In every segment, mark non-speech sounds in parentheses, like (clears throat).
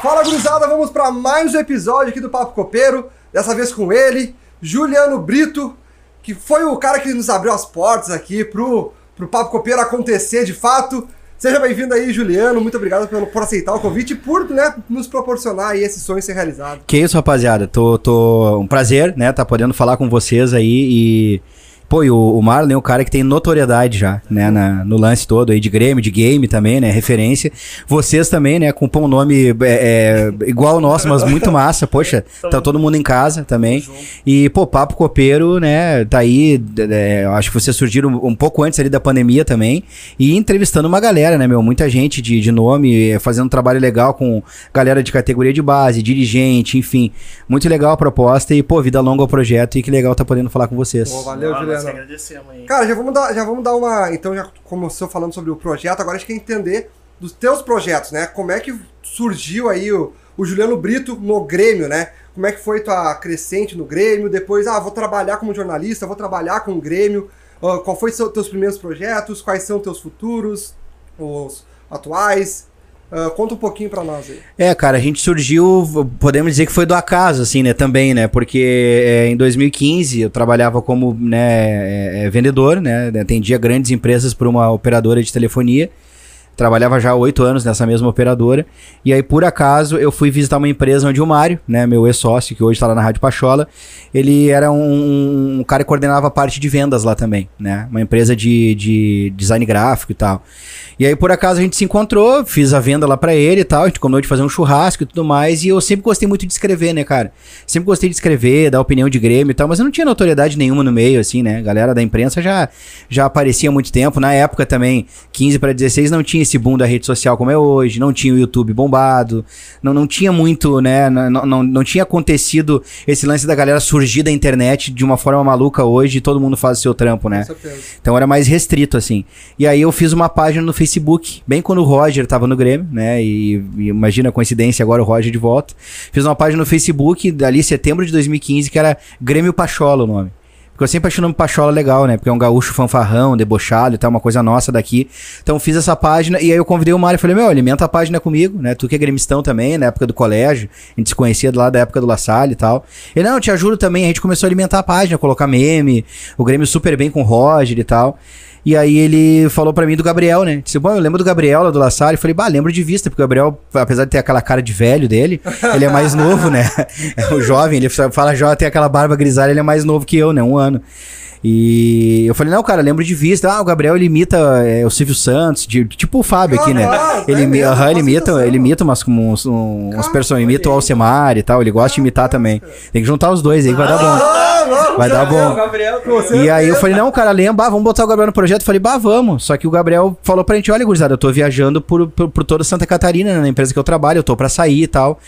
Fala, gurizada, vamos para mais um episódio aqui do Papo Copeiro. Dessa vez com ele, Juliano Brito, que foi o cara que nos abriu as portas aqui pro, pro Papo Copeiro acontecer de fato. Seja bem-vindo aí, Juliano. Muito obrigado por, por aceitar o convite e por né, nos proporcionar aí esse sonho ser realizado. Que isso, rapaziada. Tô, tô um prazer, né, tá podendo falar com vocês aí e Pô, e o, o Marlon é um cara que tem notoriedade já, né, na, no lance todo aí de Grêmio, de game também, né, referência. Vocês também, né, com um nome é, é, igual o nosso, mas muito massa, poxa, tá todo mundo em casa também. E, pô, Papo Copeiro, né, tá aí, é, acho que vocês surgiram um pouco antes ali da pandemia também, e entrevistando uma galera, né, meu, muita gente de, de nome, fazendo um trabalho legal com galera de categoria de base, dirigente, enfim. Muito legal a proposta e, pô, vida longa ao projeto e que legal tá podendo falar com vocês. Pô, valeu, Juliano. Nós agradecemos aí. Cara, já vamos dar, já vamos dar uma. Então, já começou falando sobre o projeto, agora a gente quer entender dos teus projetos, né? Como é que surgiu aí o, o Juliano Brito no Grêmio, né? Como é que foi tua crescente no Grêmio? Depois, ah, vou trabalhar como jornalista, vou trabalhar com o Grêmio. Uh, qual foi os teus primeiros projetos? Quais são teus futuros? Os atuais? Uh, conta um pouquinho para nós aí. É, cara, a gente surgiu, podemos dizer que foi do acaso, assim, né, também, né, porque é, em 2015 eu trabalhava como, né, é, é vendedor, né, atendia grandes empresas por uma operadora de telefonia, trabalhava já há oito anos nessa mesma operadora, e aí por acaso eu fui visitar uma empresa onde o Mário, né, meu ex-sócio, que hoje está lá na Rádio Pachola, ele era um, um, cara que coordenava a parte de vendas lá também, né, uma empresa de, de design gráfico e tal. E aí, por acaso, a gente se encontrou, fiz a venda lá para ele e tal, a gente combinou de fazer um churrasco e tudo mais, e eu sempre gostei muito de escrever, né, cara? Sempre gostei de escrever, dar opinião de Grêmio e tal, mas eu não tinha notoriedade nenhuma no meio, assim, né? A galera da imprensa já, já aparecia há muito tempo. Na época também, 15 para 16, não tinha esse boom da rede social como é hoje, não tinha o YouTube bombado, não, não tinha muito, né? Não, não, não tinha acontecido esse lance da galera surgir da internet de uma forma maluca hoje e todo mundo faz o seu trampo, né? Então era mais restrito, assim. E aí eu fiz uma página no Facebook bem quando o Roger tava no Grêmio, né? E, e, imagina a coincidência agora o Roger de volta. Fiz uma página no Facebook, dali setembro de 2015, que era Grêmio Pachola o nome. Porque eu sempre achei o nome Pachola legal, né? Porque é um gaúcho fanfarrão, debochado e tal, uma coisa nossa daqui. Então fiz essa página e aí eu convidei o Mário e falei, meu, alimenta a página comigo, né? Tu que é gremistão também, na época do colégio. A gente se conhecia lá da época do La Salle e tal. Ele, não, te ajudo também. A gente começou a alimentar a página, colocar meme. O Grêmio super bem com o Roger e tal. E aí ele falou para mim do Gabriel, né? Disse, bom, eu lembro do Gabriel lá do La Salle. Eu falei, bah, lembro de vista, porque o Gabriel, apesar de ter aquela cara de velho dele, ele é mais novo, né? (laughs) É o jovem, ele fala jovem, tem aquela barba grisalha, ele é mais novo que eu, né? Um ano. E eu falei, não, cara, lembro de vista. Ah, o Gabriel ele imita é, o Silvio Santos, de, tipo o Fábio aqui, né? Ah, ele, é uh -huh, ele imita, ele imita umas, uns, uns personagens, imita o Alcemar e tal, ele gosta de imitar também. Tem que juntar os dois aí, vai dar bom. Vai dar bom. E aí eu falei, não, cara, lembra, vamos botar o Gabriel no projeto. Eu falei, bah, vamos. Só que o Gabriel falou pra gente, olha, gurizada, eu tô viajando por, por, por toda Santa Catarina, né, na empresa que eu trabalho, eu tô pra sair e tal.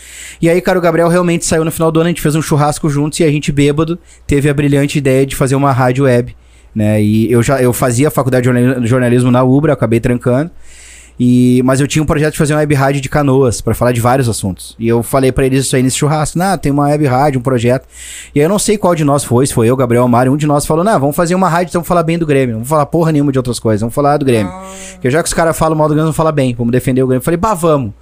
E aí, cara, o Gabriel realmente saiu no final do ano, a gente fez um churrasco juntos e a gente, bêbado, teve a brilhante ideia de fazer uma rádio web. Né? E eu já eu fazia faculdade de jornalismo na Ubra, acabei trancando. E, mas eu tinha um projeto de fazer uma web rádio de canoas para falar de vários assuntos. E eu falei para eles isso aí nesse churrasco. Nah, tem uma web rádio, um projeto. E aí eu não sei qual de nós foi, se foi eu, Gabriel, Mário, um de nós falou: "Não, vamos fazer uma rádio, então vamos falar bem do Grêmio. Não vamos falar porra nenhuma de outras coisas, vamos falar do Grêmio". Ah. Porque já que os caras falam mal do Grêmio, vamos falar bem, vamos defender o Grêmio. Eu falei: "Bah, vamos".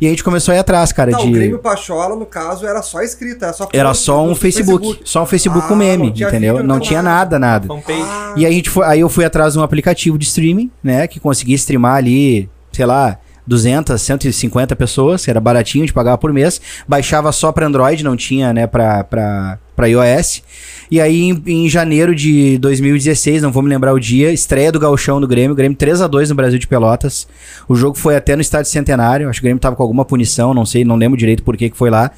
E a gente começou a ir atrás, cara, não, de... o Grêmio Pachola, no caso, era só escrita, era só... Era só um Facebook, Facebook, só um Facebook ah, com meme, não entendeu? Não, tinha nada, nada. Ah. E a gente foi, aí eu fui atrás de um aplicativo de streaming, né, que conseguia streamar ali, sei lá, 200, 150 pessoas, que era baratinho de pagar por mês. Baixava só para Android, não tinha, né, para para iOS. E aí, em, em, janeiro de 2016, não vou me lembrar o dia, estreia do Gauchão do Grêmio, Grêmio 3 a 2 no Brasil de Pelotas. O jogo foi até no estádio Centenário, acho que o Grêmio tava com alguma punição, não sei, não lembro direito por que que foi lá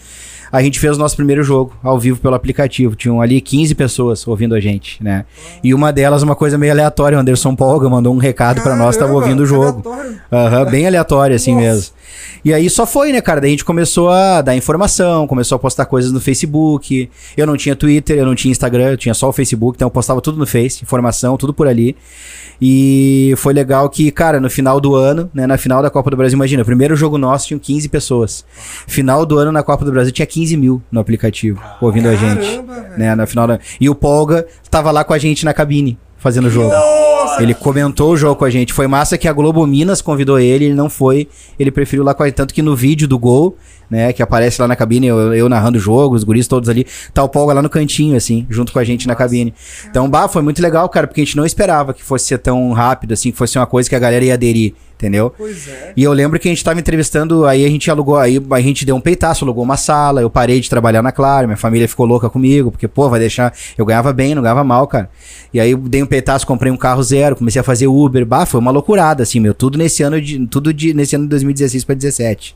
a gente fez o nosso primeiro jogo ao vivo pelo aplicativo. Tinham ali 15 pessoas ouvindo a gente, né? E uma delas, uma coisa meio aleatória, o Anderson Polga mandou um recado para nós, tava ouvindo o jogo. Uhum, bem aleatório assim Nossa. mesmo. E aí só foi, né, cara? Daí a gente começou a dar informação, começou a postar coisas no Facebook. Eu não tinha Twitter, eu não tinha Instagram, eu tinha só o Facebook, então eu postava tudo no Face, informação, tudo por ali. E foi legal que, cara, no final do ano, né, na final da Copa do Brasil, imagina, o primeiro jogo nosso tinha 15 pessoas. Final do ano na Copa do Brasil tinha 15 mil no aplicativo, ouvindo Caramba, a gente. Né, na final da... E o Polga tava lá com a gente na cabine, fazendo o jogo. Nossa! Ele comentou o jogo com a gente. Foi massa que a Globo Minas convidou ele, ele não foi. Ele preferiu lá com a gente. Tanto que no vídeo do gol, né, que aparece lá na cabine, eu, eu narrando o jogo, os guris todos ali, tá o Polga lá no cantinho, assim, junto com a gente Nossa. na cabine. Então, bah, foi muito legal, cara, porque a gente não esperava que fosse ser tão rápido, assim, que fosse uma coisa que a galera ia aderir entendeu? Pois é. E eu lembro que a gente tava entrevistando, aí a gente alugou, aí a gente deu um peitaço, alugou uma sala, eu parei de trabalhar na Claro, minha família ficou louca comigo, porque, pô, vai deixar. Eu ganhava bem, não ganhava mal, cara. E aí dei um peitaço, comprei um carro zero, comecei a fazer Uber, bah, foi uma loucurada, assim, meu, tudo nesse ano de. Tudo de, nesse ano de 2016 para 17.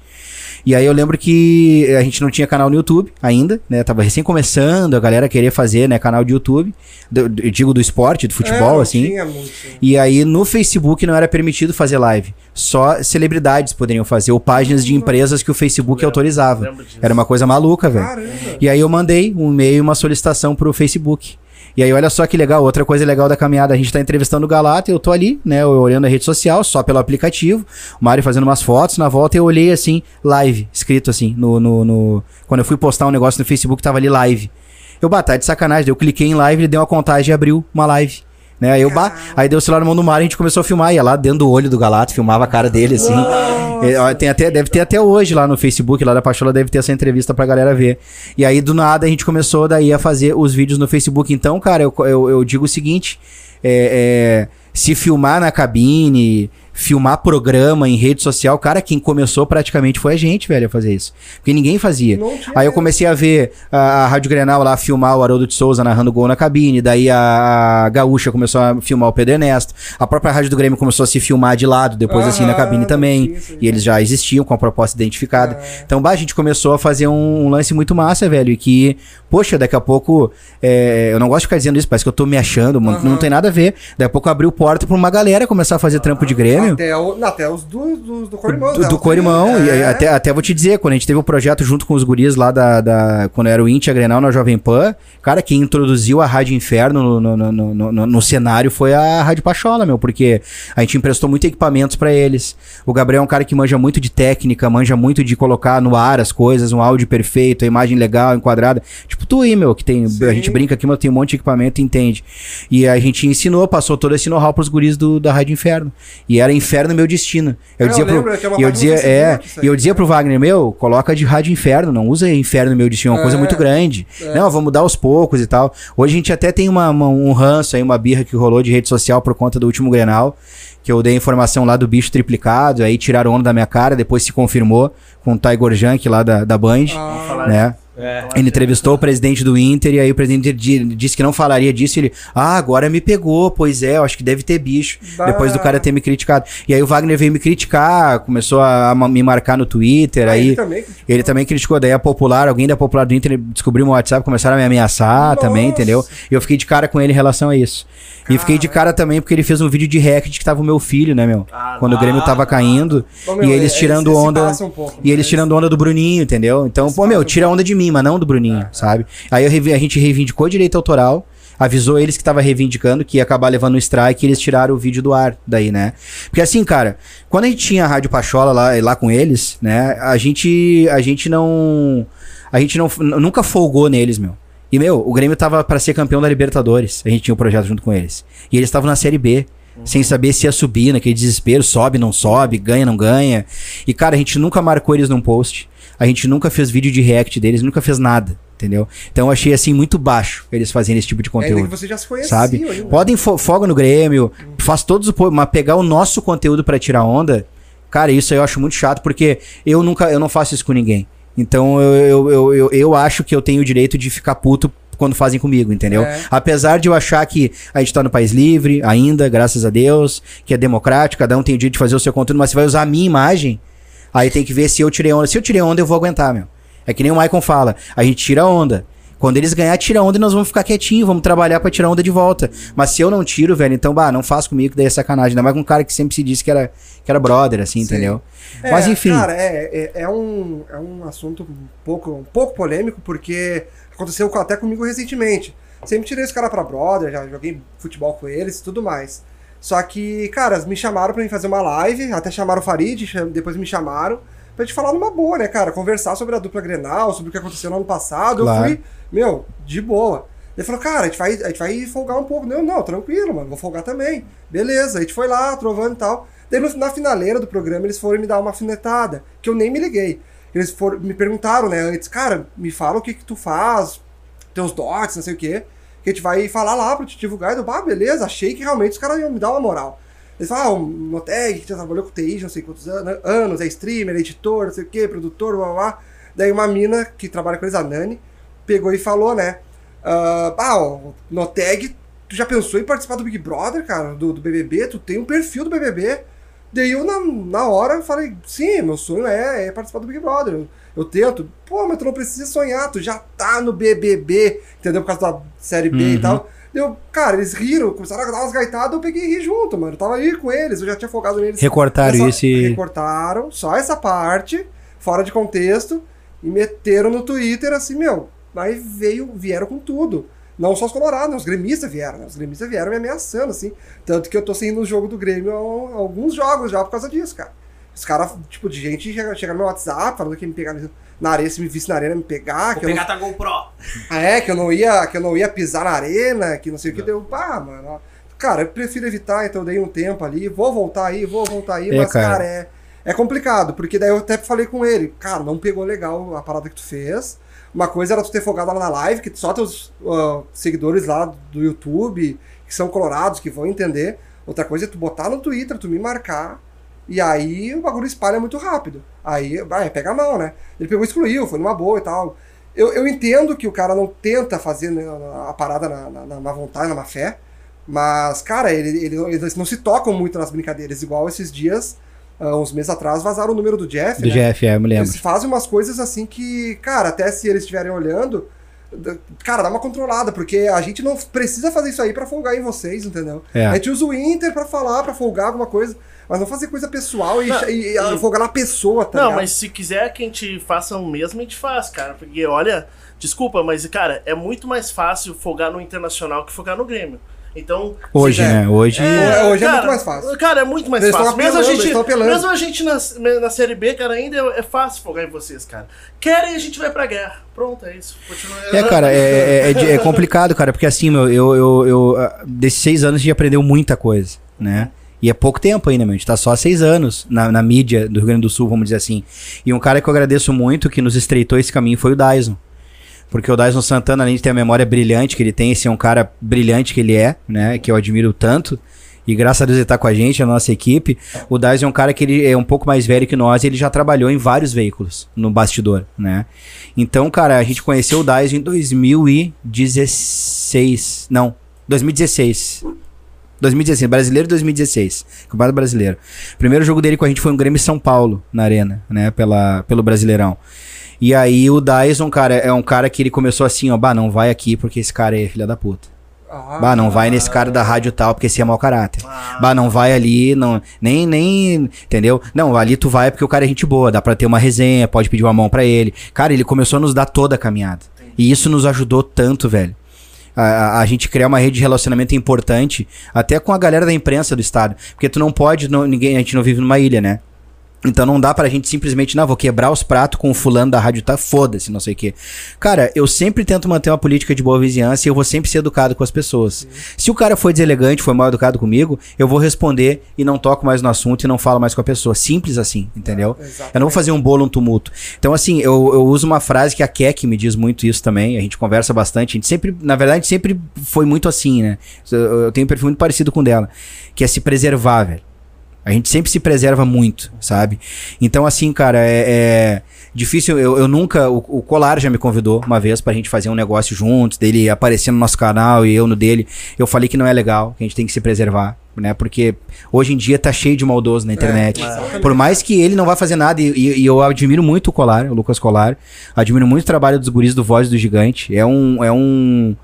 E aí eu lembro que a gente não tinha canal no YouTube ainda, né? Tava recém começando, a galera queria fazer, né, canal de YouTube. Do, eu digo do esporte, do futebol, é, assim. Tinha muito. E aí no Facebook não era permitido fazer live. Só celebridades poderiam fazer, ou páginas de empresas que o Facebook autorizava. Era uma coisa maluca, velho. E aí eu mandei um e-mail, uma solicitação pro Facebook. E aí, olha só que legal, outra coisa legal da caminhada, a gente tá entrevistando o Galata, eu tô ali, né, olhando a rede social, só pelo aplicativo, o Mário fazendo umas fotos, na volta eu olhei assim, live, escrito assim, no, no, no... quando eu fui postar um negócio no Facebook, tava ali live. Eu, batata de sacanagem, eu cliquei em live, ele deu uma contagem e abriu uma live. Né? Aí, eu, bah, aí deu o celular na mão do Mário, a gente começou a filmar, ia lá dentro do olho do Galato, filmava a cara dele, assim. É, tem até, deve ter até hoje lá no Facebook, lá da Pachola, deve ter essa entrevista pra galera ver. E aí, do nada, a gente começou daí a fazer os vídeos no Facebook. Então, cara, eu, eu, eu digo o seguinte: é, é, se filmar na cabine, filmar programa em rede social, cara, quem começou praticamente foi a gente, velho, a fazer isso. Porque ninguém fazia. Aí eu comecei a ver a, a Rádio Grenal lá filmar o Haroldo de Souza narrando gol na cabine, daí a, a Gaúcha começou a filmar o Pedro Ernesto, a própria Rádio do Grêmio começou a se filmar de lado, depois assim na cabine também, e eles já existiam com a proposta identificada. É. Então, bah, a gente começou a fazer um, um, lance muito massa, velho, e que, poxa, daqui a pouco, é, eu não gosto de ficar dizendo isso, parece que eu tô me achando, mano, não tem nada a ver. Daqui a pouco abriu porta pra uma galera começar a fazer trampo de Grêmio, até, o, até os do, do, do Corimão. Do, do Corimão. É. E até, até vou te dizer, quando a gente teve o um projeto junto com os guris lá da. da quando era o Intia Grenal na Jovem Pan, cara, quem introduziu a Rádio Inferno no, no, no, no, no cenário foi a Rádio Pachola, meu, porque a gente emprestou muito equipamentos para eles. O Gabriel é um cara que manja muito de técnica, manja muito de colocar no ar as coisas, um áudio perfeito, a imagem legal, enquadrada. Tipo, tu aí, meu, que tem. Sim. A gente brinca aqui, mas tem um monte de equipamento entende. E a gente ensinou, passou todo esse know-how pros guris do, da Rádio Inferno. E era Inferno meu destino. Eu, dizia, pro, e eu dizia, é, e eu dizia pro Wagner, meu, coloca de rádio inferno, não usa inferno meu destino, é uma é, coisa muito grande. É. Não, vamos mudar aos poucos e tal. Hoje a gente até tem uma, uma, um ranço aí, uma birra que rolou de rede social por conta do último Grenal, que eu dei informação lá do bicho triplicado, aí tiraram onda da minha cara, depois se confirmou com o Tiger Junk lá da, da Band, ah, né? É, ele entrevistou o presidente do Inter e aí o presidente disse que não falaria disso. ele, ah, agora me pegou, pois é, eu acho que deve ter bicho. Bah. Depois do cara ter me criticado. E aí o Wagner veio me criticar, começou a, me marcar no Twitter. Ah, aí ele também, ele também criticou. Daí a Popular, alguém da Popular do Inter descobriu meu WhatsApp, começaram a me ameaçar Nossa. também, entendeu? E eu fiquei de cara com ele em relação a isso. E fiquei de cara também porque ele fez um vídeo de hack de que tava o meu filho, né, meu? Ah, Quando o Grêmio tava caindo. Pô, e eles é, tirando onda. Um pouco, e eles tirando onda do Bruninho, entendeu? Então, pô, meu, tira onda de mim, mas não do Bruninho, é, sabe? Aí eu, a gente reivindicou direito autoral avisou eles que tava reivindicando que ia acabar levando o strike e eles tiraram o vídeo do ar daí, né? Porque assim, cara, quando a gente tinha a Rádio Pachola lá, lá com eles, né, a gente a gente não a gente não nunca folgou neles, meu. E, meu, o Grêmio tava para ser campeão da Libertadores. A gente tinha um projeto junto com eles. E eles estavam na Série B. Uhum. Sem saber se ia subir, naquele desespero, sobe, não sobe, ganha, não ganha. E, cara, a gente nunca marcou eles num post. A gente nunca fez vídeo de react deles, nunca fez nada, entendeu? Então eu achei assim muito baixo eles fazerem esse tipo de conteúdo. É, que você já se conhecia, sabe? Aí, Podem fo folga no Grêmio, faz todos o mas pegar o nosso conteúdo para tirar onda, cara, isso aí eu acho muito chato porque eu nunca eu não faço isso com ninguém. Então eu, eu, eu, eu, eu acho que eu tenho o direito de ficar puto quando fazem comigo, entendeu? É. Apesar de eu achar que a gente tá no país livre ainda, graças a Deus, que é democrático, cada um tem o direito de fazer o seu conteúdo, mas você vai usar a minha imagem, aí tem que ver se eu tirei onda. Se eu tirei onda, eu vou aguentar, meu. É que nem o Maicon fala, a gente tira onda. Quando eles ganhar, tira onda e nós vamos ficar quietinho, vamos trabalhar para tirar onda de volta. Mas se eu não tiro, velho, então, bah, não faz comigo que daí é sacanagem. Ainda mais com um cara que sempre se disse que era, que era brother, assim, Sim. entendeu? É, Mas enfim. Cara, é, é, é, um, é um assunto um pouco, um pouco polêmico, porque aconteceu até comigo recentemente. Sempre tirei esse cara pra brother, já joguei futebol com eles e tudo mais. Só que, cara, me chamaram pra mim fazer uma live, até chamaram o Farid, depois me chamaram pra gente falar numa boa, né, cara? Conversar sobre a dupla Grenal, sobre o que aconteceu no ano passado. Claro. Eu fui, meu, de boa. Ele falou, cara, a gente, vai, a gente vai folgar um pouco. Não, não, tranquilo, mano, vou folgar também. Beleza, a gente foi lá, trovando e tal. Daí na finaleira do programa eles foram me dar uma afinetada, que eu nem me liguei. Eles foram, me perguntaram, né, antes, cara, me fala o que que tu faz, teus dots, não sei o quê, que a gente vai falar lá pra te divulgar. E eu, ah, beleza, achei que realmente os caras iam me dar uma moral. Eles falam, ah, o Noteg, que já trabalhou com TI, não sei quantos anos, é streamer, é editor, não sei o quê, produtor, blá, blá, blá. Daí uma mina que trabalha com eles, a Nani, pegou e falou, né, ah, o Noteg, tu já pensou em participar do Big Brother, cara, do, do BBB? Tu tem um perfil do BBB. Daí eu, na, na hora, falei, sim, meu sonho é, é participar do Big Brother. Eu, eu, tento. Pô, mas tu não precisa sonhar, tu já tá no BBB, entendeu? Por causa da Série B uhum. e tal. Deu, cara, eles riram, começaram a dar umas gaitadas, eu peguei e ri junto, mano. Eu tava aí com eles, eu já tinha focado neles. Recortaram isso e... Recortaram só essa parte, fora de contexto, e meteram no Twitter assim, meu. Aí veio, vieram com tudo. Não só os colorados, né? os gremistas vieram, né? Os gremistas vieram me ameaçando, assim. Tanto que eu tô saindo no jogo do Grêmio alguns jogos já por causa disso, cara. Os caras, tipo, de gente chega, chega no meu WhatsApp falando que me pegar na arena, se me visse na arena, me pegar. Vou que pegar eu não... tá GoPro. É, que eu não ia, que eu não ia pisar na arena, que não sei o que. Deu, pá, mano. Cara, eu prefiro evitar, então eu dei um tempo ali. Vou voltar aí, vou voltar aí, é, mas, cara, cara é, é complicado, porque daí eu até falei com ele, cara, não pegou legal a parada que tu fez. Uma coisa era tu ter folgado lá na live, que só teus uh, seguidores lá do YouTube, que são colorados, que vão entender. Outra coisa é tu botar no Twitter, tu me marcar, e aí o bagulho espalha muito rápido. Aí, vai, pega a mão, né? Ele pegou e excluiu, foi numa boa e tal. Eu, eu entendo que o cara não tenta fazer né, a parada na, na, na vontade, na má fé, mas, cara, ele, ele, eles não se tocam muito nas brincadeiras, igual esses dias uh, uns meses atrás, vazaram o número do Jeff. Do né? Jeff, é, eu me lembro. Eles fazem umas coisas assim que, cara, até se eles estiverem olhando, cara, dá uma controlada, porque a gente não precisa fazer isso aí para folgar em vocês, entendeu? É. A gente usa o Inter para falar, para folgar alguma coisa. Mas não fazer coisa pessoal e, não, e, e folgar na pessoa, tá Não, ligado? mas se quiser que a gente faça o mesmo, a gente faz, cara. Porque, olha, desculpa, mas, cara, é muito mais fácil folgar no Internacional que folgar no Grêmio. Então. Hoje, né? Hoje, é, hoje cara, é muito mais fácil. Cara, é muito mais eles fácil. Mesmo a gente, mesmo a gente na, na Série B, cara, ainda é, é fácil folgar em vocês, cara. Querem, a gente vai pra guerra. Pronto, é isso. Continua... É, cara, é, é, é, é complicado, cara, porque assim, meu, eu, eu, eu, ah, desses seis anos a gente aprendeu muita coisa, né? E é pouco tempo ainda, meu. A gente tá só há seis anos na, na mídia do Rio Grande do Sul, vamos dizer assim. E um cara que eu agradeço muito, que nos estreitou esse caminho, foi o Dyson. Porque o Dyson Santana, além de ter a memória brilhante que ele tem, esse é um cara brilhante que ele é, né? Que eu admiro tanto. E graças a Deus ele tá com a gente, a nossa equipe. O Dyson é um cara que ele é um pouco mais velho que nós e ele já trabalhou em vários veículos no bastidor, né? Então, cara, a gente conheceu o Dyson em 2016. Não, 2016. 2016, brasileiro 2016. Campeonato brasileiro. Primeiro jogo dele com a gente foi um Grêmio São Paulo na Arena, né? Pela, pelo Brasileirão. E aí o Dyson, cara, é um cara que ele começou assim, ó, bah, não vai aqui porque esse cara é filha da puta. Ah, bah, não vai nesse cara da rádio tal, porque esse é mau caráter. Ah, bah, não vai ali, não, nem, nem, entendeu? Não, ali tu vai porque o cara é gente boa, dá pra ter uma resenha, pode pedir uma mão para ele. Cara, ele começou a nos dar toda a caminhada. E isso nos ajudou tanto, velho. A, a, gente criar uma rede de relacionamento importante, até com a galera da imprensa do estado. Porque tu não pode, não, ninguém, a gente não vive numa ilha, né? Então não dá pra gente simplesmente, não, vou quebrar os pratos com o fulano da rádio, tá? Foda-se, não sei o quê. Cara, eu sempre tento manter uma política de boa vizinhança e eu vou sempre ser educado com as pessoas. Se o cara foi deselegante, foi mal educado comigo, eu vou responder e não toco mais no assunto e não falo mais com a pessoa. Simples assim, entendeu? É, eu não vou fazer um bolo, um tumulto. Então, assim, eu, eu uso uma frase que a Keck me diz muito isso também. A gente conversa bastante. A gente sempre, na verdade, a gente sempre foi muito assim, né? Eu, eu tenho um perfil muito parecido com o dela, que é se preservar, velho. A gente sempre se preserva muito, sabe? Então, assim, cara, é, é difícil. Eu, eu nunca. O, o, Colar já me convidou uma vez pra gente fazer um negócio juntos, dele aparecer no nosso canal e eu no dele. Eu falei que não é legal, que a gente tem que se preservar, né? Porque hoje em dia tá cheio de maldoso na internet. É, Por mais que ele não vá fazer nada, e, e, eu admiro muito o Colar, o Lucas Colar. Admiro muito o trabalho dos guris do Voz do Gigante. É um. É um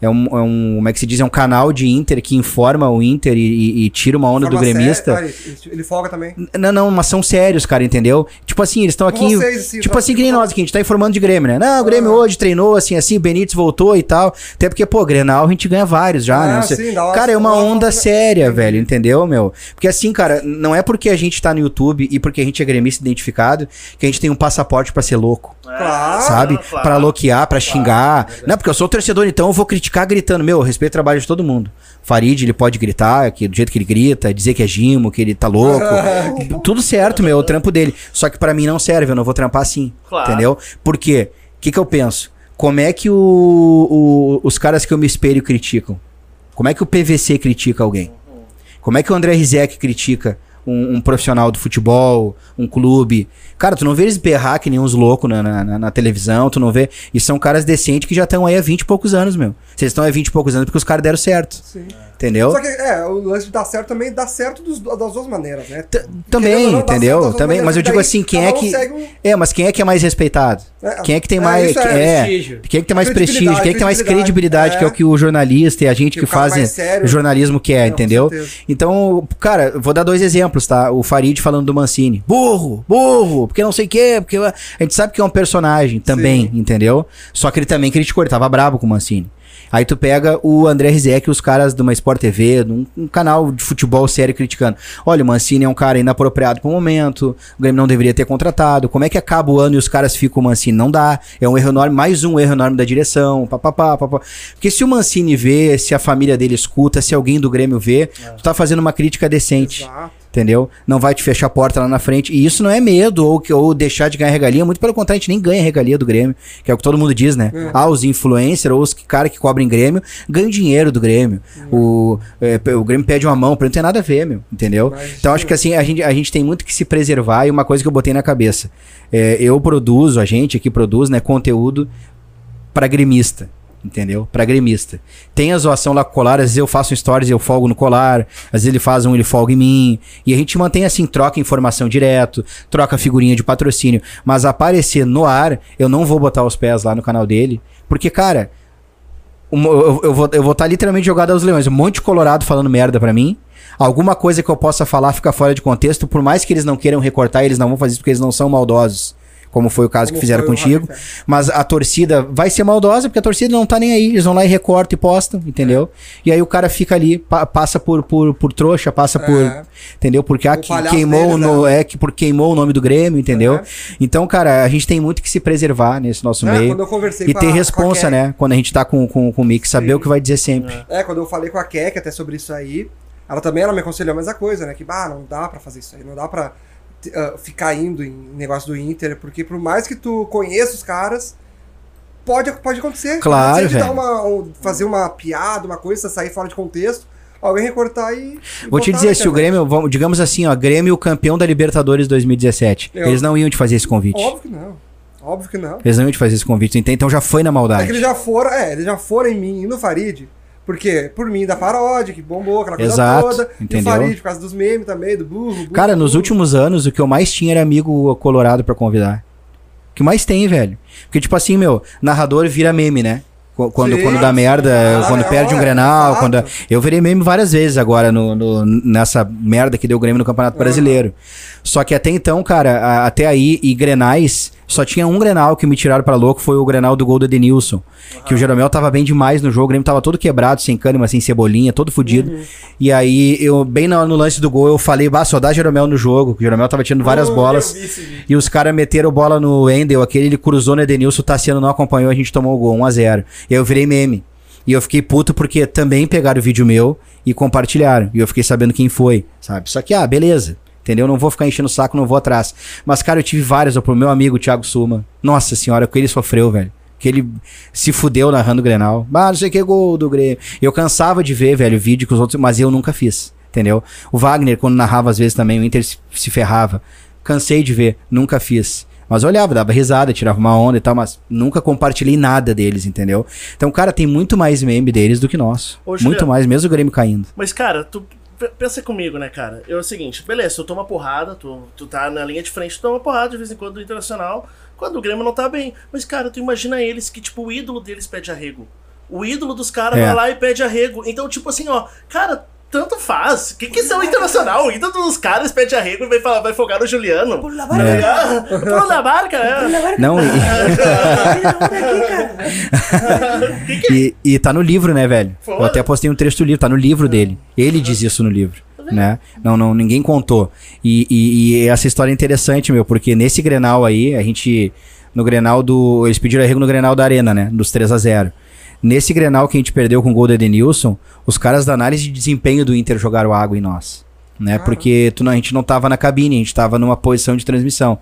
é um, é um, como é que se diz, é um canal de Inter que informa o Inter e, e, e tira uma onda do gremista. Ele, ele folga também. Não, não, mas são sérios, cara, entendeu? Tipo assim, eles estão aqui. Vocês, assim, tipo assim, que nem nós aqui, a gente tá informando de Grêmio, né? Não, o Grêmio ah. hoje treinou, assim, assim, o Benítez voltou e tal. Até porque, pô, Grenal a gente ganha vários já, ah, né? Sim, cara, é uma onda séria, velho, entendeu, meu? Porque assim, cara, não é porque a gente tá no YouTube e porque a gente é gremista identificado que a gente tem um passaporte para ser louco. Claro, sabe? Claro, para loquear, para xingar. Claro, não, porque eu sou torcedor, então eu vou criticar Ficar gritando, meu, respeito o trabalho de todo mundo. Farid, ele pode gritar, que do jeito que ele grita, dizer que é Gimo, que ele tá louco. (laughs) Tudo certo, meu, é o trampo dele. Só que para mim não serve, eu não vou trampar assim. Claro. Entendeu? Por quê? O que, que eu penso? Como é que o, o, os caras que eu me espelho criticam? Como é que o PVC critica alguém? Como é que o André Rizek critica um, um, profissional do futebol, um clube? Cara, tu não vê eles berrar que nem uns loucos na, na, na, televisão, tu não vê. E são caras decentes que já estão aí há 20 e poucos anos, meu. Vocês estão há 20 e poucos anos porque os caras deram certo. Sim. Entendeu? Só que, é, o lance de dar certo também dá certo dos, das duas maneiras, né? T também, não, entendeu? Também, mas eu digo assim, quem é que. Um... É, mas quem é que é mais respeitado? É, quem é que tem é, mais. É, é, quem é que tem mais prestígio? Quem é que tem mais credibilidade, que é o que o jornalista e a gente que, que faz jornalismo quer, entendeu? Então, cara, vou dar dois exemplos, tá? O Farid falando do Mancini. Burro, burro, porque não sei o quê, porque a gente sabe que é um personagem também, Sim. entendeu? Só que ele também criticou, ele tava brabo com o Mancini. Aí tu pega o André Rizek e os caras de uma Sport TV, um, um, canal de futebol sério criticando. Olha, o Mancini é um cara inapropriado pro momento, o Grêmio não deveria ter contratado. Como é que acaba o ano e os caras ficam o Mancini? Não dá. É um erro enorme, mais um erro enorme da direção, papapá, papapá. Porque se o Mancini vê, se a família dele escuta, se alguém do Grêmio vê, é. tu tá fazendo uma crítica decente. Exato entendeu? Não vai te fechar a porta lá na frente. E isso não é medo ou, ou deixar de ganhar regalia. Muito pelo contrário, a gente nem ganha regalia do Grêmio, que é o que todo mundo diz, né? É. Ah, os influencers ou os cara que cobrem Grêmio ganham dinheiro do Grêmio. É. O, é, o Grêmio pede uma mão, não tem nada a ver, meu, entendeu? Mas, então acho que assim, a gente, a gente tem muito que se preservar e uma coisa que eu botei na cabeça. É, eu produzo, a gente aqui produz, né, conteúdo para gremista entendeu? Pra gremista. Tem a zoação lá com o colar, às vezes eu faço um stories e eu folgo no colar, às vezes ele faz um, ele folga em mim, e a gente mantém assim, troca informação direto, troca figurinha de patrocínio, mas aparecer no ar, eu não vou botar os pés lá no canal dele, porque, cara, eu, eu, vou estar eu vou tá literalmente jogado aos leões, um monte de colorado falando merda pra mim, alguma coisa que eu possa falar fica fora de contexto, por mais que eles não queiram recortar, eles não vão fazer isso porque eles não são maldosos como foi o caso como que fizeram contigo. Mas a torcida vai ser maldosa, porque a torcida não tá nem aí. Eles vão lá e recortam e postam, entendeu? É. E aí o cara fica ali, pa passa por, por, por trouxa, passa é. por. Entendeu? Porque aqui queimou, deles, no, né? é, que por queimou o nome do Grêmio, entendeu? É. Então, cara, a gente tem muito que se preservar nesse nosso é, meio. e ter a, responsa, né? Quando a gente tá com, com, com o Mick, saber Sim. o que vai dizer sempre. É. é, quando eu falei com a Kek até sobre isso aí, ela também ela me aconselhou a mesma coisa, né? Que, bah, não dá pra fazer isso aí, não dá pra uh, ficar indo em negócio do Inter, porque por mais que tu conheça os caras, pode, pode acontecer. Claro, velho. Uma, um, fazer uma piada, uma coisa, sair fora de contexto, alguém recortar e. e Vou te dizer, se o Grêmio, vamos, digamos assim, ó, Grêmio campeão da Libertadores 2017, Eu, eles não iam te fazer esse convite. Óbvio que não. Óbvio que não. Eles não iam te fazer esse convite, então já foi na maldade. É que eles já foram, é, eles já foram em mim e no Farid porque, por mim, da paródia, que bombou, aquela coisa Exato, toda. Entendeu? E o Farid, por causa dos memes também, do burro. burro Cara, burro. nos últimos anos, o que eu mais tinha era amigo colorado para convidar. O que mais tem, velho. Porque, tipo assim, meu, narrador vira meme, né? Quando, Sim, quando dá merda, ah, quando é, perde um Grenal, é, quando... Eu virei meme várias vezes agora no, no, nessa merda que deu o Grêmio no Campeonato Brasileiro. Só que até então, cara, a, até aí, e Grenais só tinha um Grenal que me tiraram para louco, foi o Grenal do gol do Edenilson. Que o Jeromel tava bem demais no jogo, o Grêmio tava todo quebrado, sem cânima, sem cebolinha, todo fudido. Uhum. E aí, eu, bem no, no, lance do gol, eu falei, bah, só dá Jeromel no jogo. O Jeromel tava tirando várias oh, bolas. E os caras meteram bola no Endel, aquele ele cruzou no Edenilson, o Tassiano não acompanhou, a gente tomou o gol 1x0. E aí eu virei meme. E eu fiquei puto porque também pegaram o vídeo meu e compartilharam. E eu fiquei sabendo quem foi, sabe? Só que, ah, beleza. Entendeu? Não vou ficar enchendo o saco, não vou atrás. Mas, cara, eu tive várias. Pro meu amigo Thiago Suma. Nossa senhora, o que ele sofreu, velho. Que ele se fudeu narrando o Grenal. Ah, não sei que gol do Grêmio. Eu cansava de ver, velho, vídeo com os outros, mas eu nunca fiz. Entendeu? O Wagner, quando narrava às vezes também, o Inter se ferrava. Cansei de ver, nunca fiz. Mas olhava, dava risada, tirava uma onda e tal, mas nunca compartilhei nada deles, entendeu? Então, cara, tem muito mais meme deles do que nós. Ô, muito mais, mesmo o Grêmio caindo. Mas, cara, tu, pensa comigo, né, cara? É o seguinte, beleza, tu toma porrada, tu, tu tá na linha de frente, tu toma porrada de vez em quando do Internacional, quando o Grêmio não tá bem. Mas, cara, tu imagina eles que, tipo, o ídolo deles pede arrego. O ídolo dos caras é. vai lá e pede arrego. Então, tipo assim, ó, cara, tanto faz. Quem que são internacional? O ídolo dos caras pede arrego e vai, falar, vai folgar o Juliano. Por la barca. É. (laughs) Por la barca, (laughs) é. Não, e... e, e tá no livro, né, velho? Foda. Eu até postei um trecho do livro, tá no livro dele. Ele diz isso no livro. Tá né? Não, não, ninguém contou. E, e, e, essa história é interessante, meu, porque nesse Grenal aí, a gente. No Grenal do. Eles pediram arrego no Grenal da Arena, né? Dos 3 a 0 Nesse Grenal que a gente perdeu com o gol do Edenilson, os caras da análise de desempenho do Inter jogaram água em nós. Né? Porque tu, não- a gente não tava na cabine, a gente tava numa posição de transmissão.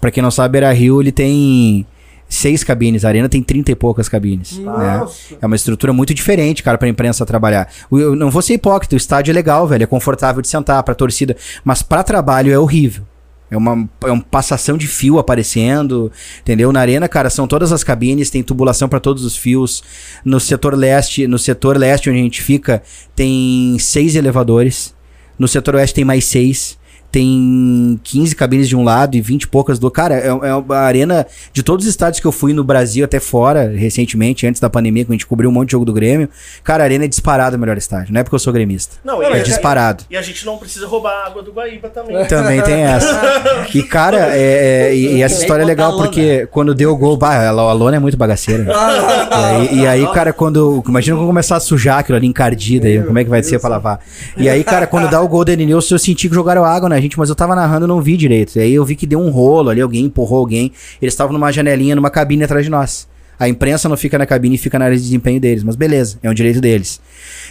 Pra quem não sabe, Beira Rio ele tem seis cabines, a Arena tem trinta e poucas cabines. Né? É uma estrutura muito diferente, cara, pra imprensa trabalhar. Eu não vou ser hipócrita, o estádio é legal, velho, é confortável de sentar pra torcida, mas pra trabalho é horrível. É uma, é uma passação de fio aparecendo, entendeu? Na arena, cara, são todas as cabines, tem tubulação pra todos os fios. No setor leste, no setor leste onde a gente fica, tem seis elevadores. No setor oeste tem mais seis. Tem 15 cabines de um lado e 20 e poucas do outro. Cara, é, é uma arena de todos os estádios que eu fui no Brasil, até fora, recentemente, antes da pandemia, quando a gente cobriu um monte de jogo do Grêmio. Cara, a arena é disparado o melhor estádio. Não é porque eu sou gremista. Não, É e, disparado. e a gente não precisa roubar a água do Guaíba também. (laughs) Também tem essa. E, cara, é, é- e, e essa história é legal porque quando deu o gol, bah, a lona é muito bagaceira. né? (laughs) E aí, e aí, cara, quando. Imagina quando começar a sujar aquilo ali encardida aí, como é que vai ser pra lavar? E aí, cara, quando dá o gol do Edenilson, eu senti que jogaram água na gente, mas eu tava narrando e não vi direito. E aí eu vi que deu um rolo ali, alguém empurrou alguém. Eles estavam numa janelinha, numa cabine atrás de nós. A imprensa não fica na cabine e fica na área de desempenho deles, mas beleza, é um direito deles.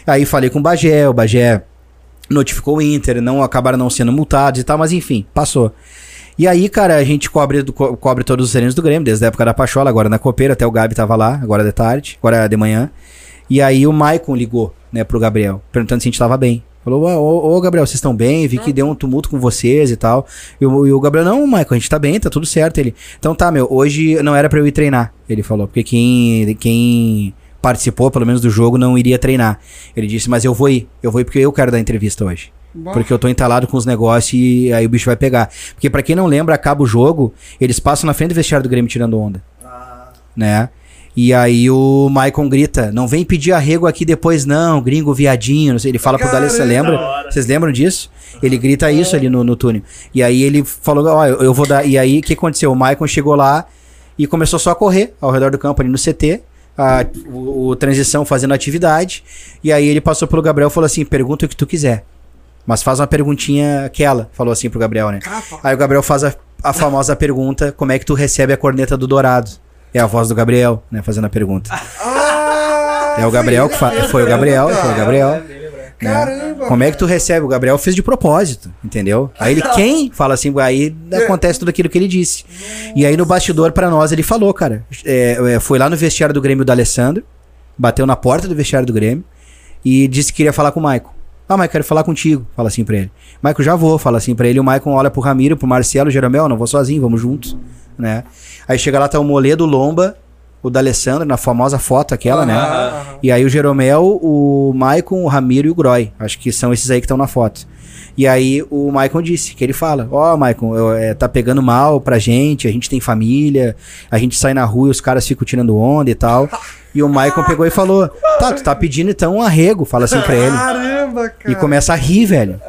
Aí falei com o Bagé, o Bagé notificou o Inter, não acabaram não sendo multados e tal, mas enfim, passou. E aí, cara, a gente cobre, co- cobre todos os treinos do Grêmio, desde a época da Pachola, agora na Copeira, até o Gabi tava lá, agora de tarde, agora de manhã. E aí o Maicon ligou, né, pro Gabriel, perguntando se a gente tava bem. Falou, ô, ô, Gabriel, vocês estão bem? Vi que deu um tumulto com vocês e tal. E o, e o Gabriel, não, Maicon, a gente tá bem, tá tudo certo. Ele, então tá, meu, hoje não era pra eu ir treinar, ele falou, porque quem, quem participou, pelo menos, do jogo, não iria treinar. Ele disse, mas eu vou ir, eu vou ir porque eu quero dar entrevista hoje. Porque eu tô entalado com os negócios e aí o bicho vai pegar. Porque pra quem não lembra, acaba o jogo, eles passam na frente do vestiário do Grêmio tirando onda, Ah, né? E aí o Maicon grita, não vem pedir arrego aqui depois não, gringo viadinho, não sei, ele fala pro Caramba, D'Alessandro, da lembra? Vocês lembram disso? Ele grita isso ali no, no túnel. E aí ele falou, ó, eu eu vou dar... E aí o que aconteceu? O Maicon chegou lá e começou só a correr ao redor do campo ali no CT, a, o, o transição fazendo atividade, e aí ele passou pelo Gabriel e falou assim, pergunta o que tu quiser. Mas faz uma perguntinha aquela, falou assim pro Gabriel, né? Aí o Gabriel faz a, a famosa pergunta: como é que tu recebe a corneta do Dourado? É a voz do Gabriel, né? Fazendo a pergunta. Ah, É o Gabriel que foi fa ele Foi o Gabriel, foi o Gabriel. É, né? Caramba. Como é que tu recebe? O Gabriel fez de propósito, entendeu? Aí ele, quem? Fala assim, aí acontece tudo aquilo que ele disse. E aí no bastidor pra nós ele falou, cara. é, é, foi lá no vestiário do Grêmio do Alessandro, bateu na porta do vestiário do Grêmio e disse que queria falar com o Maicon. Ah, Maicon, quero falar contigo. Fala assim pra ele. Maicon, já vou. Fala assim pra ele. O Maicon olha pro Ramiro, pro Marcelo, Jeromel, não vou sozinho, vamos juntos, né? Aí chega lá, tá o Moledo, o Lomba, o D'Alessandro, na famosa foto aquela, né? E aí o Jeromel, o Maicon, o Ramiro e o Groy. Acho que são esses aí que estão na foto. E aí o Maicon disse, que ele fala, ó, Maicon, eu, é, tá pegando mal pra gente, a gente tem família, a gente sai na rua e os caras ficam tirando onda e tal. E o Maicon pegou e falou, tá, tu tá pedindo então um arrego, fala assim pra ele. Caramba, cara. E começa a rir, velho.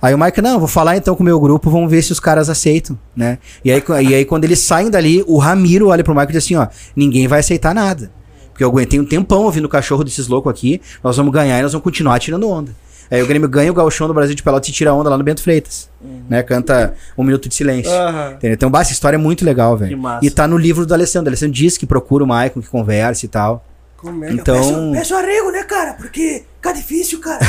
Aí o Mike, não, vou falar então com o meu grupo, vamos ver se os caras aceitam, né? E aí, e aí quando eles saem dali, o Ramiro olha pro Mike e diz assim, ó, ninguém vai aceitar nada. Porque eu aguentei um tempão ouvindo o cachorro desses loucos aqui, nós vamos ganhar e nós vamos continuar tirando onda. Aí o Grêmio ganha o gauchão do Brasil de Pelotas e tira onda lá no Bento Freitas, né? Canta um minuto de silêncio. Entendeu? Então, bah, essa história é muito legal, velho. E tá no livro do Alessandro. O Alessandro diz que procura o Maicon, que conversa e tal. Como é Então, Peço arrego, né, cara? Porque fica difícil, cara.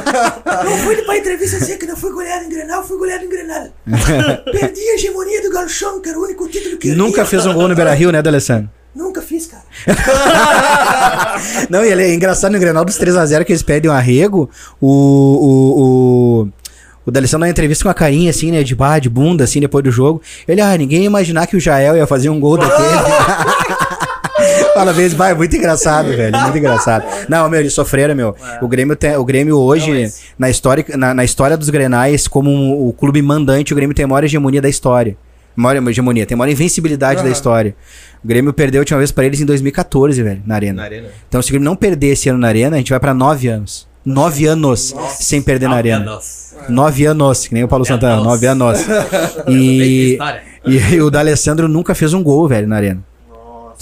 (laughs) não fui pra entrevista dizer que não fui goleado em Grenal, fui goleado em Grenal. (laughs) Perdi a hegemonia do Galchão, que era o único título que eu nunca fez um gol no Beira-Rio, né, do Alessandro? Nunca fiz, cara. (laughs) Não, e ele é engraçado no Grenal dos 3x0 que eles pedem um arrego. O. O. O, o D'Alessandro na entrevista com a carinha assim, né? De bar, de bunda, assim, depois do jogo. Ele, ah, ninguém ia imaginar que o Jael ia fazer um gol daquele. (laughs) Fala vezes, vai, muito engraçado, velho. Muito engraçado. Não, meu, eles sofreram, meu. O Grêmio, tem, o Grêmio hoje, Não, mas- na, história, na, na história dos Grenais, como um- o clube mandante, o Grêmio tem a maior hegemonia da história. Maior hegemonia, tem a maior invencibilidade da Aham. história. O Grêmio perdeu a última vez pra eles em 2014, velho, na Arena. Na arena. Então, se o Grêmio não perder esse ano na Arena, a gente vai pra nove anos. Nove anos sem perder na Arena. Nossa. Nove anos, que nem o Paulo Nove Santana. Nove anos. (laughs) E, história. (laughs) e o D'Alessandro nunca fez um gol, velho, na Arena.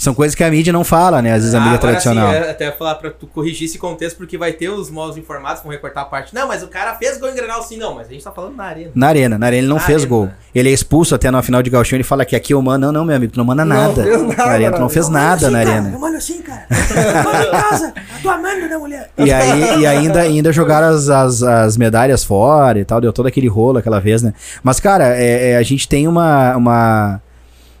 São coisas que a mídia não fala, né? Às vezes a mídia Ah, tradicional. Sim, é, até falar pra tu corrigir esse contexto, porque vai ter os maus informados que vão recortar a parte. Não, mas o cara fez gol em Grenal sim, não, mas a gente tá falando na arena. Na arena, na arena ele não Na fez arena. gol. Ele é expulso até na final de Gauchão, ele fala que aqui eu mando. Não, não, meu amigo, tu não manda Não nada. fez nada, na arena, tu não fez Eu nada assim, na cara, arena. Eu mando assim, cara. Eu em casa. Eu tô amando, né, mulher? E aí, e ainda, ainda jogaram as, as, as medalhas fora e tal, deu todo aquele rolo aquela vez, né? Mas, cara, é, é, a gente tem uma, uma.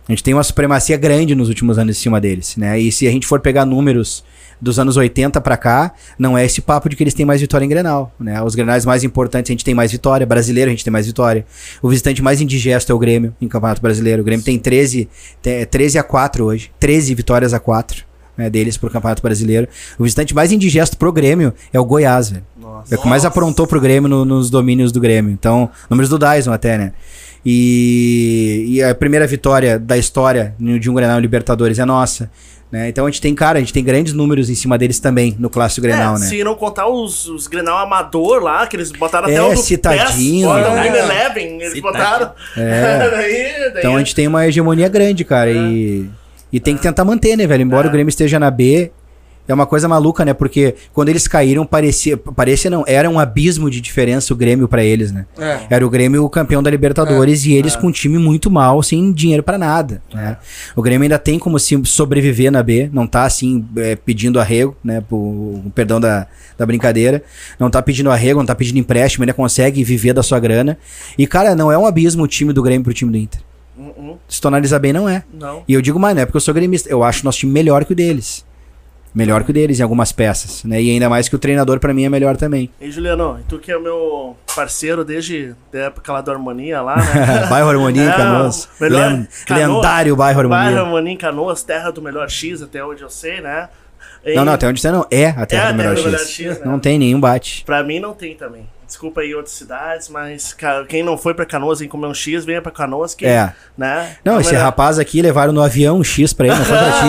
A gente tem uma supremacia grande nos últimos anos em cima deles, né? E se a gente for pegar números dos anos 80 pra cá, não é esse papo de que eles têm mais vitória em Grenal, né? Os Grenais mais importantes a gente tem mais vitória, brasileiro a gente tem mais vitória. O visitante mais indigesto é o Grêmio em Campeonato Brasileiro. O Grêmio tem 13, tem 13 a 4 hoje, 13 vitórias a 4. Né, deles pro Campeonato Brasileiro. O visitante mais indigesto pro Grêmio é o Goiás, velho. É o que mais aprontou pro Grêmio no- nos domínios do Grêmio. Então, números do Dyson até, né? E, e a primeira vitória da história de um Grenal em Libertadores é nossa. Né? Então a gente tem, cara, a gente tem grandes números em cima deles também no Clássico Grenal, é, né? Se não contar os, os Grenal amador lá, que eles botaram É, até o do citadinho, PES, né? o Eleven, eles Citadinho. botaram. É. (laughs) daí, daí Então a gente tem uma hegemonia grande, cara. E, e tem que tentar manter, né, velho? Embora É. o Grêmio esteja na B, é uma coisa maluca, né? Porque quando eles caíram, parecia. Parecia não, era um abismo de diferença o Grêmio pra eles, né? É. Era o Grêmio o campeão da Libertadores e eles com um time muito mal, sem dinheiro pra nada. né? O Grêmio ainda tem como se sobreviver na B, não tá assim é, pedindo arrego, né? Por, perdão da, da brincadeira. Não tá pedindo arrego, não tá pedindo empréstimo, ainda consegue viver da sua grana. E, cara, não é um abismo o time do Grêmio pro time do Inter. Hum, hum, Se tu analisar bem, não é. não. E eu digo mais, não é porque eu sou gremista. Eu acho o nosso time melhor que o deles. Melhor que o deles em algumas peças, né? E ainda mais que o treinador pra mim é melhor também. E Juliano, tu que é o meu parceiro desde a época lá da Harmonia lá, né? (laughs) bairro Harmonia É, Canoas. melhor- Len- Canoas. lendário bairro Harmonia. Bairro Harmonia Canoas, terra do melhor X, até onde eu sei, né? Não, não, até onde você não. É a terra É do X. né? Não tem nenhum bate. Pra mim não tem também. Desculpa aí outras cidades, mas cara, quem não foi pra Canoas em comer um X, venha pra Canoas que, É. né? Não, É esse melhor. rapaz aqui levaram no avião um X pra ele, não foi pra ti?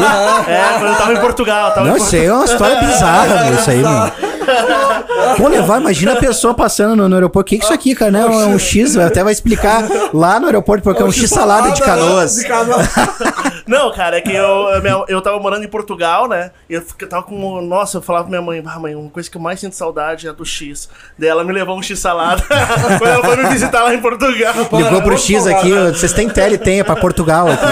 (laughs) É, quando eu tava em Portugal, tava Não, em isso aí é uma história bizarra, meu, isso aí, mano. (laughs) (laughs) Pô, levar, imagina a pessoa passando no, no aeroporto. O que, que é isso aqui, cara? Não, é um X, até vai explicar lá no aeroporto, porque é um X salada de canoas. De canoas. (laughs) Não, cara, é que eu, eu, eu tava morando em Portugal, né? E eu tava com. Nossa, eu falava pra minha mãe, ah, mãe, uma coisa que eu mais sinto saudade é do X. Daí ela me levou um X salada (laughs) quando ela foi me visitar lá em Portugal. Ligou pro X aqui, vocês têm tele, tem, é pra Portugal aqui.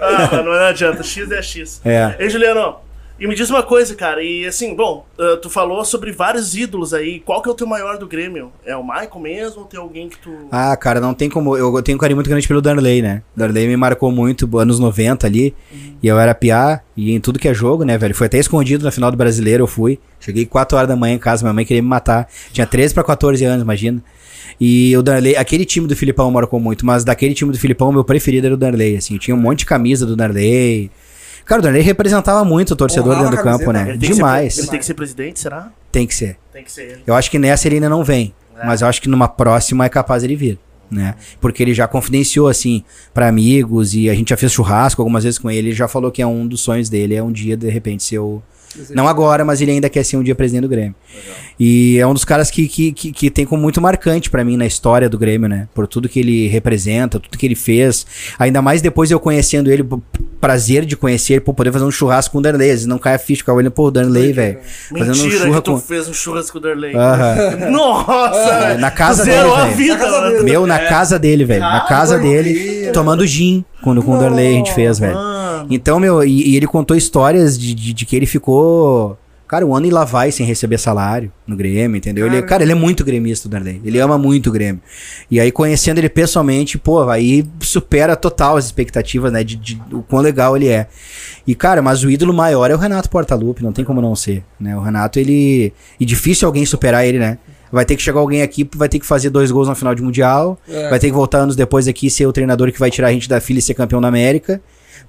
ah, não, não adianta, X é X. É. Ei, Juliano, e me diz uma coisa, cara, e assim, bom, ah, tu falou sobre vários ídolos aí, qual que é o teu maior do Grêmio? É o Michael mesmo ou tem alguém que tu... Ah, cara, não tem como. Eu, tenho um carinho muito grande pelo Darley, né? Darley me marcou muito, anos 90 ali. E eu era piá, e em tudo que é jogo, né, velho? Foi até escondido na final do brasileiro, eu fui. Cheguei 4 horas da manhã em casa, minha mãe queria me matar. Tinha 13 pra 14 anos, imagina. E o Darley, aquele time do Filipão marcou muito, mas daquele time do Filipão, meu preferido era o Darley, assim. Tinha um monte de camisa do Darley. Cara, o Darley representava muito o torcedor Honrava dentro do campo, né? que ser- Demais. ele tem que ser presidente, será? Tem que ser. Tem que ser ele. Eu acho que nessa ele ainda não vem. É. Mas eu acho que numa próxima é capaz ele vir. Né? Porque ele já confidenciou, assim, pra amigos e a gente já fez churrasco algumas vezes com ele. Ele já falou que é um dos sonhos dele, é um dia, de repente, ser o. Não agora, mas ele ainda quer ser um dia presidente do Grêmio. E é um dos caras que, que, que, que tem como muito marcante pra mim na história do Grêmio, né? Por tudo que ele representa, tudo que ele fez. Ainda mais depois eu conhecendo ele, prazer de conhecer ele, pô, poder fazer um churrasco com o Darley. Não cai a ficha, ficar olhando, pô, o Darley, velho. Fazendo um Mentira churra que tu com. fez um churrasco com o Darley. (laughs) Nossa! É, na casa dele, a velho. vida, Na casa mano. dele. Meu, na casa dele, velho. Na Ah, casa dele, tomando gin, quando com o Darley a gente fez, velho. Então, meu, e, e ele contou histórias de, de, de que ele ficou, cara, um ano e lá vai sem receber salário no Grêmio, entendeu? Ele, cara, ele é muito gremista, o Darley. Ele ama muito o Grêmio. E aí, conhecendo ele pessoalmente, pô, aí supera total as expectativas, né, de, de o quão legal ele é. E, cara, mas o ídolo maior é o Renato Portaluppi, não tem como não ser, né? O Renato, ele... E difícil alguém superar ele, né? Vai ter que chegar alguém aqui, vai ter que fazer dois gols na final de Mundial, É. vai ter que voltar anos depois aqui e ser o treinador que vai tirar a gente da fila e ser campeão da América.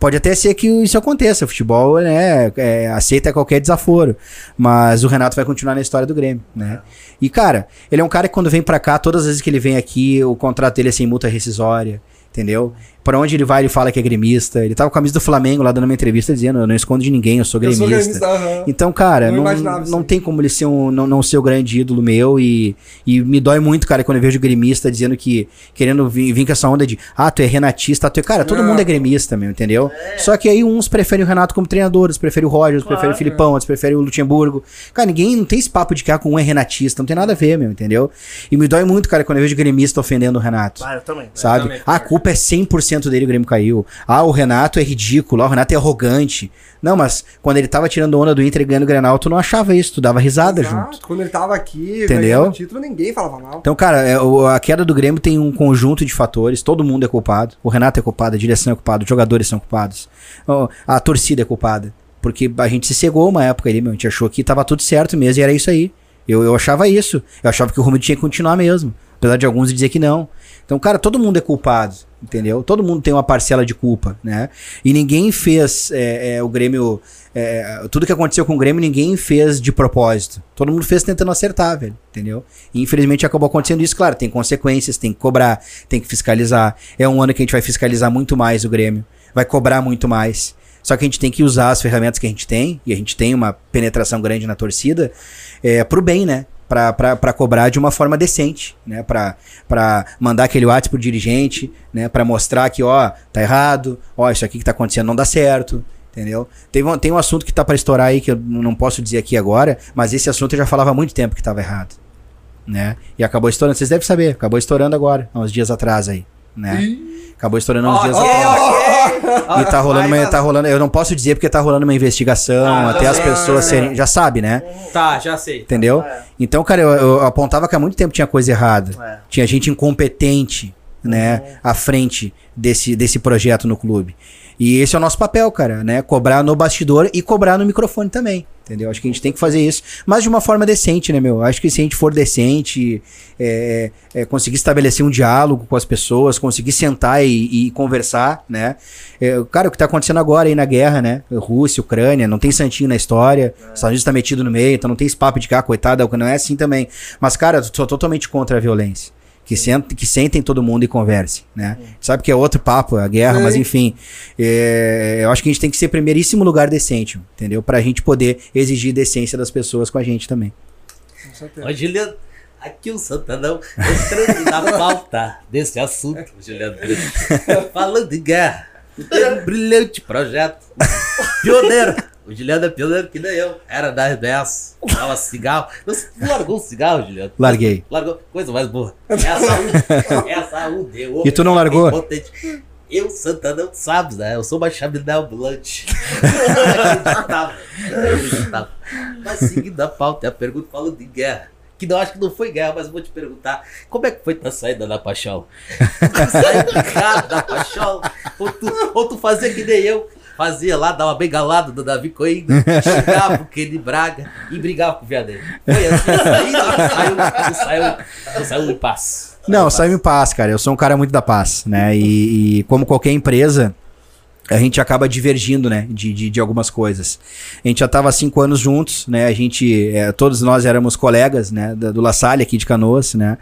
Pode até ser que isso aconteça. O futebol, né, é, aceita qualquer desaforo. Mas o Renato vai continuar na história do Grêmio, né? E, cara, ele é um cara que quando vem pra cá, todas as vezes que ele vem aqui, o contrato dele é sem multa rescisória, entendeu? Pra onde ele vai, ele fala que é gremista. Ele tava com a camisa do Flamengo lá dando uma entrevista dizendo: Eu não escondo de ninguém, eu sou Eu sou gremista. gremista, aham. Então, cara, Não não, não tem como ele ser um, não, não ser o grande ídolo meu e, e me dói muito, cara, quando eu vejo gremista dizendo que, querendo vir, vir com essa onda de, ah, tu é renatista, tu é, cara, todo Não. mundo é gremista, meu, entendeu? Só que aí uns preferem o Renato como treinador, outros preferem o Roger, outros Claro. preferem o Filipão, outros preferem o Luxemburgo. Cara, ninguém, não tem esse papo de que ah, com um é renatista, não tem nada a ver, meu, entendeu? E me dói muito, cara, quando eu vejo gremista ofendendo o Renato. Ah, eu também. Sabe? também, Ah, a culpa é 100% dele, o Grêmio caiu. Ah, o Renato é ridículo, ah, o Renato é arrogante. Não, mas quando ele tava tirando onda do Inter e ganhando o Grenal, tu não achava isso, tu dava risada Exato. junto. Quando ele tava aqui, Entendeu? ganhando o título, ninguém falava mal. Então, cara, é, a queda do Grêmio tem um conjunto de fatores, todo mundo é culpado. O Renato é culpado, a direção é culpada, os jogadores são culpados. A torcida é culpada. Porque a gente se cegou uma época ali, meu, a gente achou que tava tudo certo mesmo e era isso aí. Eu, eu achava isso. Eu achava que o Romildo tinha que continuar mesmo. Apesar de alguns dizer que não. Então, cara, todo mundo é culpado, entendeu? Todo mundo tem uma parcela de culpa, né? E ninguém fez é, é, o Grêmio. é, tudo que aconteceu com o Grêmio, ninguém fez de propósito. Todo mundo fez tentando acertar, velho, entendeu? E infelizmente acabou acontecendo isso. Claro, tem consequências, tem que cobrar, tem que fiscalizar. É um ano que a gente vai fiscalizar muito mais o Grêmio, vai cobrar muito mais. Só que a gente tem que usar as ferramentas que a gente tem, e a gente tem uma penetração grande na torcida, é, pro bem, né? Pra cobrar de uma forma decente, né? Pra mandar aquele WhatsApp pro dirigente, né? Pra mostrar que, ó, tá errado, ó, isso aqui que tá acontecendo não dá certo, entendeu? Tem um, tem um assunto que tá pra estourar aí que eu não posso dizer aqui agora, mas esse assunto eu já falava há muito tempo que tava errado, né? E acabou estourando, vocês devem saber, acabou estourando agora, há uns dias atrás aí, né? Acabou estourando uns dias atrás. ok. E tá rolando, Vai, uma, tá rolando, eu não posso dizer porque tá rolando uma investigação, Ah, até as pessoas serem, já sabe, né? Tá, já sei. Entendeu? É. Então, cara, eu, eu apontava que há muito tempo tinha coisa errada. É. Tinha gente incompetente, né, à frente desse, desse projeto no clube. E esse é o nosso papel, cara, né? Cobrar no bastidor e cobrar no microfone também. Entendeu? Acho que a gente tem que fazer isso, mas de uma forma decente, né, meu? Acho que se a gente for decente, é, é, conseguir estabelecer um diálogo com as pessoas, conseguir sentar e, e conversar, né? É, cara, o que tá acontecendo agora aí na guerra, né? Rússia, Ucrânia, não tem santinho na história, os Estados Unidos tá metido no meio, então não tem esse papo de cá, coitada, não é assim também. Mas, cara, eu sou totalmente contra a violência. Que, sentem, que sentem todo mundo e conversem, né? Sabe que é outro papo, a guerra, mas enfim. é, eu acho que a gente tem que ser primeiríssimo lugar decente, entendeu? Pra gente poder exigir decência das pessoas com a gente também. Ó, Juliano, aqui o Santanão entrando na (laughs) pauta desse assunto, Juliano. Falando em guerra, tem um brilhante projeto. Pioneiro. O Juliano é pioneiro que nem eu. Era da RBS, dava cigarro. Você largou o cigarro, Juliano? Larguei. Largou. Coisa mais boa. É a saúde. É a saúde. O E tu não largou? impotente. Eu, Santana, tu sabes, né? Eu sou uma chaminé ambulante. (laughs) Eu acreditava. Mas seguindo a pauta, a pergunta falando de guerra. Que não acho que não foi guerra, mas vou te perguntar: como é que foi tua saída da Paixão? (laughs) Tu saiu de casa da Paixão? Ou tu, ou tu fazia que nem eu? Fazia lá, dava bem galado do Davi Coimbra, (laughs) xingava o Kenny Braga e brigava com o Viadeiro. Foi assim, saiu, saiu, saiu, tu saiu em paz. Não, saiu em paz, cara. Eu sou um cara muito da paz, né? E, e como qualquer empresa, a gente acaba divergindo, né? De, de, de algumas coisas. A gente já estava há cinco anos juntos, né? A gente, é, todos nós éramos colegas, né? Do La Salle aqui de Canoas, né?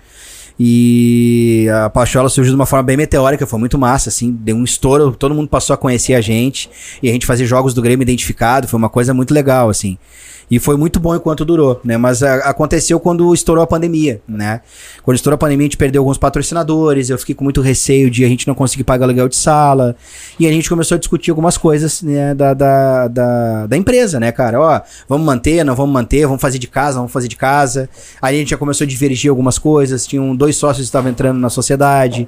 E a Pachola surgiu de uma forma bem meteórica, foi muito massa, assim, deu um estouro, todo mundo passou a conhecer a gente, e a gente fazia jogos do Grêmio identificado, foi uma coisa muito legal, assim. E foi muito bom enquanto durou, né? Mas a- aconteceu quando estourou a pandemia, né? Quando estourou a pandemia, a gente perdeu alguns patrocinadores, eu fiquei com muito receio de a gente não conseguir pagar aluguel de sala. E a gente começou a discutir algumas coisas né, da, da, da, da empresa, né, cara? Ó, vamos manter, não vamos manter, vamos fazer de casa, vamos fazer de casa. Aí a gente já começou a divergir algumas coisas, tinham dois sócios que estavam entrando na sociedade,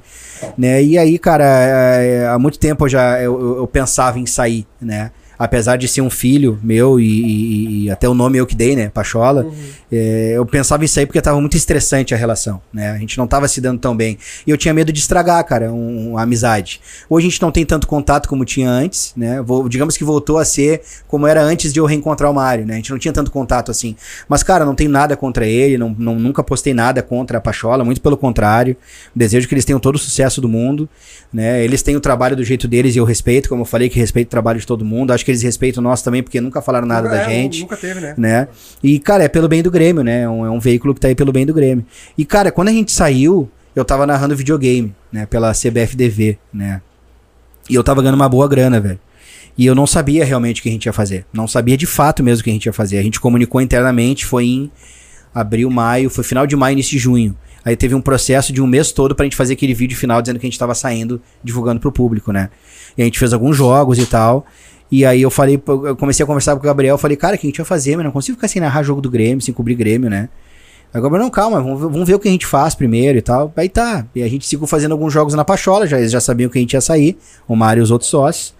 né? E aí, cara, é, há muito tempo eu já eu- eu pensava em sair, né? Apesar de ser um filho meu e, e- e até o nome eu que dei, né? Pachola. é, eu pensava em sair porque tava muito estressante a relação, né? A gente não tava se dando tão bem. E eu tinha medo de estragar, cara, um, uma amizade. Hoje a gente não tem tanto contato como tinha antes, né? Vou- digamos que voltou a ser como era antes de eu reencontrar o Mário, né? A gente não tinha tanto contato assim. Mas, cara, não tenho nada contra ele, não, não- nunca postei nada contra a Pachola, muito pelo contrário. Desejo que eles tenham todo o sucesso do mundo, né? Eles têm o trabalho do jeito deles e eu respeito, como eu falei, que respeito o trabalho de todo mundo. Acho que eles respeitam nosso também, porque nunca falaram nada Nunca- da é, gente Nunca teve, né? né? E, cara, é pelo bem do Grêmio, né? É um, é um veículo que tá aí pelo bem do Grêmio. E, cara, quando a gente saiu, eu tava narrando videogame, né? Pela CBFDV, né? E eu tava ganhando uma boa grana, velho. E eu não sabia realmente o que a gente ia fazer. Não sabia de fato mesmo o que a gente ia fazer. A gente comunicou internamente, foi em abril, maio, foi final de maio, início de junho. Aí teve um processo de um mês todo pra gente fazer aquele vídeo final dizendo que a gente tava saindo, divulgando pro público, né? E a gente fez alguns jogos e tal. E aí eu falei, eu comecei a conversar com o Gabriel, falei, cara, o que a gente vai fazer, mas não consigo ficar sem narrar jogo do Grêmio, sem cobrir Grêmio, né? Aí o Gabriel, não, calma, vamos, vamos ver o que a gente faz primeiro e tal. Aí tá. E a gente seguiu fazendo alguns jogos na Pachola, já, eles já sabiam que a gente ia sair, o Mário e os outros sócios.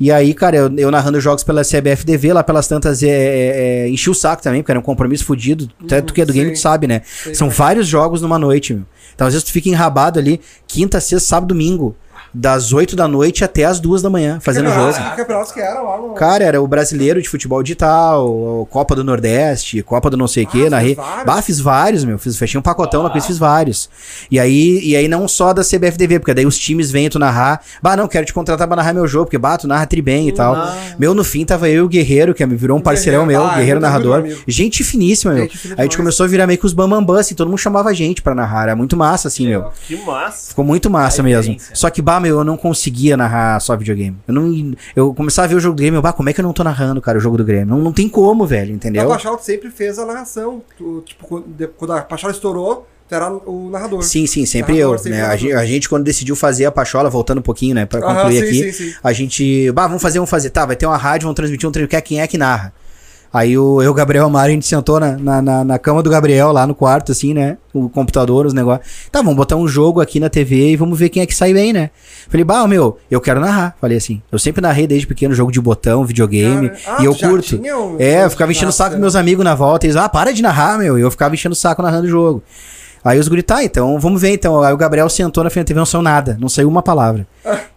E aí, cara, eu, eu narrando jogos pela CBFDV, lá pelas tantas, é, é, é, enchi o saco também, porque era um compromisso fudido. Até tu que é do sim. game, tu sabe, né? Sei, São vários jogos numa noite, meu. Então, às vezes tu fica enrabado ali, quinta, sexta, sábado, domingo. Das 8 da noite até as 2 da manhã, fazendo jogo. Que campeonatos que eram lá no... Cara, era o brasileiro de futebol digital, Copa do Nordeste, Copa do não sei o quê, Ah, na fez rede. vários? Bah, fiz vários, meu. Fiz, fechei um pacotão lá com isso, fiz vários. E aí, e aí não só da CBFDV, porque daí os times vêm tu narrar. Bah, não, quero te contratar pra narrar meu jogo, porque bah, tu narra tri bem e tal. Meu, no fim, tava eu e o Guerreiro, que me virou um parceirão Guerreiro, meu, ah, Guerreiro narrador. amigo. Gente finíssima, meu. Gente Aí a gente começou a virar meio que os bambambam, assim, todo mundo chamava a gente pra narrar. Era muito massa, assim, meu. Que massa. Ficou muito massa A mesmo. Só que, bah, meu, eu não conseguia narrar só videogame. Eu não. Eu começava a ver o jogo do Grêmio, eu, bah, como é que eu não tô narrando, cara, o jogo do Grêmio? Não, não tem como, velho, A entendeu? Pachola sempre fez a narração. Tu, tipo, quando, a Pachola estourou, tu era o narrador. Sim, sim, sempre Narrador, eu. sempre né? A, gente, a gente, quando decidiu fazer a Pachola, voltando um pouquinho, né, pra concluir sim, aqui, sim, sim. a gente. Bah, vamos fazer, vamos fazer. Tá, vai ter uma rádio, vamos transmitir um treino. Quer quem é que narra? Aí o, eu, o Gabriel e o Mário, a gente sentou na, na, na, na cama do Gabriel, lá no quarto, assim, né? O computador, os negócios. Tá, vamos botar um jogo aqui na TV e vamos ver quem é que sai bem, né? Falei, bah, meu, eu quero narrar. Falei assim. Eu sempre narrei desde pequeno jogo de botão, videogame. Ah, e eu curto. um- É, eu ficava enchendo o saco dos meus amigos na volta. Eles, ah, para de narrar, meu. E eu ficava enchendo o saco narrando o jogo. Aí os guri, tá, então vamos ver então. Aí o Gabriel sentou na frente da TV, não saiu nada, não saiu uma palavra.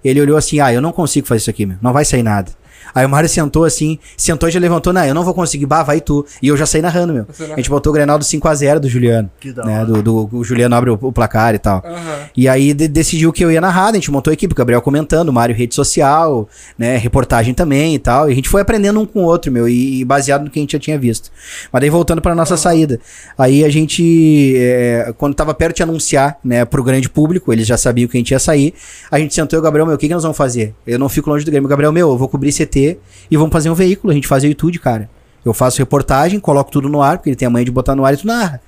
Ele olhou assim, ah, eu não consigo fazer isso aqui, meu. Não vai sair nada. Aí o Mário sentou assim, sentou e já levantou, não, eu não vou conseguir, bah, vai tu. E eu já saí narrando, meu. A gente botou o Grenal do 5x0 do Juliano. Que da né, do, do, o Juliano abre o, o placar e tal. Aham. E aí de- decidiu que eu ia narrar, a gente montou a equipe, o Gabriel comentando, o Mário rede social, né, reportagem também e tal. E a gente foi aprendendo um com o outro, meu, e, e baseado no que a gente já tinha visto. Mas daí voltando pra nossa saída. Aí a gente, é, quando tava perto de anunciar, né, pro grande público, eles já sabiam que a gente ia sair, a gente sentou e o Gabriel, meu, o que, que nós vamos fazer? Eu não fico longe do Grêmio. Gabriel, meu, eu vou cobrir CT e vamos fazer um veículo, a gente faz o YouTube, cara. Eu faço reportagem, coloco tudo no ar, porque ele tem a manha de botar no ar e tu narra.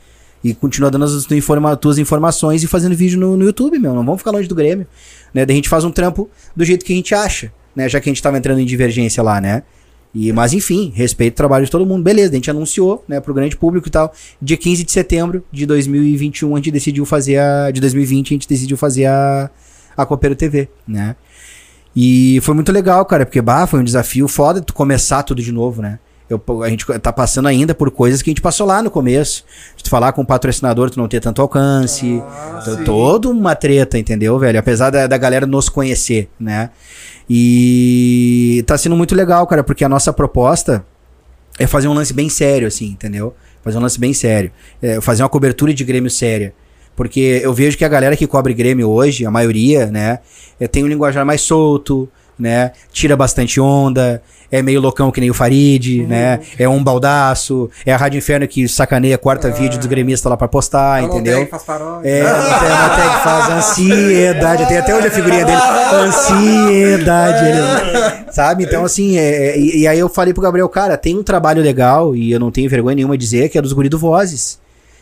E continua dando as tuas informa- informações e fazendo vídeo no, no YouTube, meu. Não vamos ficar longe do Grêmio. Né? Daí a gente faz um trampo do jeito que a gente acha, né? Já que a gente tava entrando em divergência lá, né? E, mas enfim, respeito o trabalho de todo mundo. Beleza, a gente anunciou, né, pro grande público e tal. Dia 15 de setembro de 2021 a gente decidiu fazer a. De 2020 a gente decidiu fazer a, a Copeiro TV, né? E foi muito legal, cara, porque bah, foi um desafio foda tu começar tudo de novo, né? Eu, a gente tá passando ainda por coisas que a gente passou lá no começo. De tu falar com o patrocinador, tu não ter tanto alcance. Ah, sim. toda uma treta, entendeu, velho? Apesar da, da galera nos conhecer, né? E tá sendo muito legal, cara, porque a nossa proposta é fazer um lance bem sério, assim, entendeu? Fazer um lance bem sério. É, fazer uma cobertura de Grêmio séria. Porque eu vejo que a galera que cobre Grêmio hoje, a maioria, né, é, tem um linguajar mais solto, né? Tira bastante onda, é meio loucão que nem o Farid, né? É um baldaço, é a Rádio Inferno que sacaneia, quarta vídeo dos gremistas lá pra postar, entendeu? tem, faz paródia. É, tag que faz (laughs) ansiedade. Tem até hoje a figurinha dele. Ansiedade. Ele, sabe? Então, assim, é, é, e, e aí eu falei pro Gabriel, cara, tem um trabalho legal, e eu não tenho vergonha nenhuma de dizer, que é dos guri do Vozes.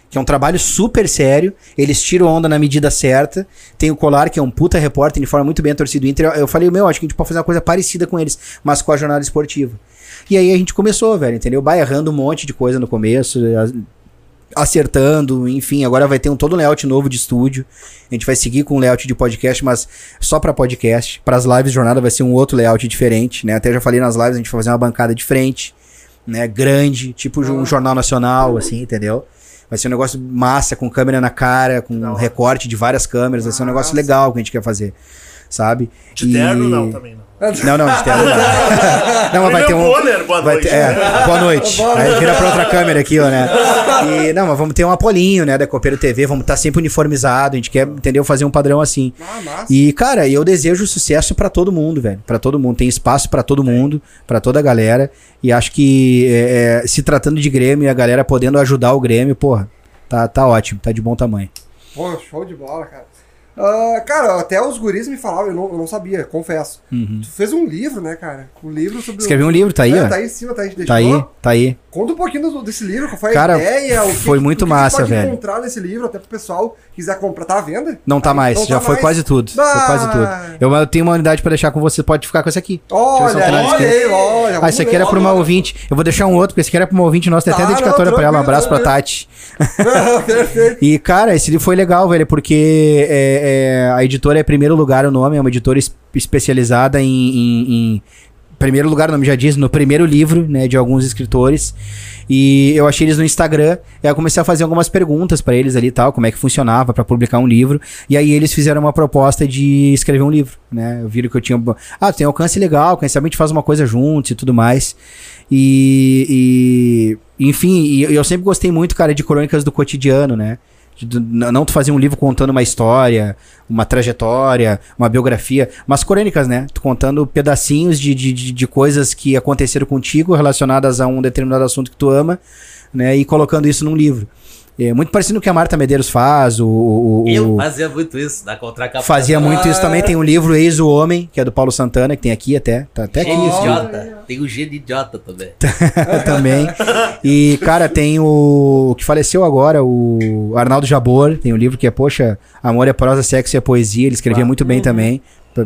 Que é um trabalho super sério. Eles tiram onda na medida certa. Tem o Colar, que é um puta repórter, informa muito bem a torcida do Inter. Eu- Eu falei, meu, acho que a gente pode fazer uma coisa parecida com eles, mas com a jornada esportiva. E aí a gente começou, velho, entendeu? Vai errando um monte de coisa no começo. acertando, enfim, agora vai ter um todo um layout novo de estúdio. A gente vai seguir com um layout de podcast, mas só pra podcast. Para as lives jornada vai ser um outro layout diferente, né? Até já falei nas lives, a gente vai fazer uma bancada de frente, né, grande, tipo um jornal nacional assim, entendeu? Vai ser um negócio massa com câmera na cara, com um recorte de várias câmeras, vai ser um negócio legal que a gente quer fazer. Sabe? De terno, não, também não. Não, não, de terno não. não, mas vai ter um. Bonner, boa Vai noite. ter, é, boa noite. (laughs) Aí vira pra outra câmera aqui, ó, né? (laughs) E, não, mas vamos ter um apolinho, né, da Copeiro TV, vamos estar sempre uniformizado, a gente quer, entendeu, fazer um padrão assim. Ah, massa. E, cara, eu desejo sucesso pra todo mundo, velho. Pra todo mundo. Tem espaço pra todo mundo, pra toda a galera. E acho que é, é, se tratando de Grêmio e a galera podendo ajudar o Grêmio, porra, tá, tá ótimo, tá de bom tamanho. Pô, show de bola, cara. Ah, cara, até os guris me falavam, eu não, eu não sabia, confesso. Uhum. Tu fez um livro, né, cara? Um livro sobre. Escrevi um livro, tá aí, é, ó. Tá aí em cima, tá aí. Tá aí, tá aí. Conta um pouquinho desse livro, qual foi Cara, a ideia, que, foi muito massa, pode velho. encontrar nesse livro, até pro pessoal quiser comprar. Tá à venda? Não tá Aí, mais, não já tá foi mais. quase tudo. Foi Ah! quase tudo. Eu, eu tenho uma unidade pra deixar com você, pode ficar com essa aqui. Olha, olha aí, olha. Ah, esse aqui era pra uma ouvinte. Eu vou deixar um outro, porque esse aqui era pra uma ouvinte nossa, tem até Tá, dedicatória não, pra ela. Um abraço pra. Tati. Perfeito. (laughs) E, cara, esse livro foi legal, velho, porque é, é, a editora é primeiro lugar o nome, é uma editora es- especializada em, em- em- Primeiro lugar, o nome já diz, no primeiro livro, né, de alguns escritores. E eu achei eles no Instagram, e aí eu comecei a fazer algumas perguntas pra eles ali e tal, como é que funcionava pra publicar um livro. E aí eles fizeram uma proposta de escrever um livro, né? Viram que eu tinha. Ah, tem alcance legal, quem a gente faz uma coisa juntos e tudo mais. E, e- enfim, eu sempre gostei muito, cara, de crônicas do cotidiano, né? Não tu fazer um livro contando uma história, uma trajetória, uma biografia, mas crônicas, né? Tu contando pedacinhos de, de, de, de coisas que aconteceram contigo relacionadas a um determinado assunto que tu ama, né? E colocando isso num livro. É muito parecido com o que a Marta Medeiros faz, o, o- o- Eu o- fazia muito isso, na contracapa. fazia muito isso também. Tem um livro Eis o Homem, que é do Paulo Santana, que tem aqui até. Tá até aqui Gênio idiota. Tem o gênio idiota também. (laughs) também. E, cara, tem o que faleceu agora, o Arnaldo Jabor, tem um livro que é, poxa, Amor é prosa, sexo é poesia, ele escrevia muito bem também.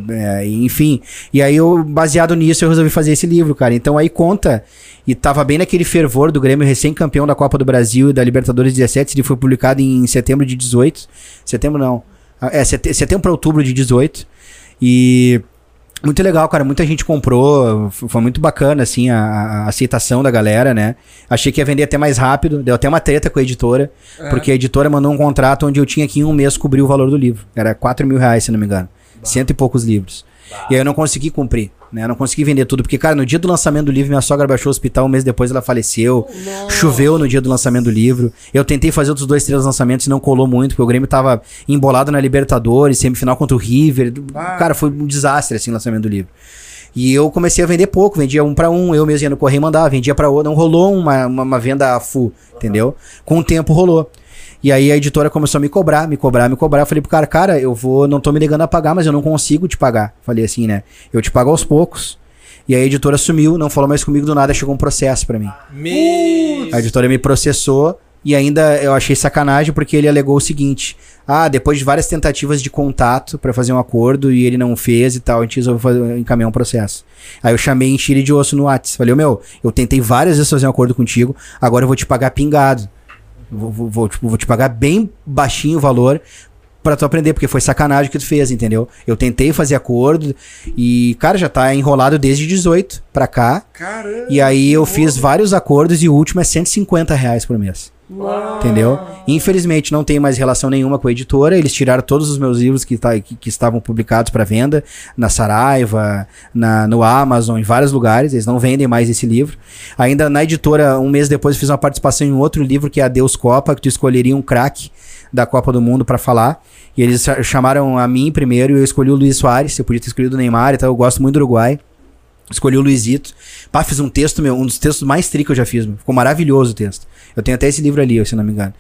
É, enfim, e aí eu, baseado nisso, eu resolvi fazer esse livro, cara. Então aí conta, e tava bem naquele fervor do Grêmio recém-campeão da Copa do Brasil e da Libertadores 17, ele foi publicado em setembro de 18. Setembro não. Ah, É, sete- setembro para outubro de 18. E muito legal, cara. Muita gente comprou. Foi muito bacana, assim, a, a aceitação da galera, né? Achei que ia vender até mais rápido. Deu até uma treta com a editora. Porque a editora mandou um contrato onde eu tinha que em um mês cobrir o valor do livro. Era 4 mil reais, se não me engano. Cento e poucos livros. E aí eu não consegui cumprir, né? Eu não consegui vender tudo. Porque, cara, no dia do lançamento do livro, minha sogra baixou o hospital. Um mês depois ela faleceu. Choveu no dia do lançamento do livro. Eu tentei fazer outros dois, três lançamentos e não colou muito. Porque o Grêmio tava embolado na Libertadores, semifinal contra o River. Ah. Cara, foi um desastre, assim, o lançamento do livro. E eu comecei a vender pouco, vendia um pra um, eu mesmo ia no correio mandava, vendia pra outro, não rolou uma, uma, uma venda full, entendeu? Com o tempo rolou. E aí a editora começou a me cobrar, me cobrar, me cobrar. Eu falei pro cara, cara, eu vou, não tô me negando a pagar, mas eu não consigo te pagar. Falei assim, né? Eu te pago aos poucos. E aí a editora sumiu, não falou mais comigo do nada, chegou um processo pra mim. Me... A editora me processou e ainda eu achei sacanagem porque ele alegou o seguinte: ah, depois de várias tentativas de contato pra fazer um acordo e ele não fez e tal, a gente resolveu fazer- encaminhar um processo. Aí eu chamei em tira de osso no Whats. Falei, meu, eu tentei várias vezes fazer um acordo contigo, agora eu vou te pagar pingado. Vou, vou, vou, tipo, vou te pagar bem baixinho o valor pra tu aprender, porque foi sacanagem que tu fez, entendeu? Eu tentei fazer acordo e, cara, já tá enrolado desde 18 pra cá. Caramba. E aí eu fiz vários acordos e o último é 150 reais por mês. Entendeu? Infelizmente não tem mais relação nenhuma com a editora. Eles tiraram todos os meus livros que, tá, que, que estavam publicados para venda na Saraiva, na, no Amazon, em vários lugares. Eles não vendem mais esse livro. Ainda na editora, um mês depois, fiz uma participação em outro livro que é a Deus Copa, que tu escolheria um craque da Copa do Mundo para falar. E eles cha- chamaram a mim primeiro e eu escolhi o Luiz Soares. Eu podia ter escolhido o Neymar, então eu gosto muito do Uruguai. Escolhi o Luizito. Pá, fiz um texto, meu, um dos textos mais tri que eu já fiz, meu. Ficou maravilhoso o texto. Eu tenho até esse livro ali, se não me engano.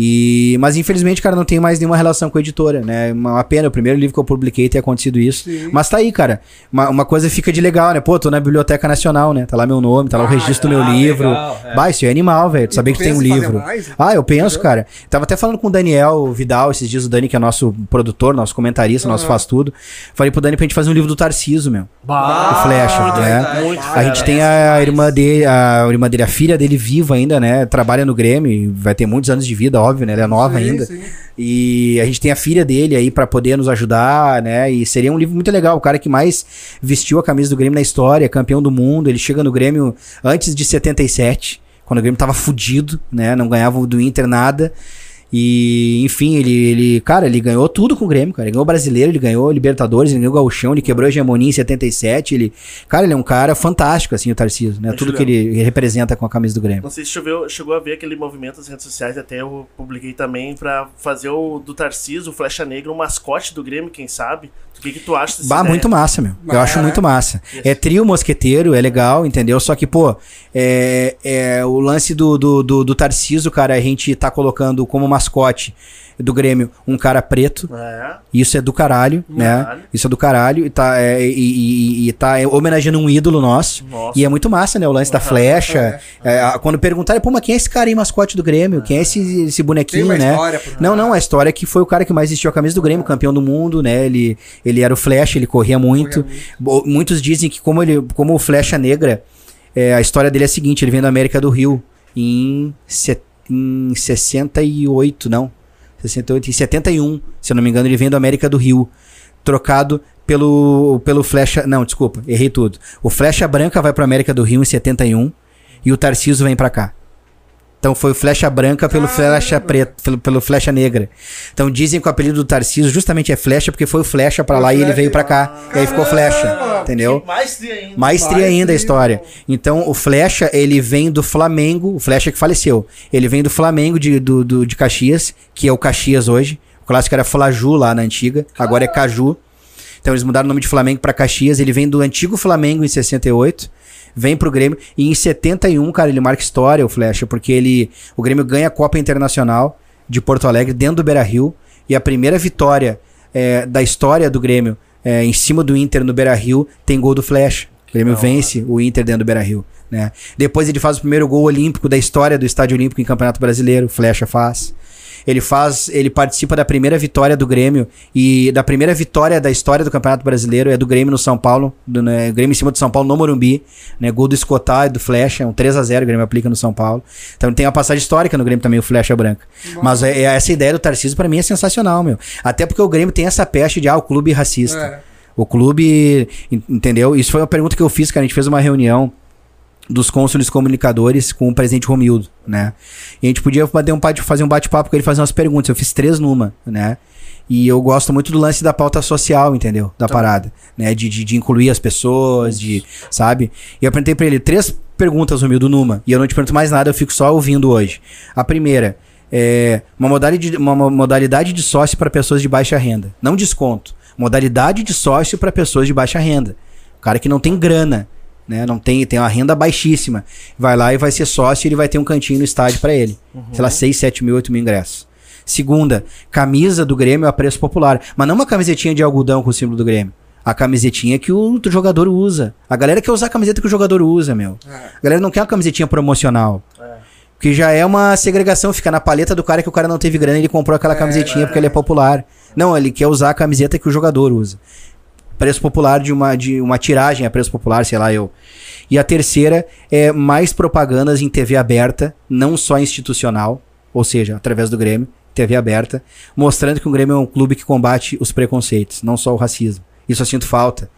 E, mas infelizmente, cara, não tem mais nenhuma relação com a editora, né? Uma pena, o primeiro livro que eu publiquei ter acontecido isso. Sim. Mas tá aí, cara. Uma, uma coisa fica de legal, né? Pô, tô na Biblioteca Nacional, né? Tá lá meu nome, tá lá o registro do meu ah, livro. legal, é. Bah, isso é animal, velho. Saber que tem um livro. mais? Ah, eu penso, Entendeu? cara. Tava até falando com o Daniel Vidal esses dias, o Dani, que é nosso produtor, nosso comentarista, nosso Aham. faz tudo. Falei pro Dani pra gente fazer um livro do Tarciso, meu. Bah, O Flecha, muito né? verdade. Muito A gente tem a irmã dele, a irmã dele, a filha dele viva ainda, né? Trabalha no Grêmio, vai ter muitos anos de vida, óbvio, né? Ela é nova Sim, ainda. sim. E a gente tem a filha dele aí pra poder nos ajudar, né? E seria um livro muito legal. O cara que mais vestiu a camisa do Grêmio na história, campeão do mundo. Ele chega no Grêmio antes de 77, quando o Grêmio tava fudido, né? Não ganhava do Inter nada. E, enfim, ele, ele, cara, ele ganhou tudo com o Grêmio, cara. Ele ganhou o brasileiro, ele ganhou Libertadores, ele ganhou o Gauchão, ele quebrou a hegemonia em 77. Ele, cara, ele é um cara fantástico, assim, o Tarcísio, né? É, Tudo que Julião. ele representa com a camisa do Grêmio. Não sei se choveu, chegou a ver aquele movimento nas redes sociais, até eu publiquei também, pra fazer o do Tarcísio, o Flecha Negra, um mascote do Grêmio, quem sabe? O que, que tu acha dessa Bah, ideia? muito massa, meu. Eu acho é? muito massa. Isso. É trio mosqueteiro, é legal, entendeu? Só que, pô, é, é o lance do, do, do, do Tarciso, cara, a gente tá colocando como mascote do Grêmio um cara preto. É. Isso é do caralho, né? Isso é do caralho e tá, é, e, e- e tá homenageando um ídolo nosso. Nossa. E é muito massa, né? O lance da flecha. É, a- quando perguntaram, pô, mas quem é esse cara aí, mascote do Grêmio? Quem é esse, esse bonequinho, né? história Não, não, a história é que foi o cara que mais vestiu a camisa do Grêmio, campeão do mundo, né? Ele, ele era o Flecha, ele corria muito. Bo- Muitos dizem que como ele, como o Flecha Negra, é, a história dele é a seguinte, ele vem da América do Rio em, se- em 68, não, 68, em 71, se eu não me engano, ele vem da América do Rio, trocado pelo, pelo Flecha, não, desculpa, errei tudo. O Flecha Branca vai pra América do Rio em 71 e o Tarciso vem pra cá. Então foi o Flecha Branca pelo Flecha Preto, pelo, pelo Flecha Negra. Então dizem que o apelido do Tarciso justamente é Flecha porque foi o Flecha pra lá e ele veio pra cá. E aí ficou Flecha, entendeu? Mais tri ainda. Mais tri Mais ainda a história. Então, o Flecha, ele vem do Flamengo, o Flecha que faleceu. Ele vem do Flamengo de, do, do- de Caxias, que é o Caxias hoje. O clássico era Flaju lá na antiga, agora é Caju. Então, eles mudaram o nome de Flamengo pra Caxias. Ele vem do antigo Flamengo em 68, vem pro Grêmio. E em 71, cara, ele marca história, o Flecha, porque ele, o Grêmio ganha a Copa Internacional de Porto Alegre, dentro do Beira Rio. E a primeira vitória é, da história do Grêmio é, em cima do Inter no Beira Rio tem gol do Flecha. O Grêmio vence o Inter dentro do Beira Rio. Né? Depois ele faz o primeiro gol olímpico da história do Estádio Olímpico em Campeonato Brasileiro. Flecha faz. Ele faz, ele participa da primeira vitória do Grêmio e da primeira vitória da história do Campeonato Brasileiro é do Grêmio no São Paulo, do né, Grêmio em cima do São Paulo no Morumbi, né, gol do Escotar e do Flecha, um 3 a 0 o Grêmio aplica no São Paulo. Então tem uma passagem histórica no Grêmio também o Flecha branca. Mas é, é- essa ideia do Tarcísio pra mim é sensacional, meu. Até porque o Grêmio tem essa peste de ah, o clube racista. É. O clube, en- entendeu? Isso foi uma pergunta que eu fiz, cara. A gente fez uma reunião dos cônsules comunicadores com o presidente Romildo, né? E a gente podia bater um fazer um bate-papo com ele, fazer umas perguntas. Eu fiz três numa, né? E eu gosto muito do lance da pauta social, entendeu? Da parada, né? De, de, de incluir as pessoas, de, sabe? E eu perguntei pra ele três perguntas, Romildo, numa. E eu não te pergunto mais nada, eu fico só ouvindo hoje. A primeira, é uma modalidade, uma modalidade de sócio para pessoas de baixa renda. Não desconto. Modalidade de sócio para pessoas de baixa renda. O cara que não tem grana, né? Não tem, tem uma renda baixíssima. Vai lá e vai ser sócio e ele vai ter um cantinho no estádio para ele. Sei lá, 6, 7 mil, 8 mil ingressos. Segunda, camisa do Grêmio a preço popular. Mas não uma camisetinha de algodão com o símbolo do Grêmio. A camisetinha que o jogador usa. A galera quer usar a camiseta que o jogador usa, meu. A galera não quer uma camisetinha promocional. Que já é uma segregação, fica na paleta do cara que o cara não teve grana e ele comprou aquela camisetinha porque ele é popular. Não, ele quer usar a camiseta que o jogador usa. Preço popular de uma, de uma tiragem a preço popular, sei lá eu. E a terceira é mais propagandas em TV aberta, não só institucional, ou seja, através do Grêmio, TV aberta, mostrando que o Grêmio é um clube que combate os preconceitos, não só o racismo. Isso eu sinto falta.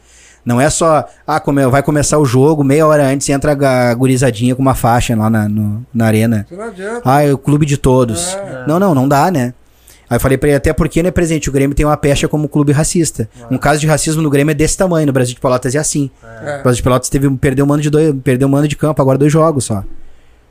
Não é só, ah, come, vai começar o jogo, meia hora antes entra a gurizadinha com uma faixa lá na, no- na arena. Isso não adianta. Ah, é o clube de todos. É. Não, não, não dá, né? Aí eu falei pra ele, até porque, né, presente, o Grêmio tem uma pecha como clube racista. Um caso de racismo no Grêmio é desse tamanho, no Brasil de Pelotas é assim. É. O Brasil de Pelotas teve, perdeu, um mano de dois, perdeu um mano de campo, agora dois jogos só.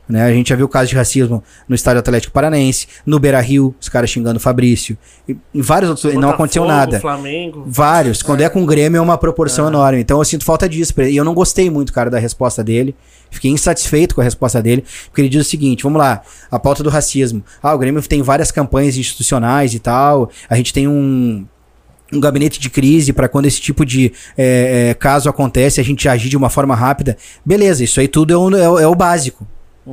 Né? A gente já viu casos de racismo no Estádio Atlético Paranaense, no Beira Rio, os caras xingando o Fabrício. E, em vários outros, e não aconteceu Botafogo, nada. Flamengo. Vários. Quando é com o Grêmio é uma proporção enorme. Então eu sinto falta disso. E eu não gostei muito, cara, da resposta dele. Fiquei insatisfeito com a resposta dele. Porque ele diz o seguinte: vamos lá, a pauta do racismo. Ah, o Grêmio tem várias campanhas institucionais e tal. A gente tem um. Um gabinete de crise para quando esse tipo de é, é, caso acontece, a gente agir de uma forma rápida. Beleza, isso aí tudo é o, é o- é o básico.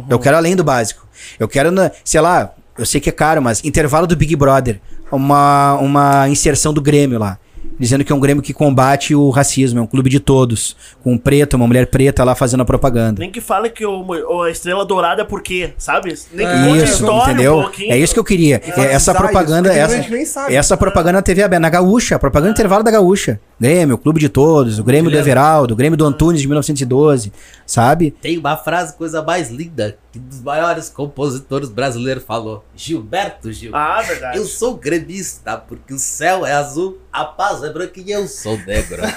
Eu quero além do básico. Eu quero, na- sei lá, eu sei que é caro, mas intervalo do Big Brother. Uma, uma inserção do Grêmio lá. Dizendo que é um Grêmio que combate o racismo, é um clube de todos. Com um preto, uma mulher preta lá fazendo a propaganda. Nem que fale que o, o- a estrela dourada é por quê, sabe? Nem que conte a Isso, história entendeu? um pouquinho. é isso que eu queria. É essa propaganda, isso, essa, a gente nem sabe. essa propaganda na TV aberta, na Gaúcha, a propaganda intervalo da Gaúcha. Grêmio, o clube de todos, o Grêmio do Everaldo, o Grêmio do Antunes de 1912, sabe? Tem uma frase, coisa mais linda, que dos maiores compositores brasileiros falou. Gilberto Gil. Ah, verdade. Eu sou gremista porque o céu é azul, a paz é branca e eu sou negro. (laughs)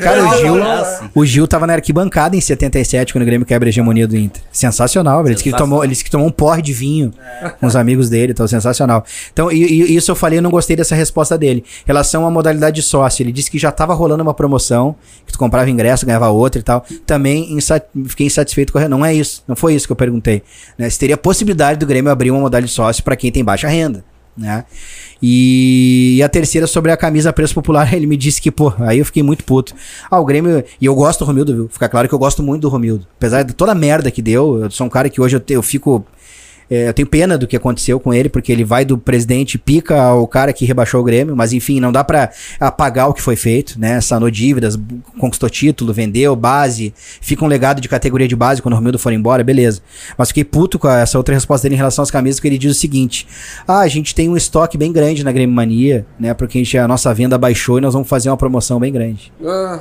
Cara, o Gil, É assim. o Gil tava na arquibancada em 77, quando o Grêmio quebra a hegemonia do Inter. Sensacional, velho. Ele disse que ele tomou, ele disse que tomou um porre de vinho com os amigos dele, então sensacional. Então, e, e isso eu falei, eu não gostei dessa resposta dele. Em relação à modalidade de sócio, ele disse que já tava rolando uma promoção, que tu comprava ingresso, ganhava outra e tal. Também insa- fiquei insatisfeito satisfeito com a Não é isso. Não foi isso que eu perguntei. Né? Se teria possibilidade do Grêmio abrir uma modalidade de sócio para quem tem baixa renda. Né? E, e a terceira sobre a camisa preço popular, (laughs) ele me disse que, pô, aí eu fiquei muito puto. Ah, o Grêmio. E eu gosto do Romildo, viu? Fica claro que eu gosto muito do Romildo. Apesar de toda a merda que deu, eu sou um cara que hoje eu, te, eu fico é, eu tenho pena do que aconteceu com ele, porque ele vai do presidente pica ao cara que rebaixou o Grêmio, mas enfim, não dá para apagar o que foi feito, né? Sanou dívidas, conquistou título, vendeu base, fica um legado de categoria de base quando o Romildo for embora, beleza. Mas fiquei puto com essa outra resposta dele em relação às camisas, que ele diz o seguinte: ah, a gente tem um estoque bem grande na Grêmio Mania, né? Porque a, gente, a nossa venda baixou e nós vamos fazer uma promoção bem grande. Ah.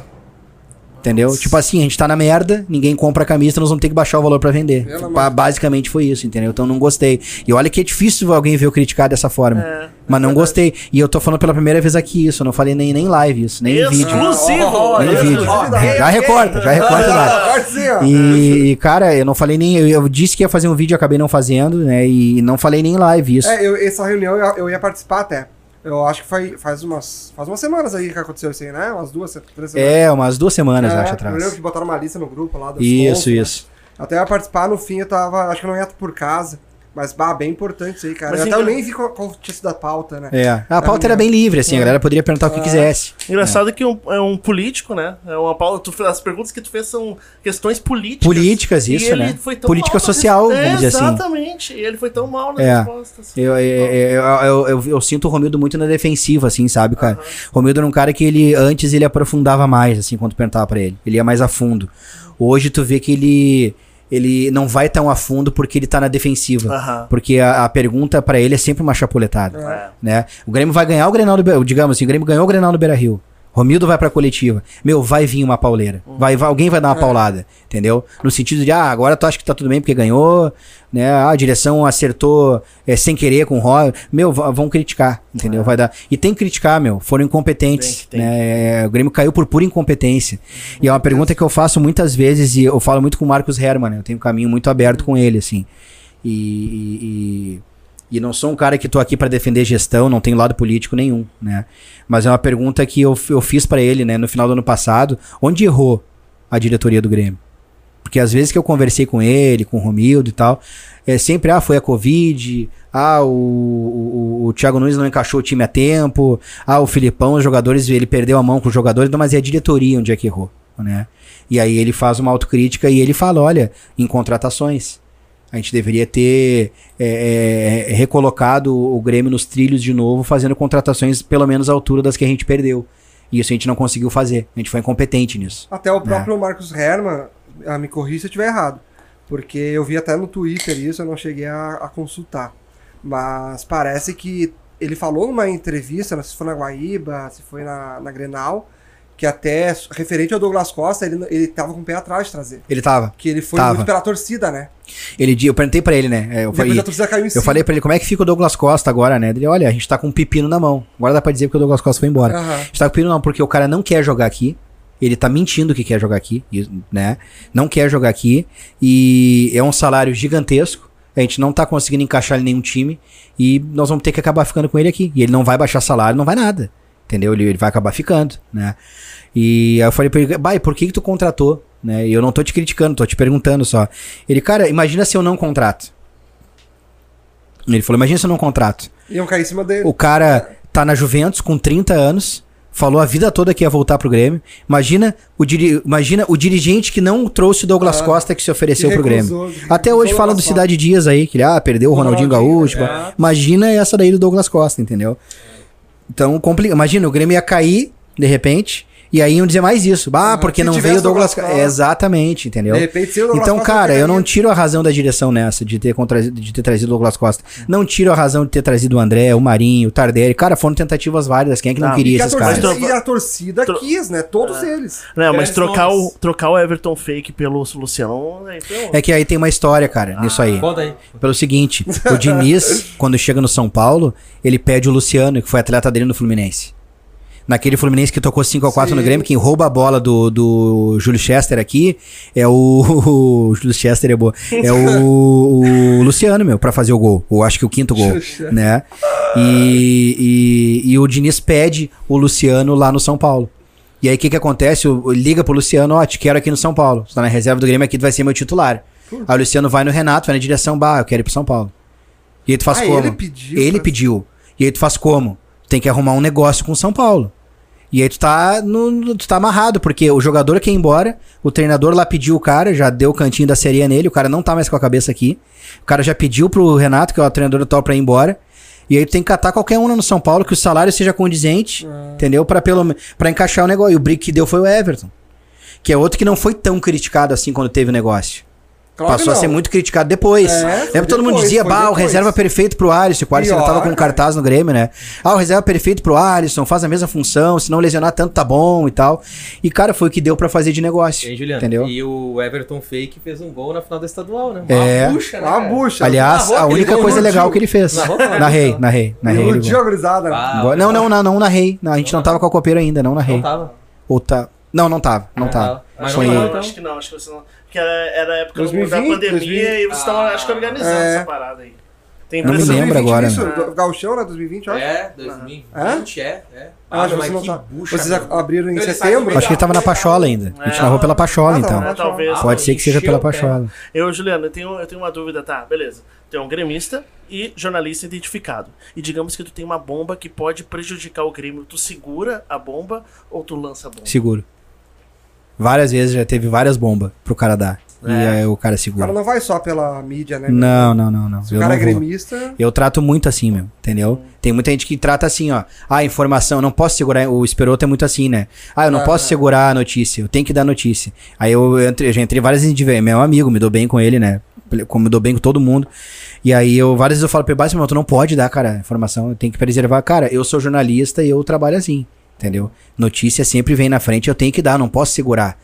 Entendeu? Tipo assim, a gente tá na merda, ninguém compra a camisa, nós vamos ter que baixar o valor para vender. Basicamente foi isso, entendeu? Então não gostei. E olha que é difícil alguém ver eu criticar dessa forma. É, mas não gostei. E eu tô falando pela primeira vez aqui isso, eu não falei nem, nem live isso, nem isso, vídeo. Exclusivo! nem vídeo. Já recorta, já recorta lá. E, e, cara, eu não falei nem. Eu, eu, disse que ia fazer um vídeo, acabei não fazendo, né? E não falei nem live isso. É, eu, essa reunião eu, eu ia participar até. Eu acho que foi, faz umas, faz umas semanas aí que aconteceu isso aí, né? Umas duas, três semanas. É, umas duas semanas, é, acho, atrás. Eu lembro que botaram uma lista no grupo lá. Isso, né? isso. Né? Até ia participar, no fim eu tava, acho que eu não ia por casa. Mas, bah, bem importante isso aí, cara. Mas, eu até eu nem vi qual, qual tinha sido a pauta, né? É. A pauta era bem livre, assim, é. a galera poderia perguntar o que é. quisesse. Engraçado é. que um, é um político, né? É uma pauta. Tu, as perguntas que tu fez são questões políticas. Políticas, isso, né? Política social, vamos dizer assim. Exatamente. E ele foi tão mal na é. resposta. Assim. Eu, eu, eu, eu, eu, sinto o Romildo muito na defensiva, assim, sabe, cara? Uhum. Romildo era um cara que ele, antes, ele aprofundava mais, assim, quando perguntava pra ele. Ele ia mais a fundo. Hoje tu vê que ele ele não vai tão a fundo porque ele tá na defensiva. Uhum. Porque a, a pergunta para ele é sempre uma chapuletada. É. Né? O Grêmio vai ganhar o Grenal do digamos assim, o Grêmio ganhou o Grenal do Beira Rio. Romildo vai pra coletiva. Meu, vai vir uma pauleira. Uhum. Vai, vai, alguém vai dar uma é. paulada. Entendeu? No sentido de, ah, agora tu acha que tá tudo bem porque ganhou, né? Ah, a direção acertou é, sem querer com o Roy. Meu, vão criticar, entendeu? É. Vai dar. E tem que criticar, meu. Foram incompetentes. Tem, tem. Né? O Grêmio caiu por pura incompetência. Uhum. E é uma pergunta que eu faço muitas vezes e eu falo muito com o Marcos Herman, né? Eu tenho um caminho muito aberto uhum. com ele, assim. e, e, e e não sou um cara que tô aqui para defender gestão, não tenho lado político nenhum, né? Mas é uma pergunta que eu, eu fiz para ele, né, no final do ano passado, onde errou a diretoria do Grêmio? Porque às vezes que eu conversei com ele, com o Romildo e tal, é sempre, ah, foi a Covid, ah, o, o, o Thiago Nunes não encaixou o time a tempo, ah, o Filipão, os jogadores, ele perdeu a mão com os jogadores, mas é a diretoria onde é que errou, né? E aí ele faz uma autocrítica e ele fala, olha, em contratações, a gente deveria ter é, é, recolocado o Grêmio nos trilhos de novo, fazendo contratações pelo menos à altura das que a gente perdeu. E isso a gente não conseguiu fazer. A gente foi incompetente nisso. Até o próprio Marcos Herman, ah, me corri se eu estiver errado. Porque eu vi até no Twitter isso, eu não cheguei a, a consultar. Mas parece que ele falou numa entrevista, sei se foi na Guaíba, se foi na, na Grenal, que até referente ao Douglas Costa, ele, ele tava com o pé atrás de trazer. Ele tava. Que ele foi tava. muito pela torcida, né? Ele, eu perguntei pra ele, né? Eu, falei, a torcida caiu em eu falei pra ele, como é que fica o Douglas Costa agora, né? Ele, olha, a gente tá com um pepino na mão. Agora dá pra dizer que o Douglas Costa foi embora. Uhum. A gente tá com pepino na mão porque o cara não quer jogar aqui. Ele tá mentindo que quer jogar aqui, né? Não quer jogar aqui. E é um salário gigantesco. A gente não tá conseguindo encaixar ele em nenhum time. E nós vamos ter que acabar ficando com ele aqui. E ele não vai baixar salário, não vai nada. Entendeu? Ele, ele vai acabar ficando, né? E aí eu falei pra ele, Bai, por que, que tu contratou? Né? E eu não tô te criticando, tô te perguntando só. Ele, cara, imagina se eu não contrato. Ele falou, imagina se eu não contrato. Iam cair em cima dele. O cara tá na Juventus com 30 anos, falou a vida toda que ia voltar pro Grêmio. Imagina o, diri imagina o dirigente que não trouxe o Douglas ah, Costa que se ofereceu que pro Grêmio. Até hoje fala do Cidade Dias aí, que ele ah, perdeu o, o Ronaldinho, Ronaldinho Gaúcho. É. Imagina essa daí do Douglas Costa, entendeu? Então, complica. Imagina, o Grêmio ia cair, de repente, e aí iam dizer mais isso. Ah, porque não veio o Douglas Costa. Exatamente, entendeu? De repente, se o Douglas então, Costa cara, eu não tiro a razão da direção nessa, de ter, contra... de ter trazido o Douglas Costa. Não tiro a razão de ter trazido o André, o Marinho, o Tardelli. Cara, foram tentativas válidas. Quem é que não, não queria esses caras? E a torcida Tro... quis, né? Todos é. eles. Não, mas trocar o, trocar o Everton fake pelo Luciano. É que aí tem uma história, cara, ah, nisso aí. Conta aí. Pelo seguinte: o (laughs) Diniz, quando chega no São Paulo, ele pede o Luciano, que foi atleta dele no Fluminense naquele Fluminense que tocou 5 a 4 no Grêmio, quem rouba a bola do, do Júlio Chester aqui é o, (laughs) o Júlio Chester é boa, é o, o Luciano, meu, para fazer o gol, ou acho que o quinto gol, né? E, e, e o Diniz pede o Luciano lá no São Paulo. E aí o que que acontece? O, liga pro Luciano, ó, te quero aqui no São Paulo. Você tá na reserva do Grêmio aqui, tu vai ser meu titular. Aí o Luciano vai no Renato, vai na direção, bah, eu quero ir pro São Paulo. E aí tu faz Ah, como? ele pediu Ele pra- pediu. E aí tu faz como? Tem que arrumar um negócio com o São Paulo. E aí tu tá, no, tu tá amarrado, porque o jogador quer ir embora, o treinador lá pediu o cara, já deu o cantinho da sereia nele, o cara não tá mais com a cabeça aqui. O cara já pediu pro Renato, que é o treinador atual, pra ir embora. E aí tu tem que catar qualquer um no São Paulo, que o salário seja condizente, entendeu? Pra, pelo, pra encaixar o negócio. E o brick que deu foi o Everton. Que é outro que não foi tão criticado assim quando teve o negócio. Claro Passou a ser muito criticado depois. É, Lembra todo mundo dizia, bah, o reserva perfeito pro Alisson. O Alisson tava com um cartaz no Grêmio, né? Ah, o reserva perfeito pro Alisson, faz a mesma função, se não lesionar tanto tá bom e tal. E, cara, foi o que deu pra fazer de E negócio. aí, Juliano? Entendeu? E o Everton Fake fez um gol na final da estadual, né? É. bucha, né? Uma bucha. Aliás, a única coisa legal que ele fez. Narrei, visão. narrei, narrei. ele Iludiu gol. a gurizada. né? Ah. Não, não, não, não narrei. Não, a gente não tava com a copeira ainda, não narrei. Não tava. Ou tá. Não, não tava, não Não tava. Mas Acho Foi não, então. acho que não, acho que você não. Porque era, era a época 2020, da pandemia 2020. e vocês estavam, acho que, organizando É. essa parada aí. Tem Não me impressão- lembro 2020 agora, Isso, né? do Gauchão, né? 2020, eu acho. É, 2020, é, é. Ah, mas você não que tá. bucha, Vocês mano. abriram em setembro? Acho que ele tava na Pachola ainda. A gente É. narrou pela Pachola, Ah, tá. então. É, talvez. Pode ser que seja pela. Pachola. Eu, Juliano, eu tenho, eu tenho uma dúvida, tá? Beleza. Tu é um gremista e jornalista identificado. E digamos que tu tem uma bomba que pode prejudicar o Grêmio. Tu segura a bomba ou tu lança a bomba? Seguro. Várias vezes já teve várias bombas pro cara dar. E É. aí o cara O segura. cara não vai só pela mídia, né? Não, não, não, não. Se o Eu cara é gremista. Eu trato muito assim, meu, entendeu? Tem muita gente que trata assim, ó. Ah, informação, não posso segurar. O Esperoto é muito assim, né? Ah, eu não Ah, posso é. segurar a notícia, eu tenho que dar notícia. Aí eu, entrei, eu já entrei várias vezes de ver, meu amigo, me dou bem com ele, né? Como me dou bem com todo mundo. E aí eu várias vezes eu falo pra ele, "Basta, meu, tu não pode dar, cara, informação, eu tenho que preservar. Cara, eu sou jornalista e eu trabalho assim, entendeu? Notícia sempre vem na frente, eu tenho que dar, não posso segurar.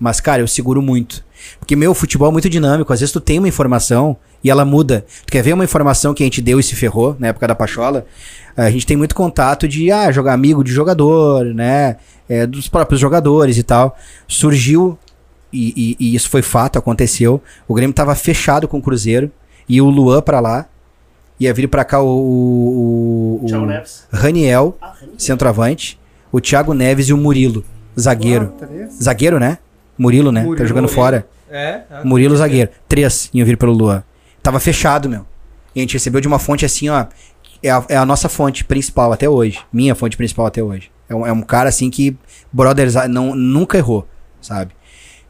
Mas, cara, eu seguro muito. Porque, meu, futebol é muito dinâmico. Às vezes tu tem uma informação e ela muda. Tu quer ver uma informação que a gente deu e se ferrou na época da Pachola? A gente tem muito contato de, ah, jogar amigo de jogador, né? É, dos próprios jogadores e tal. Surgiu, e, e- e isso foi fato, aconteceu. O Grêmio tava fechado com o Cruzeiro. E o Luan pra lá. Ia vir pra cá o. o, o, o. Raniel, Ah, Raniel. centroavante. O Thiago Neves e o Murilo, zagueiro. Ah. Zagueiro, né? Murilo, né? tá Murilo, jogando Murilo. fora. É. é. Murilo, zagueiro. Três iam vir pelo Luan. Tava fechado, meu. E a gente recebeu de uma fonte assim, ó. É a, é a nossa fonte principal até hoje. Minha fonte principal até hoje. É um, é um cara assim que, brothers, ah, não, nunca errou, sabe?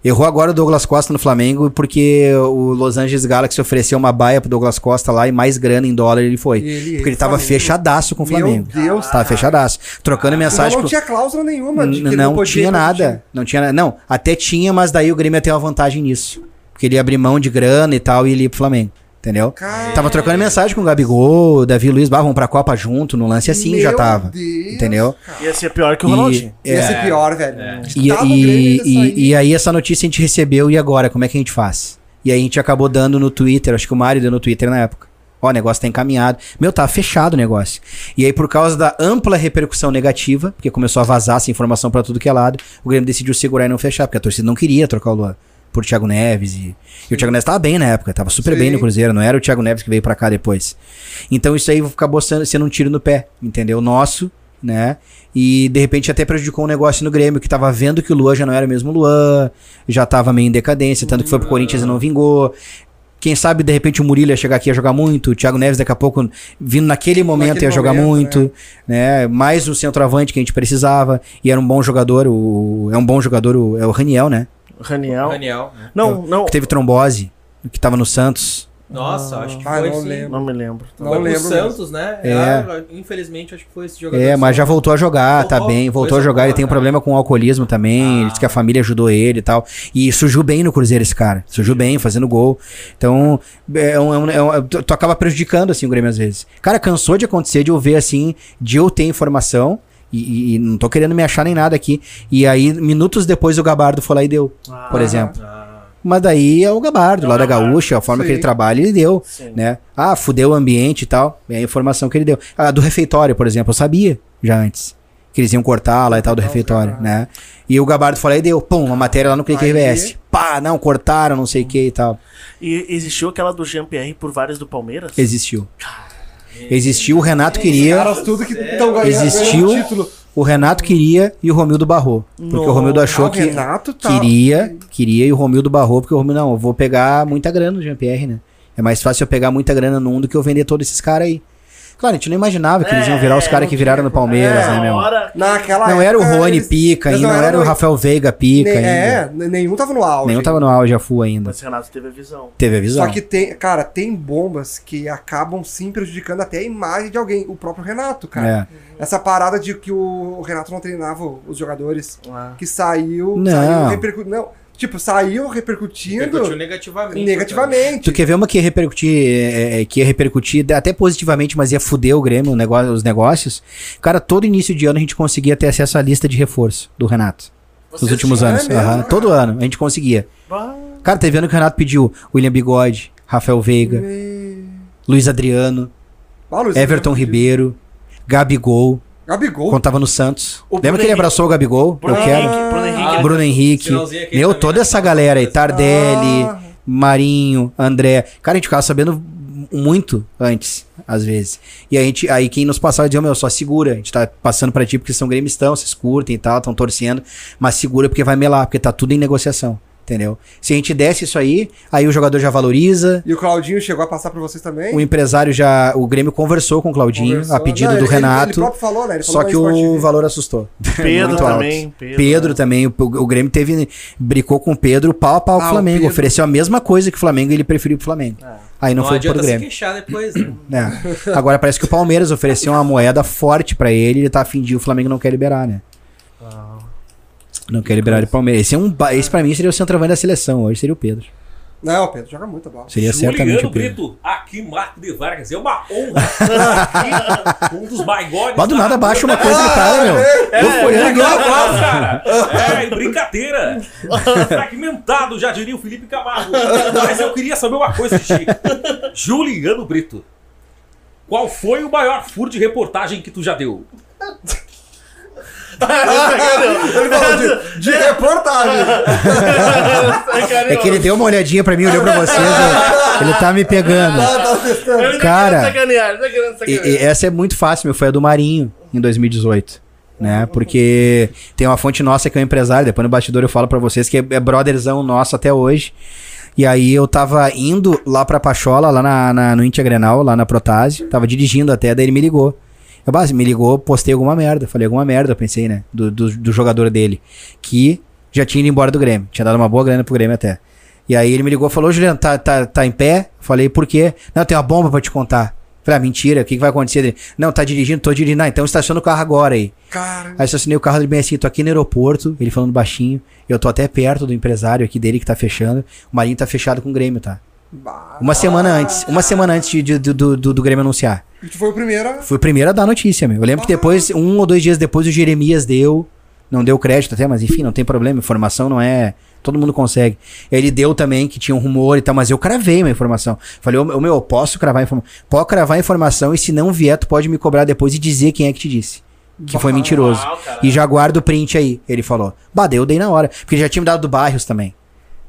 Errou agora o Douglas Costa no Flamengo porque o Los Angeles Galaxy ofereceu uma baia pro Douglas Costa lá e mais grana em dólar ele foi. Ele- porque ele tava Flamengo. fechadaço com o Meu Flamengo. Deus, Tava fechadaço. Trocando Então mensagem não com- tinha cláusula nenhuma de que não podia tinha nada. Não tinha nada. Não, até tinha, mas daí o Grêmio ia ter uma vantagem nisso. Porque ele ia abrir mão de grana e tal e ele ia pro Flamengo. Entendeu? Cara, Tava trocando mensagem com o Gabigol, Davi Luiz, bah, vamos pra Copa junto, no lance assim meu já tava. Deus, Entendeu? cara. Ia ser pior que o E- Ronaldinho. Ia ser pior, velho. E, o e, e, sair. e aí essa notícia a gente recebeu e agora, como é que a gente faz? E aí a gente acabou dando no Twitter, acho que o Mário deu no Twitter na época. Ó, o negócio tá encaminhado. Meu, tá fechado o negócio. E aí, por causa da ampla repercussão negativa, porque começou a vazar essa informação pra tudo que é lado, o Grêmio decidiu segurar e não fechar, porque a torcida não queria trocar o Luan por Thiago Neves. E, e o Thiago Neves tava bem na época, tava super Sim. bem no Cruzeiro, não era o Thiago Neves que veio pra cá depois. Então isso aí acabou sendo, sendo um tiro no pé, entendeu? Nosso, né? E de repente até prejudicou um negócio no Grêmio, que tava vendo que o Luan já não era o mesmo Luan, já tava meio em decadência, tanto que foi pro Corinthians e não vingou. Quem sabe, de repente, o Murilo ia chegar aqui e ia jogar muito, o Thiago Neves daqui a pouco, vindo naquele momento, Naquele ia jogar momento, muito, né? Mais o centroavante que a gente precisava, e era um bom jogador, o, é um bom jogador, o, é o Raniel, né? Raniel. Daniel. né? Não, não. Que teve trombose, que tava no Santos. Nossa, acho que Ah, foi não sim. lembro. Não me lembro. Não foi lembro mesmo. Santos, né? É. Ah, infelizmente, acho que foi esse jogador. É, mas já voltou a jogar, tá Voltou? bem, voltou a jogar. Ele tem um cara. problema com o alcoolismo também. Ah. Ele disse que a família ajudou ele e tal. E surgiu bem no Cruzeiro esse cara. Surgiu bem, fazendo gol. Então, é um, é um- é um- tu, tu acaba prejudicando assim o Grêmio às vezes. Cara, cansou de acontecer de eu ver assim, de eu ter informação. E, e- não tô querendo me achar nem nada aqui. E aí, minutos depois, o Gabardo foi lá e deu, Ah, por exemplo. Ah, Mas daí é o Gabardo, É lá da. Gaúcha, a forma que Sim. ele trabalha, ele deu Sim. né? Ah, fudeu o ambiente e tal. É a informação que ele deu. Ah, do refeitório, por exemplo, eu sabia já antes. Que eles iam cortar lá e tal do Não, refeitório, cara. né? E o Gabardo falou e deu, pum, uma matéria lá no Clique RBS. Pá, não, cortaram, não sei o que e tal. E existiu aquela do Jean-Pierre por vários do Palmeiras? Existiu. Existiu, o Renato queria. caras tudo que estão ganhando Existiu- título. O Renato queria e o Romildo barrou. Porque o Romildo achou o que Renato tá- queria, queria e o Romildo barrou, porque o Romildo, não, eu vou pegar muita grana no Jean-Pierre, né? É mais fácil eu pegar muita grana num do que eu vender todos esses caras aí. Claro, a gente não imaginava que eles iam virar os É, caras que viraram no Palmeiras, é, né, meu? Hora... Naquela Não era o Rony eles- pica ainda, não era o Rafael Veiga pica Ne- ainda. É, nenhum tava no auge. Nenhum tava no auge a full ainda. Mas o Renato teve a visão. Teve a visão. Só que tem, cara, tem bombas que acabam sim prejudicando até a imagem de alguém. O próprio Renato, cara. É. Essa parada de que o Renato não treinava os jogadores, Ah. que saiu, Não. saiu repercutindo. Não, tipo, saiu repercutindo Repercutiu negativamente. negativamente. Tu quer ver uma que ia repercutir, é, é, que ia repercutir até positivamente, mas ia fuder o Grêmio, o negócio, os negócios? Cara, todo início de ano a gente conseguia ter acesso à lista de reforço do Renato. Nos Vocês últimos tinham- anos. é cara? todo ano a gente conseguia. Cara, teve ano que o Renato pediu William Bigode, Rafael Veiga, Me- Luiz Adriano, Ah, Luiz Everton. Ribeiro, Gabigol, Gabigol. quando tava no Santos. O Lembra Bruno que ele Henrique. abraçou o Gabigol? Bruno Eu quero. Henrique, Bruno Henrique. Ah, Bruno Henrique. Meu, toda né? essa galera aí, Tardelli, Ah. Marinho, André. Cara, a gente ficava sabendo muito antes, às vezes. E a gente, aí quem nos passava dizia, meu, só segura. A gente tá passando pra ti porque são gremistão, vocês curtem e tal, estão torcendo. Mas segura porque vai melar, porque tá tudo em negociação. Entendeu? Se a gente desse isso aí, aí o jogador já valoriza. E o Claudinho chegou a passar pra vocês também? O empresário já. O Grêmio conversou com o Claudinho, Conversou. a pedido Não, do ele- Renato. Ele, próprio falou, né? Ele só falou que na Sport o valor assustou. (laughs) Pedro Muito alto. também. Pedro também, o, o Grêmio teve. Bricou com o Pedro, pau a pau Ah, o o Flamengo. Pedro. Ofereceu a mesma coisa que o Flamengo e ele preferiu pro Flamengo. Aí não, Não, foi pro adianta se Grêmio. queixar depois, né? (clears throat) É. Agora parece que o Palmeiras ofereceu uma moeda forte pra ele, ele tá afim de ir, o Flamengo não quer liberar, né? Não quer liberar o Palmeiras. Esse, é um, ba- esse pra mim seria o centroavante da seleção, hoje seria o Pedro. Não, o Pedro joga muita bola. Seria certamente o Pedro. Brito, aqui Marco de Vargas, é uma honra aqui, (laughs) um dos maiores. Mas do nada baixa uma coisa do cara, meu. É, Eu fui é, olhando lá. abraço, cara. É, brincadeira. Fragmentado, já diria o Felipe Camargo. Mas eu queria saber uma coisa, Chico. Juliano Brito, qual foi o maior furo de reportagem que tu já deu? Ele falou de, de reportagem. É que ele deu uma olhadinha pra mim, olhou pra vocês. ele tá me pegando. Cara, Sacanear, tá querendo E, e essa é muito fácil, meu. Foi a do Marinho, em 2018. Né? Porque tem uma fonte nossa que é um empresário, depois no bastidor eu falo pra vocês que é, é brotherzão nosso até hoje. E aí eu tava indo lá pra Pachola, lá na, na- no Intia Grenal, lá na Protásio, tava dirigindo até, daí ele me ligou. Eu, bah, me ligou, postei alguma merda, falei alguma merda, eu pensei, né, do, do, do jogador dele, que já tinha ido embora do Grêmio, tinha dado uma boa grana pro Grêmio até. E aí ele me ligou e falou, Juliano, tá, tá, tá em pé? Falei, por quê? Não, tem uma bomba pra te contar. Falei, ah, mentira, o que, que vai acontecer? Ele, não, tá dirigindo, tô dirigindo. Ah, então estaciona o carro agora aí. Cara, Aí estacionei o carro dele bem assim, tô aqui no aeroporto, ele falando baixinho. Eu tô até perto do empresário aqui dele que tá fechando. O Marinho tá fechado com o Grêmio, tá? Bah. Uma semana antes, uma semana antes de, de- do, do, do Grêmio anunciar. E tu foi o primeiro. a- Fui o primeiro a dar a notícia, meu. Eu lembro que depois, um ou dois dias depois, o Jeremias deu. Não deu crédito até, mas enfim, não tem problema. Informação não é. Todo mundo consegue. Ele deu também que tinha um rumor e tal, mas eu cravei uma informação. Falei, ô meu, eu posso cravar a informação. Pode cravar a informação e se não vier, tu pode me cobrar depois e dizer quem é que te disse. Que foi mentiroso. E já guarda o print aí, ele falou. Bah, daí eu dei na hora. Porque já tinha me dado do Bairros também.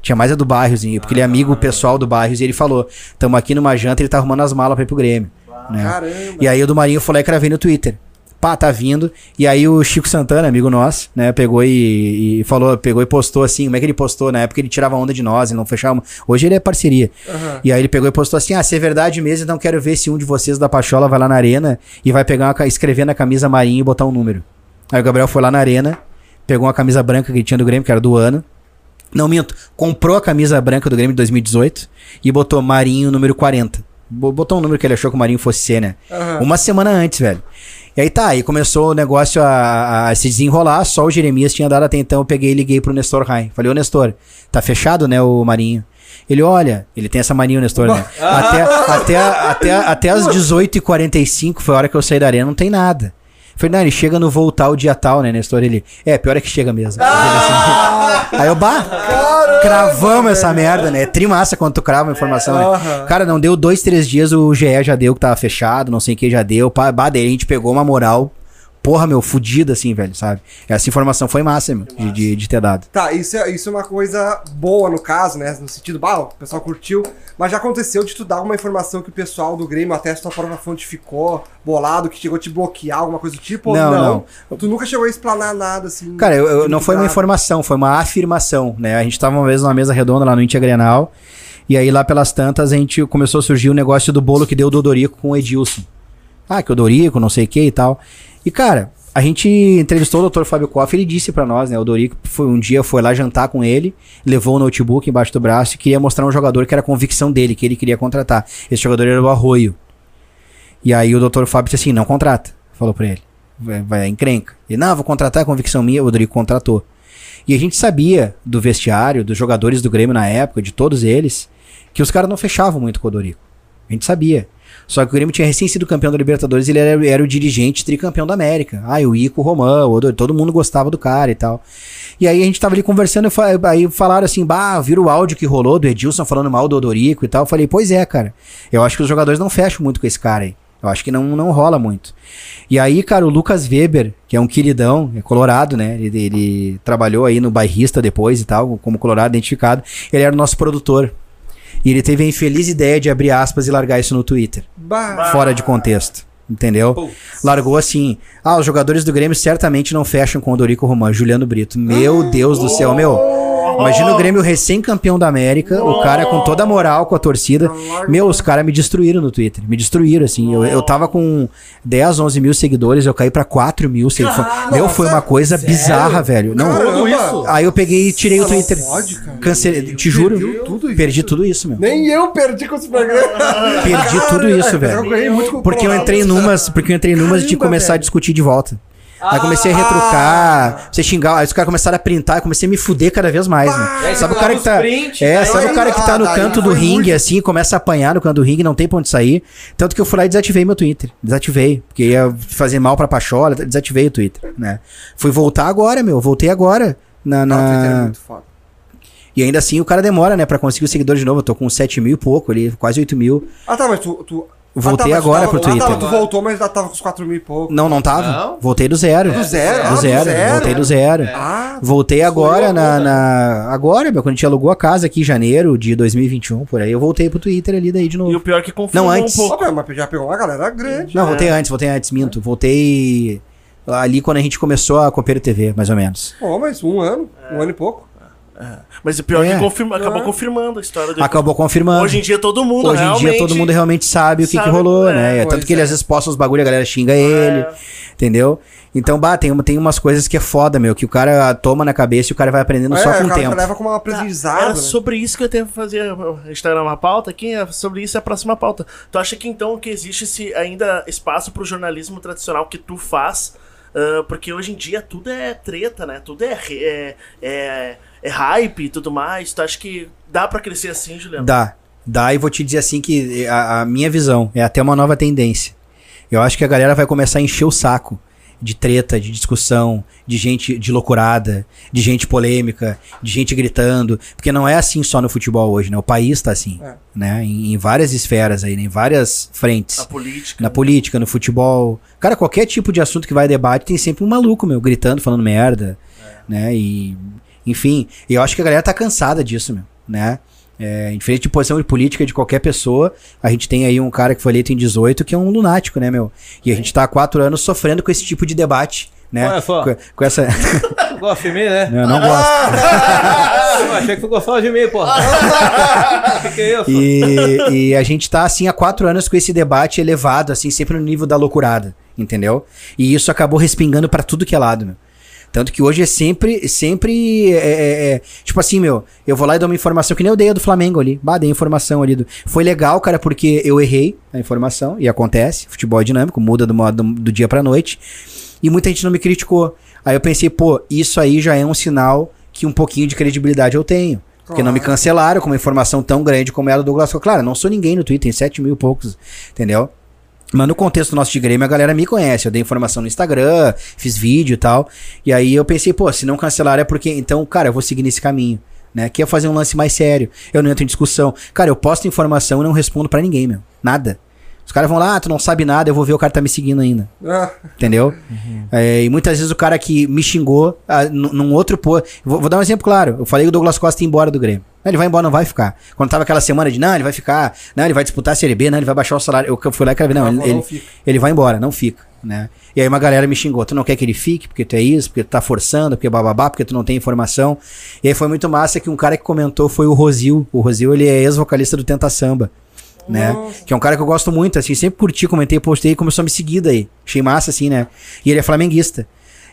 Tinha mais a do Bairros, e- porque ele é amigo pessoal do Bairros e ele falou: tamo aqui numa janta, ele tá arrumando as malas pra ir pro Grêmio. né? Caramba. E aí o do Marinho lá e cravei no Twitter. Pá, tá vindo. E aí o Chico Santana, amigo nosso, né, pegou e, e falou, pegou e postou assim, como é que ele postou? Na época ele tirava onda de nós, ele não fechava. Hoje ele é parceria. Aham. E aí ele pegou e postou assim: ah, se é verdade mesmo, então quero ver se um de vocês da Pachola vai lá na arena e vai pegar uma, escrever na camisa Marinho e botar um número. Aí o Gabriel foi lá na arena, pegou uma camisa branca que ele tinha do Grêmio, que era do ano. Não minto, comprou a camisa branca do Grêmio de 2018 e botou Marinho número 40. Bo- Botou um número que ele achou que o Marinho fosse ser, né? Aham. Uma semana antes, velho. E aí tá, aí começou o negócio a, a se desenrolar, só o Jeremias tinha dado até então, eu peguei e liguei pro Nestor Rain. Falei, ô Nestor, tá fechado, né, o Marinho? Ele, olha, ele tem essa mania, o Nestor, né? (laughs) Até, até, até, até as 18h45, foi a hora que eu saí da arena, não tem nada. Ele chega no voltar o dia tal, né, Nestor? Ele, é, pior é que chega mesmo. (laughs) Aí eu, bah, cravamos essa merda, né? É trimassa quando tu crava a informação, né? Aham. Cara, não deu dois, três dias, o GE já deu que tava fechado, não sei o que já deu. Bah, daí a gente pegou uma moral porra, meu, fudida, assim, velho, sabe? Essa informação foi massa, meu, de, de, de ter dado. Tá, isso é, isso é uma coisa boa no caso, né? No sentido, bah, o pessoal curtiu. Mas já aconteceu de tu dar uma informação que o pessoal do Grêmio, até a tua própria fonte ficou bolado, que chegou a te bloquear, alguma coisa do tipo? Não, ou não. Tu nunca chegou a explanar nada, assim. Cara, eu, eu- não foi uma nada. informação, foi uma afirmação, né? A gente tava uma vez numa mesa redonda lá no Intia Grenal, e aí lá pelas tantas a gente começou a surgir o negócio do bolo que deu o Dodorico com o Edilson. Ah, que o Dorico, não sei o que e tal. E cara, a gente entrevistou o Dr. Fábio Koff, ele disse pra nós, né? O Dorico foi um dia foi lá jantar com ele, levou o notebook embaixo do braço e queria mostrar um jogador que era convicção dele, que ele queria contratar. Esse jogador era o Arroio. E aí o Dr. Fábio disse assim: não contrata. Falou pra ele. Vai, vai encrenca. Ele, não, vou contratar, é convicção minha. O Rodrigo contratou. E a gente sabia do vestiário, dos jogadores do Grêmio na época, de todos eles, que os caras não fechavam muito com o Dorico. A gente sabia. Só que o Grêmio tinha recém sido campeão da Libertadores ele era, era o dirigente tricampeão da América. Ah, o Ico, o Romão, o todo mundo gostava do cara e tal. E aí a gente tava ali conversando, e aí falaram assim, bah, viram o áudio que rolou do Edilson falando mal do Odorico e tal. Eu falei, pois é, cara. Eu acho que os jogadores não fecham muito com esse cara aí. Eu acho que não, não rola muito. E aí, cara, o Lucas Weber, que é um queridão, é colorado, né? Ele, ele trabalhou aí no bairrista depois e tal, como colorado identificado. Ele era o nosso produtor. E ele teve a infeliz ideia de abrir aspas e largar isso no Twitter. Bah. Fora de contexto. Entendeu? Largou assim. Ah, os jogadores do Grêmio certamente não fecham com o Dorico Romano. Juliano Brito. Meu Deus do céu, meu. Imagina o Grêmio recém-campeão da América, o cara com toda a moral com a torcida. Meu, os caras me destruíram no Twitter. Me destruíram, assim. Eu, eu tava com 10, 11 mil seguidores, eu caí pra 4 mil seguidores. Meu, foi uma coisa bizarra, velho. Não, Tudo isso? Aí eu peguei e tirei o Twitter. Cancelei, te juro. Tudo isso. Perdi tudo isso, meu. Nem eu perdi com esse programa. Perdi tudo isso, (laughs) Eu velho. ganhei muito com o Porque eu entrei numas, porque eu entrei numas de Caramba, começar a discutir de volta. Aí comecei a Ah. retrucar, você xingar, aí os caras começaram a printar, eu comecei a me fuder cada vez mais, aí né? Sabe o cara que tá. print, é, sabe o cara que tá no ah, canto do ringue, assim, começa a apanhar no canto do ringue, não tem pra onde sair. Tanto que eu fui lá e desativei meu Twitter. Desativei. Porque ia fazer mal pra Pachola, desativei o Twitter, né? Fui voltar agora, meu. Voltei agora. Na, Não, o Twitter é na... muito foda. E ainda assim o cara demora, né, pra conseguir o seguidor de novo. Eu tô com 7 mil e pouco ali, quase 8 mil. Ah, tá, mas tu. tu... Voltei ah, tá, agora tava- pro ah, tá, Twitter. tu voltou, mas já tava com os 4 mil e pouco. Não, não tava. Não? Voltei do zero. Do zero? Ah, Do do zero. zero? Voltei do zero. Ah, Voltei agora na, né? na- Agora, meu, quando a gente alugou a casa aqui em janeiro de 2021, por aí, eu voltei pro Twitter ali daí de E novo. o pior é que confirmou Não, antes. um pouco. Ó, mas já pegou uma galera grande. Não, voltei antes, voltei antes, minto. Voltei ali quando a gente começou a Copeiro TV, mais ou menos. Pô, mas um ano, um ano e pouco. Mas o pior é É. que confirma, acabou Ah. confirmando a história do Acabou confirmando. Hoje em dia todo mundo Hoje em realmente... dia todo mundo realmente sabe o que, que sabe, rolou, é, né? Tanto que ele é. às vezes posta os bagulho, a galera xinga ele, entendeu? Então, bah, tem, uma- tem umas coisas que é foda, meu, que o cara toma na cabeça e o cara vai aprendendo só é, com o o cara tempo. leva como um aprendizado. Era né? sobre isso que eu tenho que fazer. A gente tá numa pauta aqui, é sobre isso é a próxima pauta. Tu acha que então que existe esse, ainda espaço pro jornalismo tradicional que tu faz? Ah, porque hoje em dia tudo é treta, né? Tudo é, é, é, é hype e tudo mais. Tu acha que dá pra crescer assim, Juliano? Dá. Dá, e vou te dizer assim que a, a minha visão é até uma nova tendência. Eu acho que a galera vai começar a encher o saco de treta, de discussão, de gente de loucurada, de gente polêmica, de gente gritando. Porque não é assim só no futebol hoje, né? O país tá assim, É. né? Em, em várias esferas aí, né? em várias frentes. Na política. Na política, no futebol. Cara, qualquer tipo de assunto que vai a debate tem sempre um maluco, meu, gritando, falando merda, né? E, enfim, eu acho que a galera tá cansada disso, meu, né? É, diferente de posição de política de qualquer pessoa, a gente tem aí um cara que foi eleito em 18 que é um lunático, né, meu? E a gente tá há quatro anos sofrendo com esse tipo de debate, né? Olha só. Com, com essa. (laughs) Gosta de mim, né? eu não gosto. (laughs) Eu achei que tu gostava de mim, porra. (laughs) O que, que é isso? E, e a gente tá, assim, há quatro anos com esse debate elevado, assim, sempre no nível da loucurada, entendeu? E isso acabou respingando pra tudo que é lado, meu. Tanto que hoje é sempre, sempre, é, é, é, tipo assim, meu, eu vou lá e dou uma informação, que nem eu dei a do Flamengo ali, bah, dei informação ali. Do, foi legal, cara, porque eu errei a informação, e acontece, futebol é dinâmico, muda do, modo- do dia pra noite, e muita gente não me criticou. Aí eu pensei, pô, isso aí já é um sinal que um pouquinho de credibilidade eu tenho. Porque não me cancelaram com uma informação tão grande como ela do Douglas. Claro, não sou ninguém no Twitter, tem 7 mil e poucos, entendeu? Mas no contexto nosso de Grêmio, a galera me conhece. Eu dei informação no Instagram, fiz vídeo e tal. E aí eu pensei, pô, se não cancelaram é porque. Então, cara, eu vou seguir nesse caminho. Né? Que é fazer um lance mais sério. Eu não entro em discussão. Cara, eu posto informação e não respondo pra ninguém, meu. Nada. Os caras vão lá, ah, tu não sabe nada, eu vou ver o cara tá me seguindo ainda. Ah, Entendeu? É, e muitas vezes o cara que me xingou ah, num num outro pô. Vou, vou dar um exemplo claro. Eu falei que o Douglas Costa ia embora do Grêmio. Ele vai embora, não vai ficar. Quando tava aquela semana de não, ele vai ficar, não, ele vai disputar a Série B, não, ele vai baixar o salário. Eu fui lá e ver, não, ele, não ele, ele vai embora, não fica, né? E aí uma galera me xingou, tu não quer que ele fique, porque tu é isso, porque tu tá forçando, porque bababá, porque tu não tem informação. E aí foi muito massa que um cara que comentou foi o Rosil. O Rosil, ele é ex-vocalista do Tenta Samba. Né? Que é um cara que eu gosto muito, assim, sempre curti, comentei, postei, começou a me seguir daí. Achei massa, assim, né? E ele é flamenguista.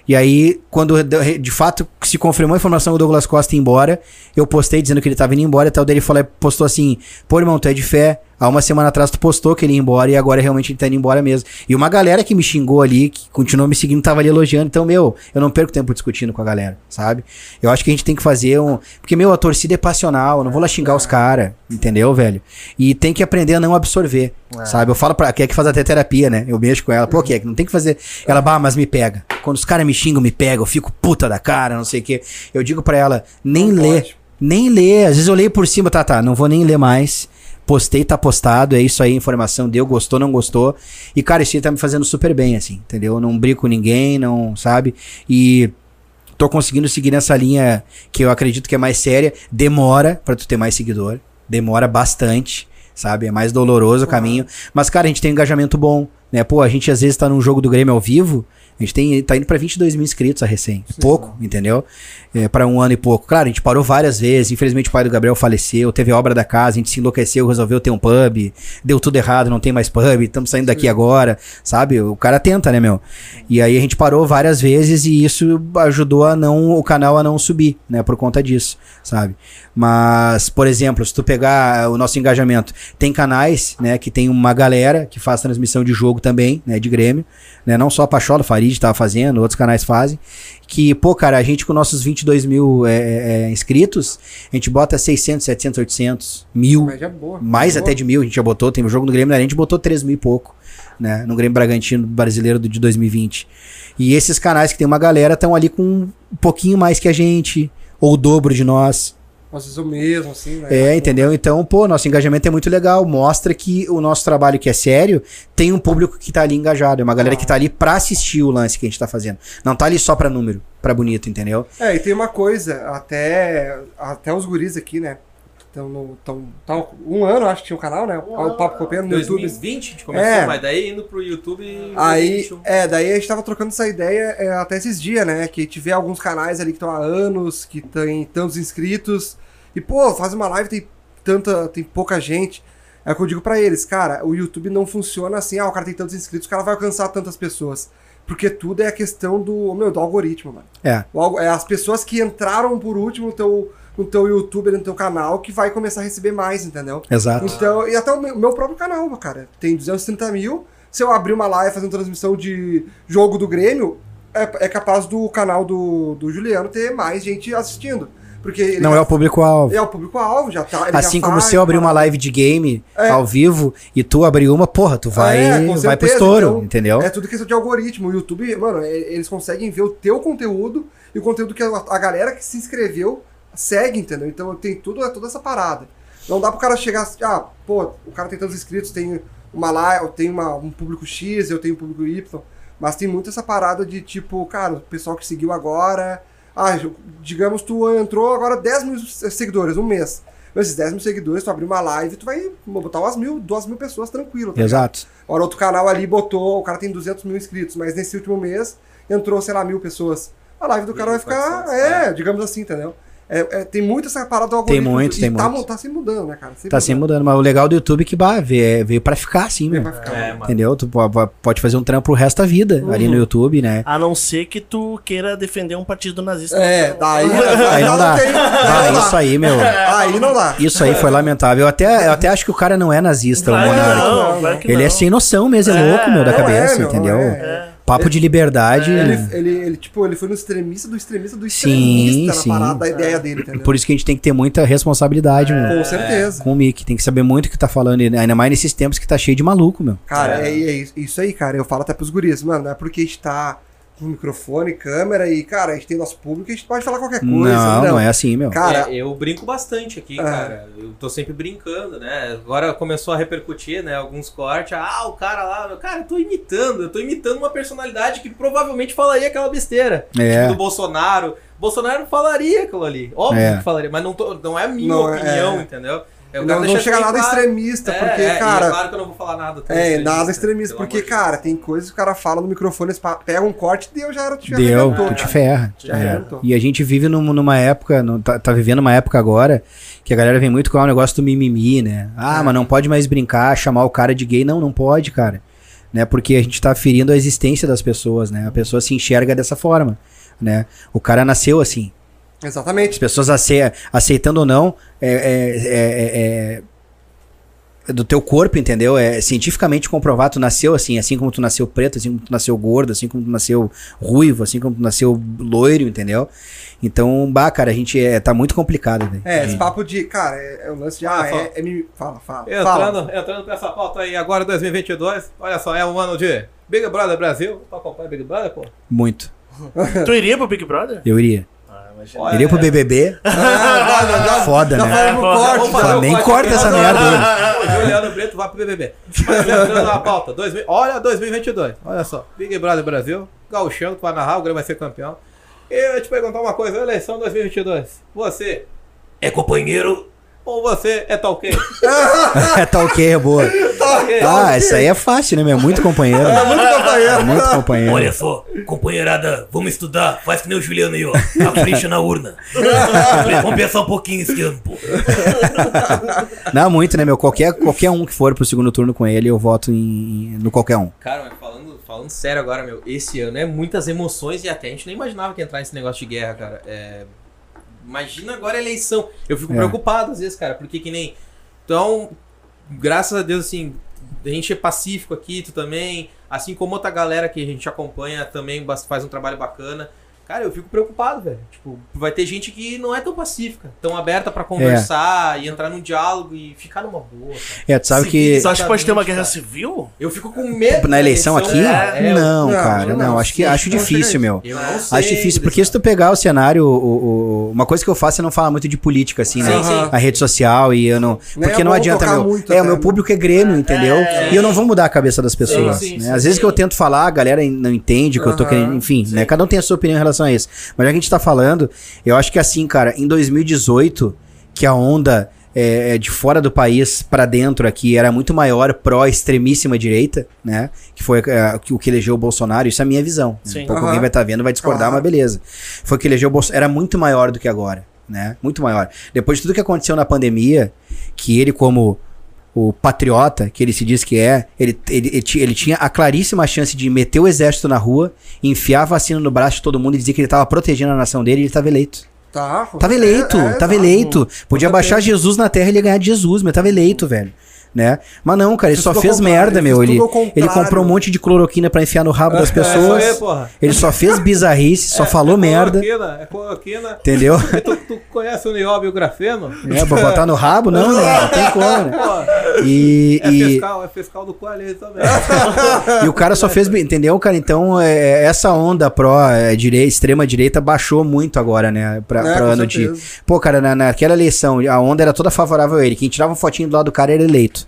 E aí, quando de fato se confirmou a informação que o Douglas Costa ia embora, eu postei dizendo que ele tava indo embora e tal. Daí ele falou, postou assim: pô, irmão, tu é de fé. Há uma semana atrás tu postou que ele ia embora e agora realmente ele tá indo embora mesmo. E uma galera que me xingou ali, que continuou me seguindo, tava ali elogiando. Então, meu, eu não perco tempo discutindo com a galera, sabe? Eu acho que a gente tem que fazer um. Porque, meu, a torcida é passional, eu não vou lá xingar os caras, entendeu, velho? E tem que aprender a não absorver, sabe? Eu falo pra. Quer que faz até terapia, né? Eu mexo com ela. Pô, que não tem que fazer. Ela, bah, mas me pega. Quando os caras me xingam, me pegam, eu fico puta da cara, não sei o quê. Eu digo pra ela, nem Não lê. pode. Nem lê. Às vezes eu leio por cima, tá, tá, não vou nem ler mais. Postei, tá postado, é isso aí, informação deu, gostou, não gostou. E, cara, isso aí tá me fazendo super bem, assim, entendeu? Eu não brigo com ninguém, não, sabe? E tô conseguindo seguir nessa linha que eu acredito que é mais séria. Demora pra tu ter mais seguidor. Demora bastante, sabe? É mais doloroso o caminho. Mas, cara, a gente tem um engajamento bom, né? Pô, a gente às vezes tá num jogo do Grêmio ao vivo. A gente tem, tá indo pra 22 mil inscritos a recém. Pouco, entendeu? É, para um ano e pouco. Claro, a gente parou várias vezes. Infelizmente o pai do Gabriel faleceu. Teve obra da casa, a gente se enlouqueceu, resolveu ter um pub. Deu tudo errado, não tem mais pub. Estamos saindo daqui agora, sabe? O cara tenta, né, meu? E aí a gente parou várias vezes e isso ajudou a não o canal a não subir, né? Por conta disso, sabe? Mas, por exemplo, se tu pegar o nosso engajamento, tem canais, né, que tem uma galera que faz transmissão de jogo também, né, de Grêmio, né? Não só a Pachola, Farid tava fazendo, outros canais fazem. Que, pô, cara, a gente com nossos 22 mil é, é, inscritos, a gente bota 600, 700, 800, mil, Média boa. mais Boa. até de mil, a gente já botou. Tem um jogo no Grêmio, né, a gente botou 3 mil e pouco, né? No Grêmio Bragantino brasileiro de 2020. E esses canais que tem uma galera estão ali com um pouquinho mais que a gente, ou o dobro de nós. Às vezes o mesmo, assim, né? É, entendeu? Então, pô, nosso engajamento é muito legal. Mostra que o nosso trabalho, que é sério, tem um público que tá ali engajado. É uma galera que tá ali pra assistir o lance que a gente tá fazendo. Não tá ali só pra número, pra bonito, entendeu? É, e tem uma coisa, até, até os guris aqui, né? Estão no. Tão, tão, um ano, acho que tinha um canal, né? O Papo Copiando no YouTube. 2020 a gente começou, É. mas daí indo pro YouTube. Aí, 2021. é, daí a gente tava trocando essa ideia é, até esses dias, né? Que tiver alguns canais ali que estão há anos, que tem tantos inscritos. E, pô, faz uma live, tem tanta. tem pouca gente. É o que eu digo pra eles, cara, o YouTube não funciona assim, ah, o cara tem tantos inscritos, o cara vai alcançar tantas pessoas. Porque tudo é a questão do, meu, do algoritmo, mano. É. O é as pessoas que entraram por último no teu, no teu YouTube, no teu canal, que vai começar a receber mais, entendeu? Exato. Então, e até o meu, meu próprio canal, cara, tem 230 mil. Se eu abrir uma live fazendo transmissão de jogo do Grêmio, é, é capaz do canal do, do Juliano ter mais gente assistindo. Porque ele Não já- é o público-alvo. é o público-alvo, já tá. Assim já como faz, se eu abrir uma faz. live de game É. ao vivo e tu abrir uma, porra, tu vai, É, com vai pro certeza, estouro, então, entendeu? É tudo questão de algoritmo. O YouTube, mano, é- eles conseguem ver o teu conteúdo e o conteúdo que a, a galera que se inscreveu segue, entendeu? Então tem tudo, é toda essa parada. Não dá pro cara chegar assim, ah, pô, o cara tem tantos inscritos, tem uma live, tem uma, um público X, eu tenho um público Y. Mas tem muito essa parada de tipo, cara, o pessoal que seguiu agora. Ah, digamos, tu entrou agora 10 mil seguidores, um mês. Esses 10 mil seguidores, tu abrir uma live, tu vai botar umas mil, duas mil pessoas tranquilo. tá? Exato. Ora, outro canal ali botou, o cara tem 200 mil inscritos, mas nesse último mês entrou, sei lá, mil pessoas. A live do cara vai ficar, 400, é, digamos assim, entendeu? É, é, tem muito essa parada do Tem algoritmo. muito, e tem tá, muito. mu- Tá se mudando, né, cara? Sempre Tá sempre mudando. Mas o legal do YouTube é que bah, veio, veio pra ficar assim, ficar. É, mano. Entendeu? Tu po- po- pode fazer um trampo o resto da vida ali no YouTube, né? A não ser que tu queira defender um partido nazista. É, (laughs) daí, Aí não dá. tem- Ah, isso aí, meu. Aí não dá. Isso aí foi lamentável. Eu até, eu até acho que o cara não é nazista, o Monark. não, claro que Ele é sem noção mesmo, é, É, louco, meu, da cabeça, é, entendeu? é. Papo de liberdade. Ele, ele, ele, tipo, ele foi no extremista do extremista do Sim, extremista sim. na parada da ideia dele, entendeu? Por isso que a gente tem que ter muita responsabilidade, meu. Com certeza. Com o Mickey. Tem que saber muito o que tá falando. Ainda mais nesses tempos que tá cheio de maluco, meu. Cara, é, é isso aí, cara. Eu falo até pros guris, mano, não é porque a gente tá microfone, câmera e, cara, a gente tem nosso público, a gente pode falar qualquer coisa. Não, não é assim, meu. Cara, É, eu brinco bastante aqui, Ah. cara. Eu tô sempre brincando, né? Agora começou a repercutir, né? Alguns cortes. Ah, o cara lá. Cara, eu tô imitando. Eu tô imitando uma personalidade que provavelmente falaria aquela besteira. É. Tipo do Bolsonaro. Bolsonaro falaria aquilo ali. Óbvio É. que falaria, mas não, tô- não é a minha Não, é- opinião, entendeu? Eu não, não chega nada claro. extremista, É, porque, é, e cara. É claro que eu não vou falar nada. É, nada extremista, porque, cara, tem coisas que o cara fala no microfone, pega um corte e deu, já era, te Deu, arrebentou, tu te ferra. É. E a gente vive num- numa época, no- tá, tá vivendo uma época agora, que a galera vem muito com o negócio do mimimi, né? Ah, mas não pode mais brincar, chamar o cara de gay. Não, não pode, cara. Né? Porque a gente tá ferindo a existência das pessoas, né? A pessoa se enxerga dessa forma, né? O cara nasceu assim. As Exatamente. pessoas ace- aceitando ou não, é, é- é- é- é do teu corpo, entendeu? É cientificamente comprovado, tu nasceu assim, assim como tu nasceu preto, assim como tu nasceu gordo, assim como tu nasceu ruivo, assim como tu nasceu loiro, entendeu? Então, bah, cara, a gente é, tá muito complicado, velho. É, esse papo de, cara, é, é o lance de, ah, Fala, fala. é, é mimimi. Fala, fala. fala. Entrando, entrando pra essa pauta aí, agora 2022, olha só, é um ano de Big Brother Brasil. Tu acompanha Big Brother, pô? Muito. (laughs) Tu iria pro Big Brother? Eu iria. Ah. Olha, Iria pro é. BBB. (laughs) Foda, Já né? É, corte, Nem corta essa Não, merda não, não. Juliano Brito vai pro BBB. Mas entrando na pauta, 2000, olha 2022, olha só. Big Brother Brasil, Gauchão, que vai narrar, o Grêmio vai ser campeão. E eu ia te perguntar uma coisa, eleição 2022, você é companheiro ou você é talquê? tá ok, é boa. Ah, isso aí é fácil, né, meu? Muito companheiro. Tá muito companheiro. Muito companheiro. Olha só, companheirada, vamos estudar. Faz que nem o Juliano aí, ó. Capricha na urna. (laughs) vamos pensar um pouquinho esse ano, pô. Não, muito, né, meu? Qualquer, qualquer um que for pro segundo turno com ele, eu voto em, no qualquer um. Cara, mas falando, falando sério agora, meu, esse ano é muitas emoções e até a gente nem imaginava que ia entrar nesse negócio de guerra, cara. É, Imagina agora a eleição. Eu fico É. preocupado às vezes, cara, porque que nem. Então, graças a Deus, assim, a gente é pacífico aqui, tu também. Assim como outra galera que a gente acompanha também faz um trabalho bacana. Cara, eu fico preocupado, velho. Tipo, vai ter gente que não é tão pacífica, tão aberta pra conversar e entrar num diálogo e ficar numa boa. cara. É, tu sabe que. Você acha que pode ter uma guerra cara. civil? Eu fico com medo. Na da eleição aqui? É, eu- não, não, cara, não, não. Acho que acho não difícil, meu. Eu não sei. Acho difícil, porque se tu pegar o cenário, o- o- o- uma coisa que eu faço é não falar muito de política, assim, né? Sim, sim. A rede social e eu não. Nem Porque é não adianta, meu. muito é, o até, meu né? público é Grêmio, entendeu? É. E eu não vou mudar a cabeça das pessoas. Sim, sim, né? sim, Às vezes sim. que eu tento falar, a galera não entende que eu tô querendo. Enfim, né? Cada um tem a sua opinião em relação a isso. Mas já que a gente tá falando, eu acho que assim, cara, em 2018, que a onda. é, é, de fora do país pra dentro aqui era muito maior pró extremíssima direita, né? Que foi é, o que elegeu o Bolsonaro. Isso é a minha visão. Sim. Um pouco Aham. alguém vai estar vendo, vai discordar, Claro. mas beleza. Foi o que elegeu o Bolsonaro. Era muito maior do que agora, né? Muito maior. Depois de tudo que aconteceu na pandemia, que ele, como o patriota que ele se diz que é, ele, ele, ele, ele tinha a claríssima chance de meter o exército na rua, enfiar a vacina no braço de todo mundo e dizer que ele tava protegendo a nação dele e ele tava eleito. Tá, Tava eleito, é, tava exato. eleito. Podia baixar. Jesus na terra e ele ia ganhar de Jesus, mas tava eleito, velho. Né? Mas não, cara, ele só fez merda, meu. Ele, ele comprou um monte de cloroquina pra enfiar no rabo das (laughs) É, pessoas. aí, porra. Ele só fez bizarrice, só falou merda. Cloroquina, é cloroquina. Entendeu? (laughs) Tu, tu conhece o nióbio e o grafeno? É, pra botar no rabo, não, né? Não tem como, né? E, é e, fiscal, é fiscal do coelho também. (laughs) e o cara só fez. Entendeu, cara? Então, é, essa onda pró é, direi- extrema direita baixou muito agora, né? Pra, É, pra ano de. certeza. Pô, cara, na, naquela eleição, a onda era toda favorável a ele. Quem tirava uma fotinho do lado do cara era eleito.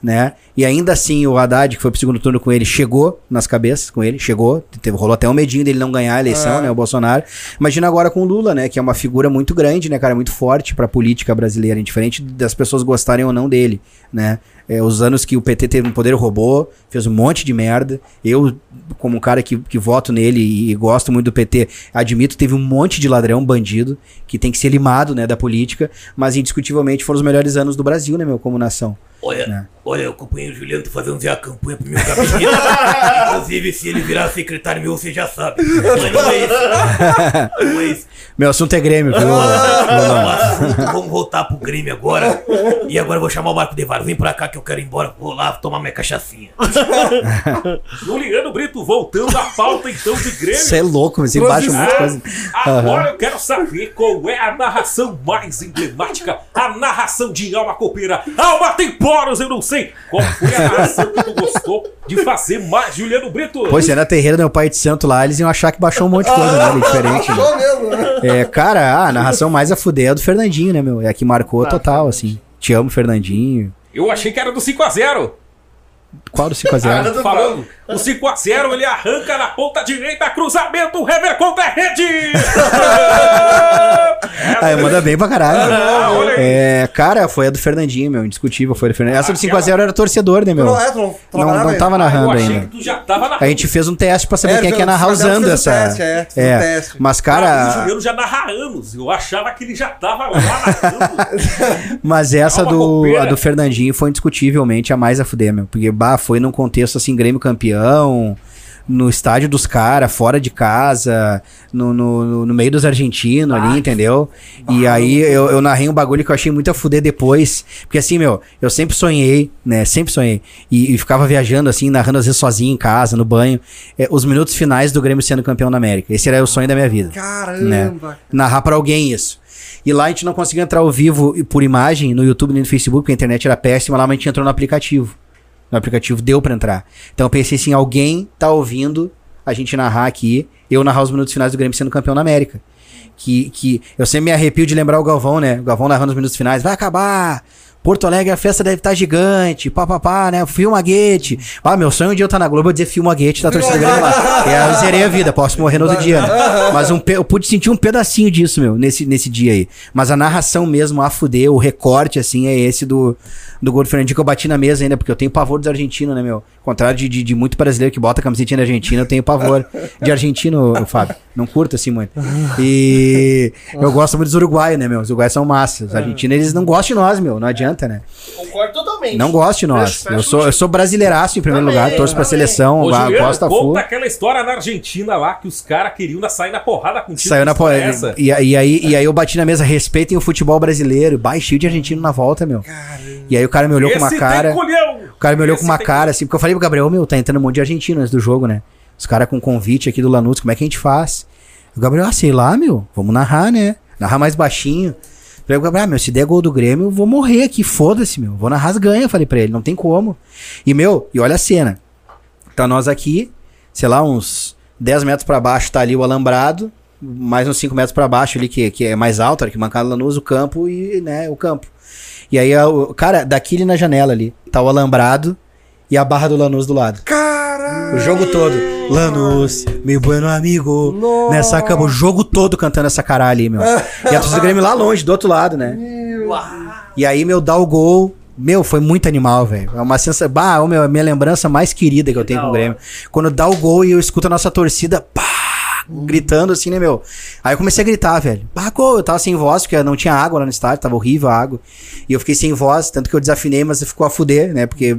Né? E ainda assim, o Haddad, que foi pro segundo turno com ele, chegou nas cabeças com ele, chegou. Teve, rolou até um medinho dele não ganhar a eleição, É. né? O Bolsonaro. Imagina agora com o Lula, né? Que é uma figura muito grande, né, cara? Muito forte pra política brasileira, indiferente das pessoas gostarem ou não dele, né? É, os anos que o PT teve um poder roubou, fez um monte de merda. Eu, como um cara que, que voto nele e, gosto muito do PT, admito que teve um monte de ladrão, bandido, que tem que ser limado, né, da política, mas indiscutivelmente foram os melhores anos do Brasil, né, meu, como nação. Olha, É. olha, o companheiro Juliano tá fazendo já a campanha pro meu gabinete. (laughs) Inclusive, se ele virar secretário meu, você já sabe. Mas não é isso. Não é isso. Meu assunto é Grêmio, viu? Vamos voltar pro Grêmio agora. E agora eu vou chamar o Marco Devaro. Vem pra cá que eu quero ir embora. Vou lá tomar minha cachaçinha. (laughs) Juliano Brito, voltando à pauta então de Grêmio. Você é louco, mas embaixo muita coisa. Agora eu quero saber qual é a narração mais emblemática, a narração de Alma Copeira. Alma tem poros, eu não sei. Qual foi a (laughs) narração que tu gostou de fazer mais, Juliano Brito? Pois é, na terreira do meu pai de santo lá, eles iam achar que baixou um monte de coisa, né? ali, Diferente. né? Mesmo, né? É, cara, a narração mais a fuder é a do Fernandinho, né, meu? É a que marcou total, assim. Te amo, Fernandinho. Eu achei que era do 5x0. Qual do 5x0? Falando, o 5x0 ele arranca na ponta direita, cruzamento, rever contra a rede! (laughs) Ah, manda bem pra caralho. Ah, aí. É, cara, foi a do Fernandinho, meu. Indiscutível, foi a do Fernandinho. Essa do 5x0 era torcedor, né, meu? não, é, não Não, aí? tava Ah, narrando achei ainda. que tu já tava na A gente fez um teste pra saber É, quem é que ia narrar usando essa. teste, é, um É, teste. mas o cara, Juliano já narra anos. Eu achava que ele já tava lá narrando. (laughs) mas essa Calma, do, do Fernandinho foi indiscutivelmente a mais a fuder, meu. Porque, bah, foi num contexto assim, Grêmio campeão, no estádio dos caras, fora de casa, no, no, no- meio dos argentinos ali, entendeu? E aí eu, eu narrei um bagulho que eu achei muito a fuder depois. Porque assim, meu, eu sempre sonhei, né? Sempre sonhei. E, e ficava viajando assim, narrando às vezes sozinho em casa, no banho, é, os minutos finais do Grêmio sendo campeão da América. Esse era o sonho da minha vida. Caramba. narrar pra alguém isso. E lá a gente não conseguia entrar ao vivo e por imagem no YouTube nem no Facebook, porque a internet era péssima, lá mas a gente entrou no aplicativo. No aplicativo deu pra entrar. Então eu pensei assim, alguém tá ouvindo a gente narrar aqui, eu narrar os minutos finais do Grêmio sendo campeão da América. Que, que eu sempre me arrepio de lembrar o Galvão, né? O Galvão narrando os minutos finais, vai acabar. Porto Alegre, a festa deve estar gigante, papapá, né? Filma Guete. Ah, meu sonho um dia eu estar na Globo e dizer filma Guete da torcida Grêmio lá. E aí eu zerei a vida, posso morrer no outro dia, né? Mas um eu pude sentir um pedacinho disso, meu, nesse, nesse dia aí. Mas a narração mesmo, a fuder, o recorte, assim, é esse do, do gol do Fernandinho que eu bati na mesa ainda, porque eu tenho pavor dos argentinos, né, meu? Ao contrário de, de, de muito brasileiro que bota a camisetinha da Argentina, eu tenho pavor de argentino, Fábio. Não curto assim muito. E eu gosto muito dos uruguaios, né, meu? Os uruguaios são massas. Os argentinos, eles não gostam de nós, meu. Não adianta, né? Concordo totalmente. Não gosto de nós. Fecha Eu sou, eu sou brasileiraço em primeiro Também, lugar, torço pra também. seleção, Ô, Juliano, gosto da conta full. aquela história na Argentina lá que os caras queriam sair na porrada contigo. Saiu na Que é po- essa? e, e aí, e aí eu bati na mesa, respeitem o futebol brasileiro. Cheio de argentino na volta, meu. E aí o cara me olhou com Esse uma tem cara. O cara me olhou Esse com uma cara assim, porque eu falei pro Gabriel, meu, tá entrando um monte de argentino antes do jogo, né? Os caras com convite aqui do Lanús, como é que a gente faz? O Gabriel, ah, sei lá, meu, vamos narrar, né? Narrar mais baixinho. Falei pro Gabriel, ah, meu, se der gol do Grêmio, eu vou morrer aqui, foda-se, meu. Vou narrar as ganhas, falei pra ele, não tem como. E, meu, e olha a cena. Tá nós aqui, sei lá, uns 10 metros pra baixo tá ali o alambrado, mais uns 5 metros pra baixo ali, que, que é mais alto, que mancada Lanús, o campo e, né, o campo. E aí, o cara, daqui ali na janela ali, tá o alambrado e a barra do Lanús do lado. Caramba. O jogo todo. Lanús, meu bueno amigo. Nossa. Nessa cama, o jogo todo cantando essa caralho ali, meu. E a torcida do Grêmio lá longe, do outro lado, né? E aí, meu, dá o gol. Meu, foi muito animal, velho. É uma sensação. Bah, meu, é a minha lembrança mais querida que eu tenho com o Grêmio. Quando dá o gol e eu escuto a nossa torcida, pá, gritando assim, né, meu? Aí eu comecei a gritar, velho. Bah, gol, eu tava sem voz, porque não tinha água lá no estádio, tava horrível a água. E eu fiquei sem voz, tanto que eu desafinei, mas ficou a fuder, né? Porque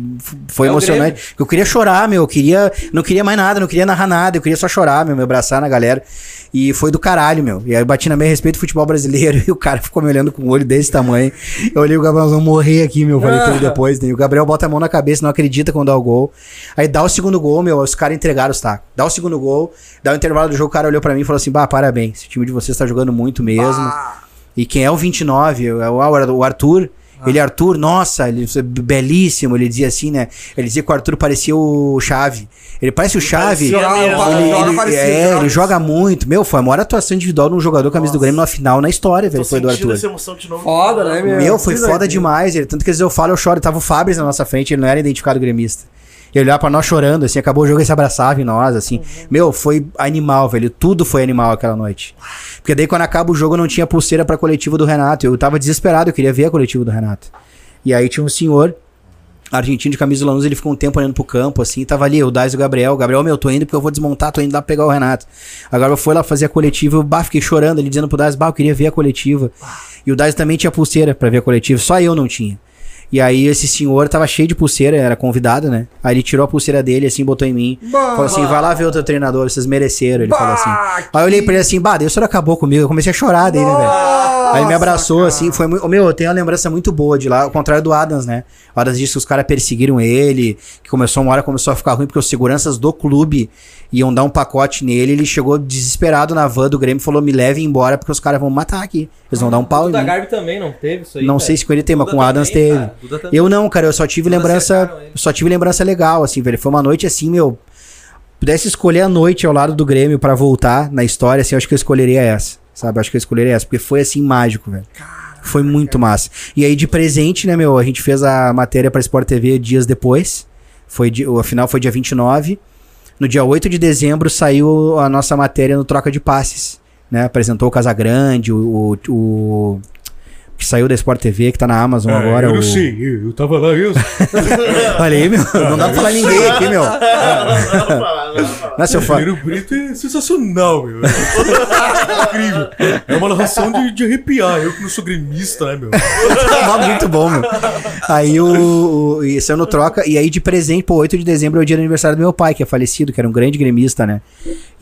foi É emocionante. Eu queria chorar, meu. Eu queria. Não queria mais nada, não queria narrar nada. Eu queria só chorar, meu, me abraçar na galera. E foi do caralho, meu. E aí eu bati na minha respeito do futebol brasileiro (laughs) e o cara ficou me olhando com um olho desse tamanho. Eu olhei o Gabriel, nós vamos morrer aqui, meu. Falei pra ele (laughs) depois, né? E o Gabriel bota a mão na cabeça, não acredita quando dá o gol. Aí dá o segundo gol, meu. Os caras entregaram os tacos. Dá o segundo gol, dá o intervalo do jogo, o cara olhou pra mim e falou assim: Bah, parabéns. O time de vocês tá jogando muito mesmo. E quem é o 29? É o o Arthur. Ele, Arthur, nossa, ele é belíssimo. Ele dizia assim, né? Ele dizia que o Arthur parecia o Chave. Ele parece o Chave. Joga, Ele, joga ele- é, joga ele joga muito. Meu, foi a maior atuação individual de um jogador camisa do Grêmio na final na história, velho. Tô Foi do Arthur. essa emoção de novo. Foda, né, meu? Meu, foi foda de- demais. Ele, tanto que às vezes eu falo, eu choro. Tava o Fabris na nossa frente, ele não era identificado gremista. Ele olhava pra nós chorando, assim, acabou o jogo e se abraçava em nós, assim. Meu, foi animal, velho. Tudo foi animal aquela noite. Porque daí quando acaba o jogo não tinha pulseira pra coletiva do Renato. Eu tava desesperado, eu queria ver a coletiva do Renato. E aí tinha um senhor argentino de camisa do Lanús, ele ficou um tempo olhando pro campo, assim, tava ali, o Dais e o Gabriel. O Gabriel, meu, tô indo porque eu vou desmontar, tô indo lá pegar o Renato. Agora eu fui lá fazer a coletiva, eu bah, fiquei chorando, ele dizendo pro Dais, bah, eu queria ver a coletiva. E o Dais também tinha pulseira pra ver a coletiva, só eu não tinha. E aí esse senhor tava cheio de pulseira, era convidado, né? Aí ele tirou a pulseira dele, assim, botou em mim. Bah. Falou assim, vai lá ver o teu treinador, vocês mereceram. Ele Bah, falou assim. Aí eu olhei pra ele assim, bah, Deus, o senhor acabou comigo. Eu comecei a chorar dele, né, velho? Aí ele me abraçou, cara. assim, foi muito. Meu, eu tenho uma lembrança muito boa de lá, ao contrário do Adams, né? O Adams disse que os caras perseguiram ele, que começou uma hora começou a ficar ruim, porque os seguranças do clube iam dar um pacote nele. Ele chegou desesperado na van do Grêmio e falou: me levem embora, porque os caras vão matar aqui. Eles vão dar um pau O em da. Garbi também não teve isso aí. Não velho? sei se com ele tem, mas Duda com o Adams teve. cara. Duda. Eu não, cara, eu só tive Todas lembrança. Só tive lembrança legal, assim, velho. Foi uma noite assim, meu. Pudesse escolher a noite ao lado do Grêmio pra voltar na história, assim, eu acho que eu escolheria essa. Sabe? Eu acho que eu escolheria essa, porque foi assim mágico, velho. Foi muito massa. E aí, de presente, né, meu? A gente fez a matéria pra Sport TV dias depois. Foi a final foi dia 29. No dia 8 de dezembro saiu a nossa matéria no Troca de Passes. Né? Apresentou o Casagrande, o, o, o- que saiu da Sport TV, que tá na Amazon agora. eu o... sei, eu, eu tava lá, eu. (laughs) Olha aí, meu. Não dá pra falar ninguém aqui, meu. Se eu falo. Juliano Brito é sensacional, meu. É incrível. É uma narração de, de arrepiar. Eu que não sou gremista, né, meu? (laughs) Muito bom, meu. Aí o, o e saiu no troca. E aí de presente, pô, 8 de dezembro é o dia do aniversário do meu pai, que é falecido, que era um grande gremista, né?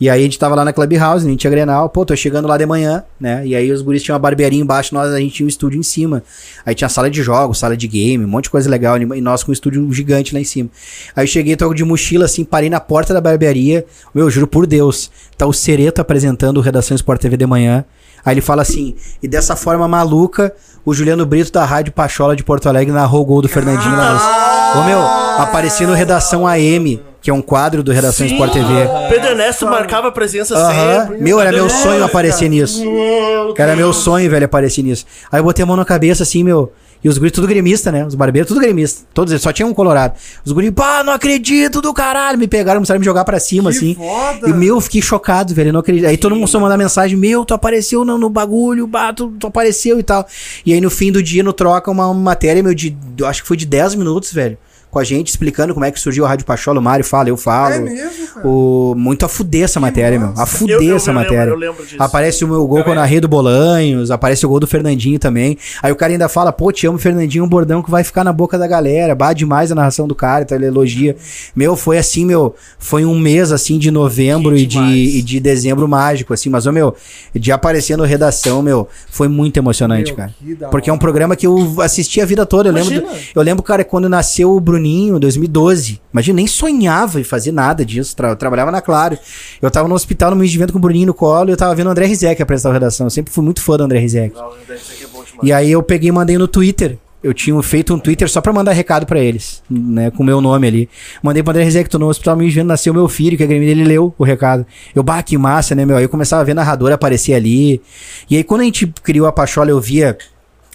E aí a gente tava lá na Clubhouse, a gente tinha Grenal. Pô, tô chegando lá de manhã, né? E aí os guris tinham uma barbearia embaixo, nós, a gente tinha um estúdio em cima. Aí tinha sala de jogos, sala de game, um monte de coisa legal. E nós com um estúdio gigante lá em cima. Aí eu cheguei, tô de mochila, assim, parei na porta da barbearia. Meu, juro por Deus, tá o Cereto apresentando o Redação Sport TV de manhã. Aí ele fala assim, e dessa forma maluca, o Juliano Brito da Rádio Pachola de Porto Alegre narrou o gol do Fernandinho. Ô meu, aparecia no Redação AM, que é um quadro do Redação Sport TV. Pedro Ernesto marcava presença Aham. sempre. Meu, era meu sonho aparecer nisso. Meu Era meu sonho, velho, aparecer nisso. Aí eu botei a mão na cabeça, assim, meu. E os guris tudo gremista, né? Os barbeiros tudo gremista. Todos eles, só tinha um colorado. Os guris, pá, não acredito do caralho. Me pegaram, começaram a me jogar pra cima, Que assim. foda. E meu, eu fiquei chocado, velho. Eu não acredito. Aí todo mundo começou a mandar mensagem: Meu, tu apareceu no, no bagulho, bah, tu, tu apareceu e tal. E aí no fim do dia, no troca, uma, uma matéria, meu, de. eu Acho que foi de 10 minutos, velho. Com a gente explicando como é que surgiu a Rádio Pachola. O Mário fala, eu falo. É mesmo, cara? O, muito a fuder essa matéria, meu. A fuder Eu- eu essa lembro, matéria. eu lembro disso. Aparece o meu gol com eu narrei do Bolanhos, aparece o gol do Fernandinho também. Aí o cara ainda fala, pô, te amo, Fernandinho, um bordão que vai ficar na boca da galera. Bah, demais a narração do cara, então ele elogia. Meu, foi assim, meu, foi um mês assim de novembro e de, e de dezembro mágico, assim. Mas, ô, meu, de aparecer no redação, meu, foi muito emocionante, Meu, cara. Porque é um programa que eu assisti a vida toda. Eu lembro, eu lembro, cara, quando nasceu o Bruninho, em 2012. Imagina, nem sonhava em fazer nada disso. Tra- eu trabalhava na Claro. Eu tava no hospital no mês de evento com o Bruninho no colo e eu tava vendo o André Rizek apresentar a redação. Eu sempre fui muito fã do André Rizek. Não, é bom. E aí eu peguei e mandei no Twitter. Eu tinha feito um Twitter só pra mandar recado pra eles, né, com o meu nome ali. Mandei pro André Rizek, tô no hospital me vendo, nasceu meu filho, que a Grêmio dele leu o recado. Eu, bah, que massa, né, meu? Aí eu começava a ver narrador aparecer ali. E aí quando a gente criou a Pachola, eu via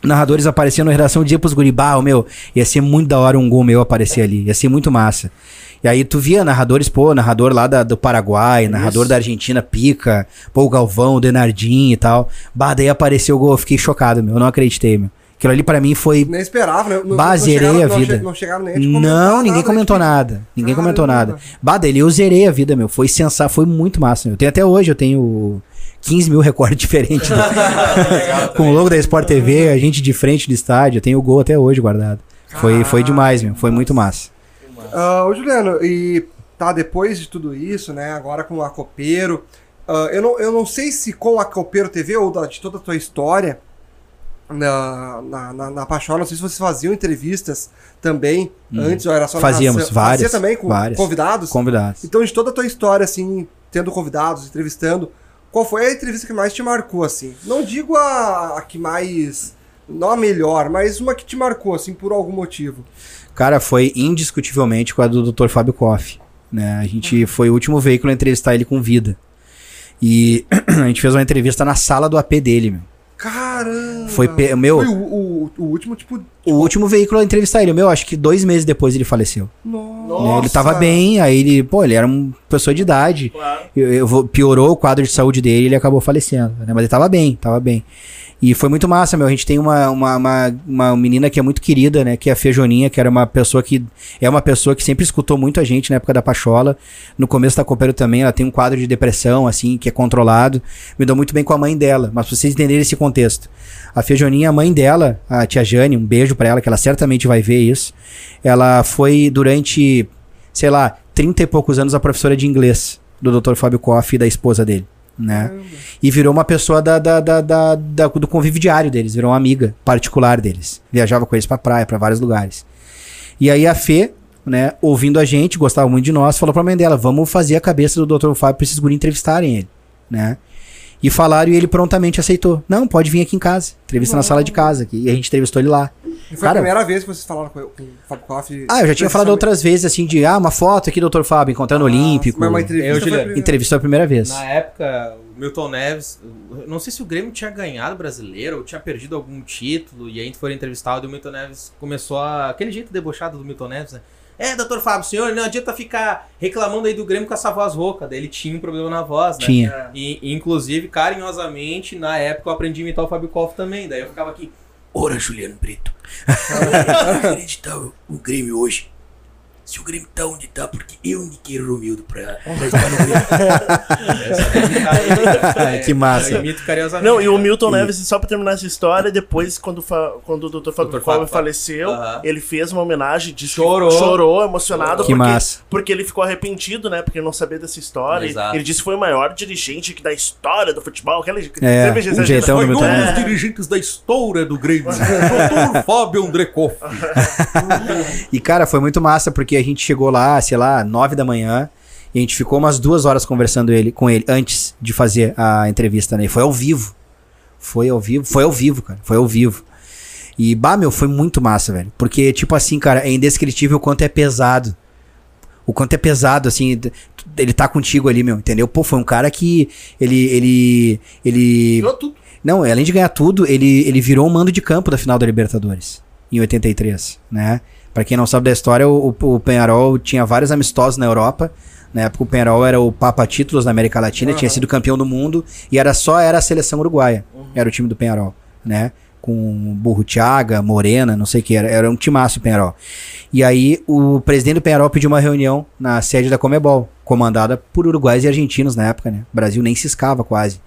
narradores aparecendo na redação, dizia pros guribá, meu, ia ser muito da hora um gol meu aparecer ali, ia ser muito massa. E aí tu via narradores, pô, narrador lá da- do Paraguai, narrador da Argentina, Pica, pô, o Galvão, o Denardinho e tal. Bah, daí apareceu o gol, eu fiquei chocado, meu, eu não acreditei, meu. Aquilo ali pra mim foi... Nem esperava, né? Não- Bah, não zerei a não vida. che- Não chegaram nem a te comentar Não, ninguém nada, comentou tipo, nada. Ninguém comentou nada. Bah, dele eu zerei a vida, meu. Foi sensacional, foi muito massa. meu. Eu tenho até hoje, eu tenho 15 mil recordes (laughs) diferentes. né? Com o logo da Sport TV, a gente de frente do estádio. Tenho o gol até hoje guardado. Foi, foi demais, meu. Foi muito massa. Ah, ô Juliano, e tá, depois de tudo isso, né, agora com o Acopeiro, ah, eu, não, eu não sei se com o Acopeiro TV ou da- de toda a tua história na, na, na, na Pachola, não sei se vocês faziam entrevistas também, antes ou era só. Fazíamos, narração? várias, Fazia também com várias. convidados? Convidados. Então, de toda a tua história, assim, tendo convidados, entrevistando, qual foi a entrevista que mais te marcou, assim? Não digo a, a que mais... Não a melhor, mas uma que te marcou, assim, por algum motivo. Cara, foi indiscutivelmente com a do Dr. Fábio Koff. Né? A gente foi o último veículo a entrevistar ele com vida. E (clears throat) a gente fez uma entrevista na sala do AP dele, meu. Caramba! Foi meu- Foi o, o, o último, tipo. O último veículo a entrevistar ele, meu, acho que dois meses depois ele faleceu. Nossa! né? Ele tava bem, aí ele, pô, ele era uma pessoa de idade. Claro. Eu, eu piorou o quadro de saúde dele e ele acabou falecendo. Né? Mas ele tava bem, tava bem. E foi muito massa, meu. A gente tem uma, uma, uma, uma menina que é muito querida, né? Que é a Fejoninha, que era uma pessoa que. É uma pessoa que sempre escutou muito a gente na época da Pachola. No começo da Copeiro também, ela tem um quadro de depressão, assim, que é controlado. Me dou muito bem com a mãe dela. Mas pra vocês entenderem esse contexto. A Fejoninha, a mãe dela, a tia Jane, um beijo pra ela, que ela certamente vai ver isso. Ela foi durante, sei lá, 30 e poucos anos a professora de inglês do Dr. Fábio Koff e da esposa dele. Né? E virou uma pessoa da, da, da, da- da- do convívio diário deles, virou uma amiga particular deles. Viajava com eles pra praia, pra vários lugares. E aí a Fê, né, ouvindo a gente, gostava muito de nós, falou pra mãe dela: vamos fazer a cabeça do Dr. Fábio pra esses guri entrevistarem ele, né? E falaram e ele prontamente aceitou. Não, pode vir aqui em casa. Entrevista na sala de casa aqui. E a gente entrevistou ele lá. E foi Cara- a primeira vez que vocês falaram com, com o Fábio Koff. Ah, eu já tinha falado outras vezes, assim, de, ah, uma foto aqui do Dr. Fábio encontrando o Olímpico. Mas uma entrevista Eu, foi a. Entrevistou a primeira vez. Na época, o Milton Neves, eu não sei se o Grêmio tinha ganhado o brasileiro ou tinha perdido algum título, e aí a gente foi entrevistado e o Milton Neves começou a. aquele jeito debochado do Milton Neves, né? É, doutor Fábio, senhor, não adianta ficar reclamando aí do Grêmio com essa voz rouca. Daí ele tinha um problema na voz, né? Tinha. E, e, inclusive, carinhosamente, na época eu aprendi a imitar o Fábio Koff também. Daí eu ficava aqui. Ora, Juliano Brito. (laughs) Acreditar o, o Grêmio hoje. Se o Grêmio tá onde tá, porque eu indiquei o Romildo pra, pra estar no Grêmio. que massa. Eu imito carinhosamente. Não, e o Milton Neves, só pra terminar essa história, depois, quando, quando o Dr. Fábio Dr. Fábio- faleceu, Aham. ele fez uma homenagem, disse que Chorou. chorou, emocionado, Que porque, massa. porque ele ficou arrependido, né? Porque ele não sabia dessa história. Exato. Ele disse que foi o maior dirigente da história do futebol. Aquela, É, Teve um jeitão Foi do um dos Neves. dirigentes da história do Grêmio. (laughs) doutor Fábio André Koff. E, cara, foi muito massa, porque a gente chegou lá, sei lá, nove da manhã, e a gente ficou umas duas horas conversando ele, com ele antes de fazer a entrevista, né? E foi ao vivo. Foi ao vivo, foi ao vivo, cara. Foi ao vivo. E, bah, meu, foi muito massa, velho. Porque, tipo assim, cara, é indescritível o quanto é pesado. O quanto é pesado, assim, ele tá contigo ali, meu, entendeu? Pô, foi um cara que ele, ele, ele... Tudo. Não, além de ganhar tudo, ele, ele virou um mando de campo da final da Libertadores, em 83, né? Pra quem não sabe da história, o, o, Penharol tinha vários amistosos na Europa. Na época o Penharol era o papa títulos na América Latina, tinha sido campeão do mundo e era só era a seleção uruguaia. Era o time do Penharol, né? Com Burro Thiaga, Morena, não sei o que era, era um timaço o Penharol. E aí o presidente do Penharol pediu uma reunião na sede da Comebol, comandada por uruguaios e argentinos na época, né? O Brasil nem ciscava quase.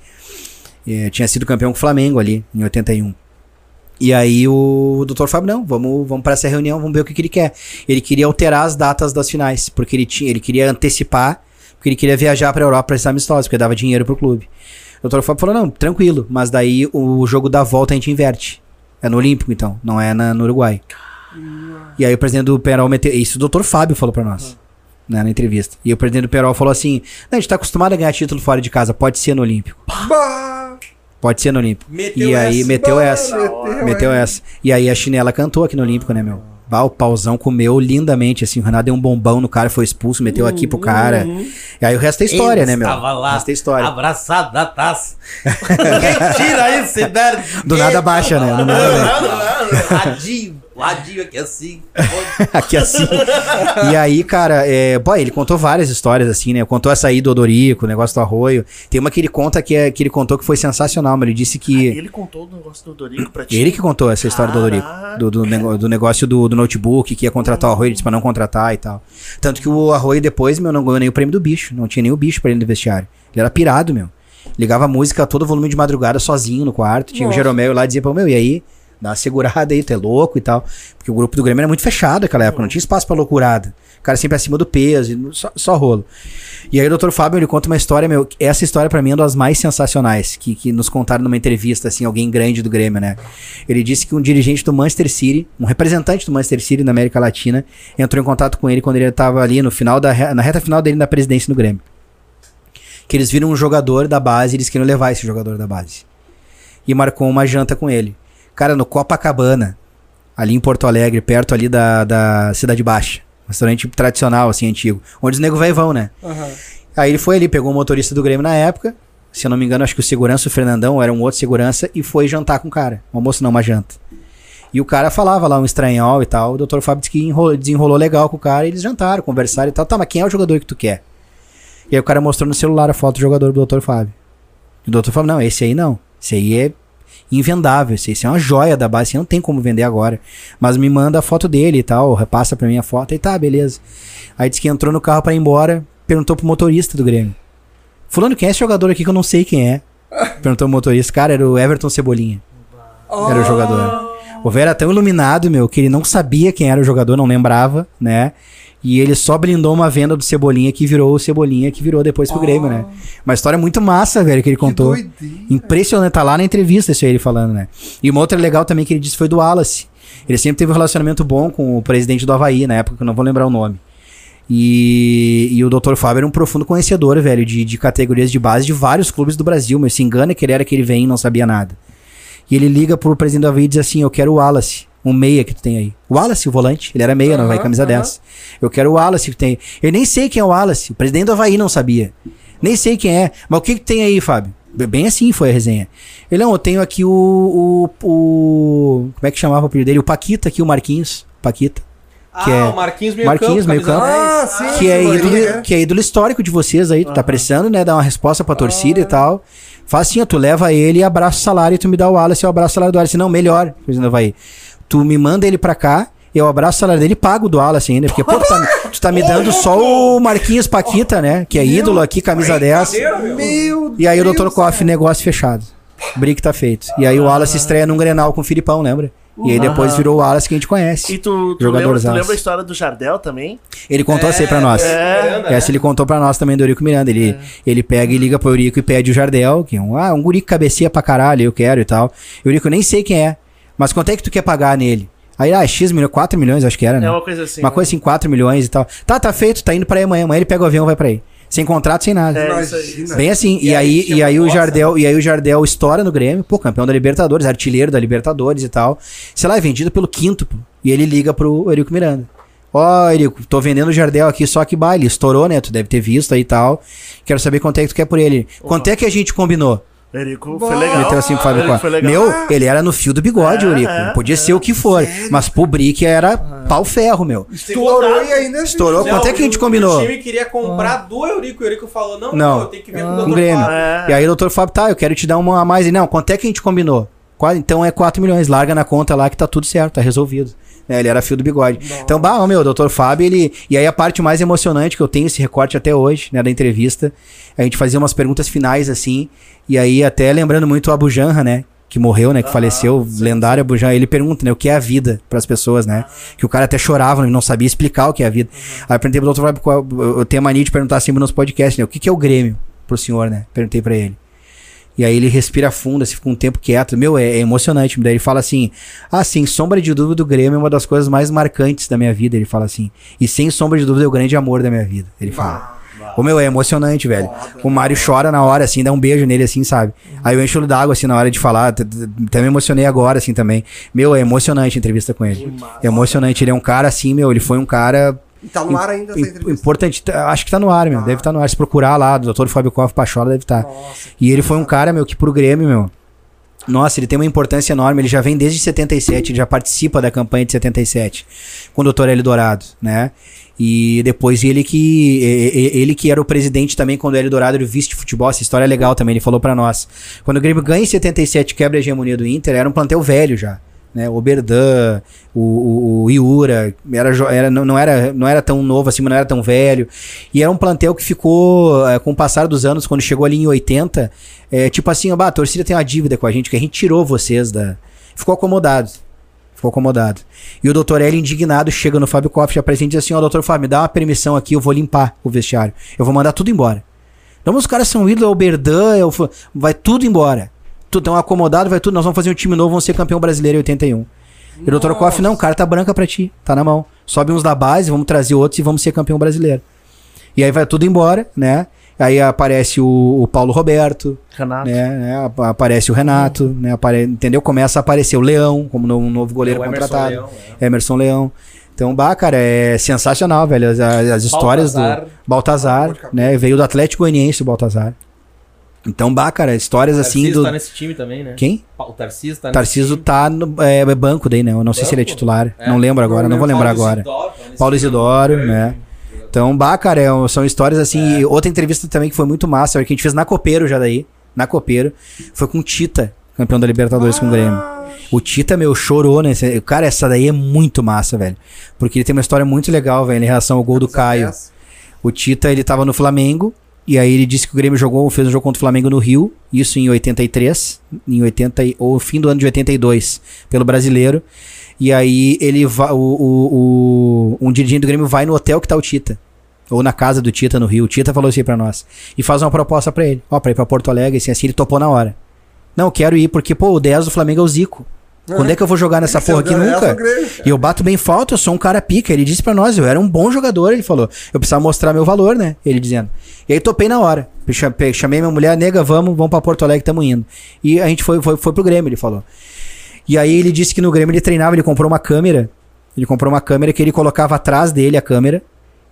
Eh, tinha sido campeão com o Flamengo ali, em 81. E aí o doutor Fábio, não, vamos, vamos para essa reunião, vamos ver o que, que ele quer. Ele queria alterar as datas das finais, porque ele, tinha, ele queria antecipar, porque ele queria viajar pra Europa pra esses amistosos, porque dava dinheiro pro clube. O doutor Fábio falou, não, tranquilo, mas daí o jogo da volta a gente inverte. É no Olímpico, então, não é na- no Uruguai. E aí o presidente do Penarol meteu. Isso o doutor Fábio falou pra nós. Né, na entrevista. E o presidente do Penarol falou assim: a gente tá acostumado a ganhar título fora de casa, pode ser no Olímpico. Bah! Pode ser no Olímpico. Meteu e aí essa. meteu essa. meteu Meteu essa. E aí a chinela cantou aqui no Olímpico, né, meu? Bah, o pauzão comeu lindamente, assim. O Renato deu um bombão no cara, foi expulso, meteu aqui pro cara. E aí o resto é história, Ele né, meu? Estava O lá, resto é história. abraçado na taça. (laughs) Ninguém tira isso. Do nada baixa, né? Do nada, Ladinho, ladinho aqui assim. (laughs) aqui assim. E aí, cara, é, pô, ele contou várias histórias assim, né? Contou essa aí do Odorico, o negócio do arroio. Tem uma que ele conta que, é, que ele contou que foi sensacional, mas ele disse que. Ele contou o negócio do Dorico pra ti. Ele que contou essa história do Odorico. Caraca. Do, do, nego- do negócio do, do notebook, que ia contratar o Arroio, ele disse pra não contratar e tal. Tanto que o Arroio depois, meu, não ganhou nem o prêmio do bicho. Não tinha nem o bicho pra ele no vestiário. Ele era pirado, meu. Ligava a música a todo volume de madrugada sozinho no quarto. Tinha o Jeromel lá e dizia pra meu, e aí? Dá uma segurada aí, tu é louco e tal. Porque o grupo do Grêmio era muito fechado naquela época, não tinha espaço pra loucurada. O cara sempre acima do peso, só, só rolo. E aí o Dr. Fábio, ele conta uma história, meu, essa história pra mim é uma das mais sensacionais, que, que nos contaram numa entrevista, assim, alguém grande do Grêmio, né? Ele disse que um dirigente do Manchester City, um representante do Manchester City na América Latina, entrou em contato com ele quando ele tava ali no final da, na reta final dele na presidência do Grêmio. Que eles viram um jogador da base eles queriam levar esse jogador da base. E marcou uma janta com ele. Cara, no Copacabana, ali em Porto Alegre, perto ali da, da Cidade Baixa. Um restaurante tradicional, assim, antigo. Onde os negros vai vão, né? Aham. Aí ele foi ali, pegou o motorista do Grêmio na época. Se eu não me engano, acho que o segurança, o Fernandão, era um outro segurança, e foi jantar com o cara. Um almoço não, uma janta. E o cara falava lá um estranhol e tal. O doutor Fábio disse que enrolou- desenrolou legal com o cara, e eles jantaram, conversaram e tal. Tá, mas quem é o jogador que tu quer? E aí o cara mostrou no celular a foto do jogador do doutor Fábio. E o doutor Fábio, não, esse aí não. Esse aí é invendável. Esse, esse é uma joia da base, não tem como vender agora. Mas me manda a foto dele e tal, repassa pra mim a foto. E tá, beleza. Aí disse que entrou no carro pra ir embora, perguntou pro motorista do Grêmio. Fulano, quem é esse jogador aqui que eu não sei quem é? Perguntou o motorista. Cara, era o Everton Cebolinha. Era o jogador. O velho era tão iluminado, meu, que ele não sabia quem era o jogador, não lembrava, né? E ele só blindou uma venda do Cebolinha que virou o Cebolinha que virou depois pro Grêmio, né? Uma história muito massa, velho, que ele contou. Que doideira. Impressionante, tá lá na entrevista isso aí ele falando, né? E uma outra legal também que ele disse foi do Wallace. Ele sempre teve um relacionamento bom com o presidente do Havaí, na época que eu não vou lembrar o nome. E, e o Dr. Fábio era um profundo conhecedor, velho, de, de categorias de base de vários clubes do Brasil, mas se engana que ele era que ele vem e não sabia nada. E ele liga pro presidente do Havaí e diz assim: Eu quero o Wallace, um meia que tu tem aí. O Wallace, o volante, ele era meia, não vai camisa 10. Eu quero o Wallace que tem. Eu nem sei quem é o Wallace, o presidente do Havaí não sabia. Nem sei quem é. Mas o que, que tem aí, Fábio? Bem assim foi a resenha. Ele, não, eu tenho aqui o, o, o- Como é que chamava o apelido dele? O Paquita aqui, o Marquinhos. Paquita. Que ah, é- o Marquinhos meio Marquinhos, campo, meio campo. 10. Ah, sim. que, é ídolo, é. que é ídolo histórico de vocês aí. Tu tá precisando, né? Dar uma resposta pra torcida e tal. Faz assim, ó, tu leva ele e abraça o salário e tu me dá o Wallace, eu abraço o salário do Wallace. Não, melhor, presidente vai. Tu me manda ele pra cá, eu abraço o salário dele e pago do Wallace ainda. Porque, pô, tu tá, tu tá me dando só o Marquinhos Paquita, né? Que é ídolo aqui, camisa 10. Brincadeira, meu. E aí o Dr. Koff, negócio fechado. Brick tá feito. E aí o Wallace estreia num Grenal com o Filipão, lembra? E aí depois virou o Wallace que a gente E conhece. tu, tu, Jogador lembra, tu lembra a história do Jardel também? Ele contou assim pra nós. É. Essa ele contou pra nós também do Eurico Miranda. Ele, ele pega e liga pro Eurico e pede o Jardel, que é um, ah, um guri que cabeceia pra caralho, eu quero e tal. Eurico, eu nem sei quem é, mas quanto é que tu quer pagar nele? Aí, ah, X milhões, 4 milhões, acho que era, né? É uma coisa assim. uma né? coisa assim, 4 milhões e tal. Tá, tá feito, tá indo pra aí amanhã. Amanhã ele pega o avião e vai pra aí. Sem contrato, sem nada. É, isso aí. Imagina. Bem assim, e, E aí, aí e aí o Jardel, e aí o Jardel estoura no Grêmio, pô, campeão da Libertadores, artilheiro da Libertadores e tal. Sei lá, é vendido pelo quinto, E ele liga pro Eurico Miranda. Ó, Eurico, tô vendendo o Jardel aqui, só que baile, estourou, né? Tu deve ter visto aí e tal. Quero saber quanto é que tu quer por ele. Quanto é que a gente combinou? Erico Bom. foi legal. Meteu assim pro Fábio Costa. foi legal. Meu, ele era no fio do bigode, É, Eurico. é, Podia é. ser o que for. Mas pro Brick era pau ferro, meu. Estourou e ainda. Estourou. Não, Quanto é que a gente combinou? O time queria comprar do Eurico. O Eurico falou: não, Não. eu tenho que ver com o Com o Dr. Grêmio. Fábio. É. E aí o doutor Fábio, tá, eu quero te dar uma a mais. E não, quanto é que a gente combinou? Então é 4 milhões, larga na conta lá que tá tudo certo, tá resolvido. É, ele era fio do bigode. Então, bah, meu, o doutor Fábio, ele. E aí a parte mais emocionante que eu tenho esse recorte até hoje, né, da entrevista, a gente fazia umas perguntas finais assim, e aí até lembrando muito o Abu Janra, né? Que morreu, né? Que faleceu, lendário Abu Janra. Ele pergunta, né? O que é a vida para as pessoas, né? Que o cara até chorava, não sabia explicar o que é a vida. Aí eu perguntei pro doutor Fábio, eu tenho a mania de perguntar sempre nos podcasts, né? O que, que é o Grêmio pro senhor, né? Perguntei pra ele. E aí ele respira fundo, assim, fica um tempo quieto. Meu, é, é emocionante. Daí ele fala assim: Ah, sem sombra de dúvida, o Grêmio é uma das coisas mais marcantes da minha vida. Ele fala assim. E sem sombra de dúvida, é o grande amor da minha vida. Ele fala. Ô, meu, é emocionante, velho. O Mário chora na hora, assim, dá um beijo nele, assim, sabe? Aí eu encho o d'água, assim, na hora de falar. Até me emocionei agora, assim, também. Meu, é emocionante a entrevista com ele. É emocionante. Ele é um cara, assim, meu, ele foi um cara E tá no ar ainda essa entrevista. Importante, tá- acho que tá no ar, meu. Deve estar no ar. Se procurar lá, do Dr. Fábio Koff Pachola, deve estar. Nossa. E ele foi um cara, meu, que pro Grêmio, meu. Nossa, ele tem uma importância enorme. Ele já vem desde 77, ele já participa da campanha de 77, com o Dr. Hélio Dourado, né? E depois ele que ele que era o presidente também quando o Hélio Dourado era o vice de futebol. Essa história é legal também, ele falou pra nós. Quando o Grêmio ganha em 77, quebra a hegemonia do Inter, era um plantel velho já. Né, o Berdan, o, o, Iura, era, era, não, era, não era tão novo assim, mas não era tão velho. E era um plantel que ficou, eh, com o passar dos anos, quando chegou ali em 80, é, tipo assim, ó, a torcida tem uma dívida com a gente, que a gente tirou vocês da. Ficou acomodado. Ficou acomodado. E o doutor Hélio, indignado, chega no Fábio Koff, já apresenta e diz assim: Ó, doutor Fábio, me dá uma permissão aqui, eu vou limpar o vestiário. Eu vou mandar tudo embora. Então, os caras são ídolos, é o Berdan, é o vai tudo embora. Tudo tão acomodado, vai tudo. Nós vamos fazer um time novo, vamos ser campeão brasileiro em 81. E o doutor Koff, não, carta branca pra ti, tá na mão. Sobe uns da base, vamos trazer outros e vamos ser campeão brasileiro. E aí vai tudo embora, né? Aí aparece o, o Paulo Roberto, Renato. né, né, ap- aparece o Renato, né, apare- entendeu? Começa a aparecer o Leão como no- um novo goleiro O Emerson contratado. Leão, é. Emerson Leão. Então, bah, cara, é sensacional, velho. As, as- as histórias Baltazar. do Baltazar, né? Veio do Atlético Goianiense o Baltazar. Então, bah, cara, histórias assim Tarcísio do. tá nesse time também, né? Quem? O Tarcísio tá time. tá no é, é banco daí, né? Eu não sei se ele é titular. É. Não lembro agora, não, vou lembrar Paulo agora. Isidoro tá Paulo. Isidoro, né? Então, bah, cara, é- são histórias assim. e Outra entrevista também que foi muito massa, que a gente fez na Copeiro já daí. Na Copeiro. Foi com o Tita, campeão da Libertadores com o Grêmio. O Tita, meu, chorou, né? Cara, essa daí é muito massa, velho. Porque ele tem uma história muito legal, velho, em relação ao gol do Caio. O Tita, ele tava no Flamengo, E aí ele disse que o Grêmio jogou, fez um jogo contra o Flamengo no Rio, isso em 83, em 80 e- ou fim do ano de 82, pelo Brasileiro. E aí ele vai, o, o, o- um dirigente do Grêmio vai no hotel que tá o Tita. Ou na casa do Tita no Rio. O Tita falou assim pra nós. E faz uma proposta pra ele. Ó, pra ir pra Porto Alegre, assim, assim, ele topou na hora. Não, quero ir porque, pô, o 10 do Flamengo é o Zico. Quando é que eu vou jogar nessa porra aqui é nunca? E eu bato bem falta, eu sou um cara pica. Ele disse pra nós, eu era um bom jogador, ele falou. Eu precisava mostrar meu valor, né? Ele dizendo. E aí topei na hora. Chamei minha mulher, nega, vamos, vamos pra Porto Alegre, tamo indo. E a gente foi, foi, foi pro Grêmio, ele falou. E aí ele disse que no Grêmio ele treinava, ele comprou uma câmera. Ele comprou uma câmera que ele colocava atrás dele a câmera.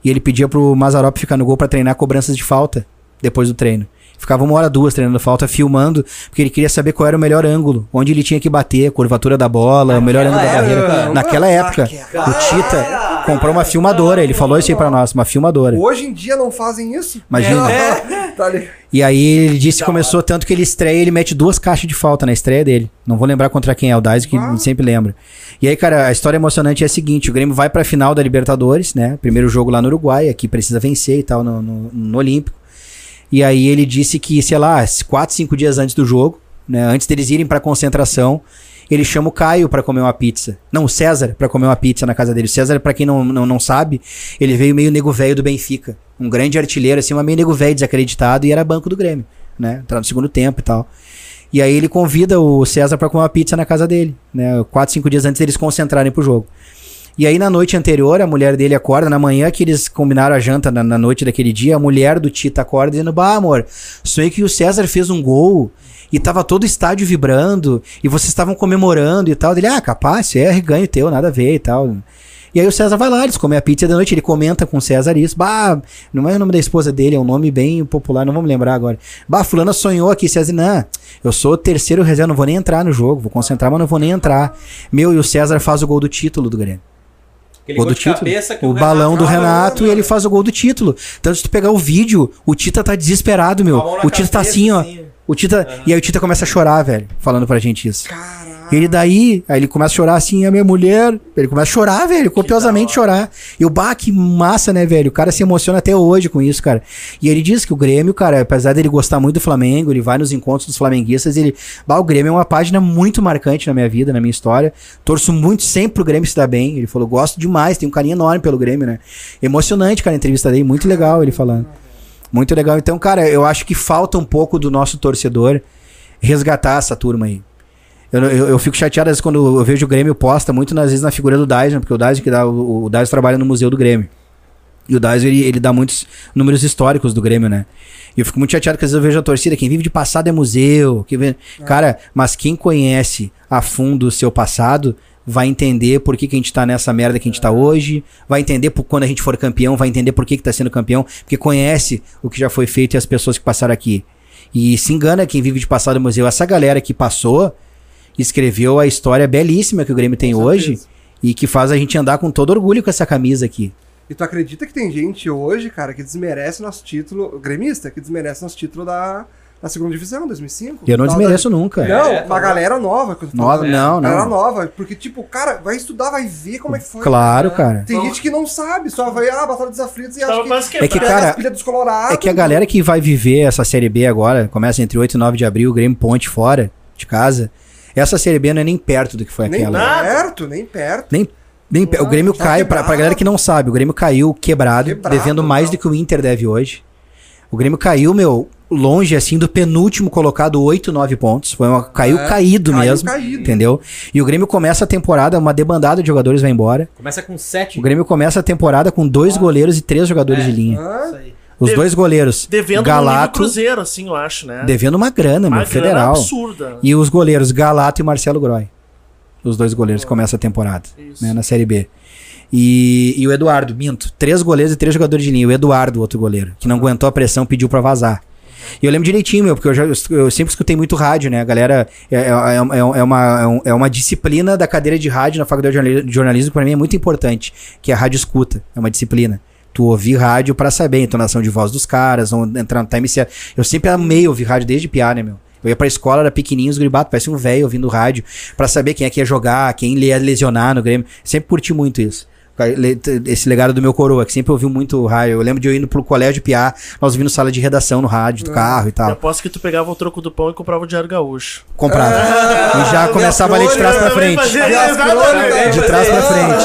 E ele pedia pro Mazarop ficar no gol pra treinar cobranças de falta depois do treino. Ficava uma hora, duas treinando falta, filmando, porque ele queria saber qual era o melhor ângulo, onde ele tinha que bater, a curvatura da bola, o melhor ângulo da barreira. época. Naquela época, o Tita comprou uma filmadora, ele falou isso aí pra nós, uma filmadora. Hoje em dia não fazem isso? Imagina. (laughs) Tá ligado? E aí ele disse que começou tanto que ele estreia, ele mete duas caixas de falta na estreia dele. Não vou lembrar contra quem é o Dais, que Ah. sempre lembra. E aí, cara, a história emocionante é a seguinte: o Grêmio vai pra final da Libertadores, né? Primeiro jogo lá no Uruguai, aqui precisa vencer e tal, no, no, no Olímpico. E aí ele disse que, sei lá, quatro, cinco dias antes do jogo, né? Antes deles irem pra concentração, ele chama o Caio pra comer uma pizza. Não, o César pra comer uma pizza na casa dele. O César, pra quem não, não, não sabe, ele veio meio nego velho do Benfica. Um grande artilheiro, assim, mas meio nego velho desacreditado e era banco do Grêmio, né? No segundo tempo e tal. E aí ele convida o César pra comer uma pizza na casa dele, né? Quatro, cinco dias antes deles concentrarem pro jogo. E aí na noite anterior, a mulher dele acorda, na manhã que eles combinaram a janta, na, na noite daquele dia, a mulher do Tita acorda dizendo, bah amor, sonhei que o César fez um gol e tava todo o estádio vibrando e vocês estavam comemorando e tal. Ele, ah, capaz, é ganho teu, nada a ver e tal. E aí o César vai lá, eles comem a pizza da noite, ele comenta com o César isso. Bah, não é o nome da esposa dele, é um nome bem popular, não vamos lembrar agora. Bah, fulana sonhou aqui, César, não, eu sou o terceiro reserva, não vou nem entrar no jogo, vou concentrar, mas não vou nem entrar. Meu, e o César faz o gol do título do Grêmio. Aquele Gol do título. cabeça que O balão do Renato e ele faz o gol do título. Tanto se tu pegar o vídeo, o Tita tá desesperado, meu. O Tita tá assim, ó. assim. O Tita. E aí o Tita começa a chorar, velho, falando pra gente isso. Caralho. E ele daí, aí ele começa a chorar assim, a minha mulher. Ele começa a chorar, velho, copiosamente chorar. E o bah, que massa, né, velho? O cara se emociona até hoje com isso, cara. E ele diz que o Grêmio, cara, apesar dele gostar muito do Flamengo, ele vai nos encontros dos flamenguistas, ele. Bah, o Grêmio é uma página muito marcante na minha vida, na minha história. Torço muito sempre pro Grêmio se dar bem. Ele falou, gosto demais, tem um carinho enorme pelo Grêmio, né? Emocionante, cara, a entrevista dele, muito legal ele falando. Muito legal. Então, cara, eu acho que falta um pouco do nosso torcedor resgatar essa turma aí. Eu, eu, eu fico chateado às vezes quando eu vejo o Grêmio posta muito nas vezes na figura do Dyson, porque o Dyson que dá o, o Dyson trabalha no museu do Grêmio. E o Dyson ele, ele dá muitos números históricos do Grêmio, né? E eu fico muito chateado que às vezes eu vejo a torcida, quem vive de passado é museu, que vê... cara, mas quem conhece a fundo o seu passado vai entender por que, que a gente tá nessa merda que a gente tá hoje, vai entender por, quando a gente for campeão, vai entender por que, que tá sendo campeão, porque conhece o que já foi feito e as pessoas que passaram aqui. E se engana quem vive de passado é museu. Essa galera que passou escreveu a história belíssima que o Grêmio tem hoje e que faz a gente andar com todo orgulho com essa camisa aqui. E tu acredita que tem gente hoje, cara, que desmerece nosso título, gremista, que desmerece nosso título da, da segunda divisão, 2005? Eu não desmereço nunca. Da... Não, É, uma galera nova. que eu tô Nova, falando. não, Galera não. nova, porque tipo, cara, vai estudar, vai ver como é que foi. Claro, cara. Tem gente que não sabe, só vai, ah, Batalha dos Aflitos e acha que... É que, cara, as pilhas dos Colorados. É que a galera que vai viver essa Série B agora, começa entre 8 e 9 de abril, o Grêmio Ponte fora de casa. Essa Série B não é nem perto do que foi Nem aquela. nada. perto, nem perto. Nem, nem o Grêmio tá cai, pra, pra galera que não sabe, o Grêmio caiu quebrado, Quebrado, devendo mais não. do que o Inter deve hoje. O Grêmio caiu, meu, longe assim do penúltimo colocado, 8, 9 pontos. Foi uma, caiu É, caído caiu mesmo. caído. Entendeu? E o Grêmio começa a temporada, uma debandada de jogadores vai embora. Começa com sete. O Grêmio começa a temporada com dois goleiros e três jogadores É. de linha. Ah, Isso aí. Os De- dois goleiros, Devendo Galato, Cruzeiro, assim, eu acho, né? devendo uma grana, Uma meu, grana federal. absurda. E os goleiros Galato e Marcelo Groy. Os dois goleiros que começam a temporada, Isso. né, na Série B. E, e o Eduardo, minto. Três goleiros e três jogadores de linha. O Eduardo, outro goleiro, que não aguentou a pressão, pediu pra vazar. E eu lembro direitinho, meu, porque eu, já, eu sempre escutei muito rádio, né? A galera. É, é, é, é uma, é é uma disciplina da cadeira de rádio na faculdade de jornali- de jornalismo, que pra mim é muito importante, que é a rádio escuta. É uma disciplina. Tu ouvir rádio pra saber a entonação de voz dos caras, entrar no time certo. Eu sempre amei ouvir rádio desde piá, né, meu? Eu ia pra escola, era pequenininho, os gribatos, parece um velho ouvindo rádio, pra saber quem é que ia jogar, quem ia lesionar no Grêmio. Sempre curti muito isso. Esse legado do meu coroa, que sempre ouviu muito rádio. Eu lembro de eu indo pro colégio Piá, nós ouvindo sala de redação no rádio, do carro e Eu tal. aposto que tu pegava o troco do pão e comprava o Diário Gaúcho. Comprava. Ah, e já começava a ler de trás pra frente. De trás pra frente.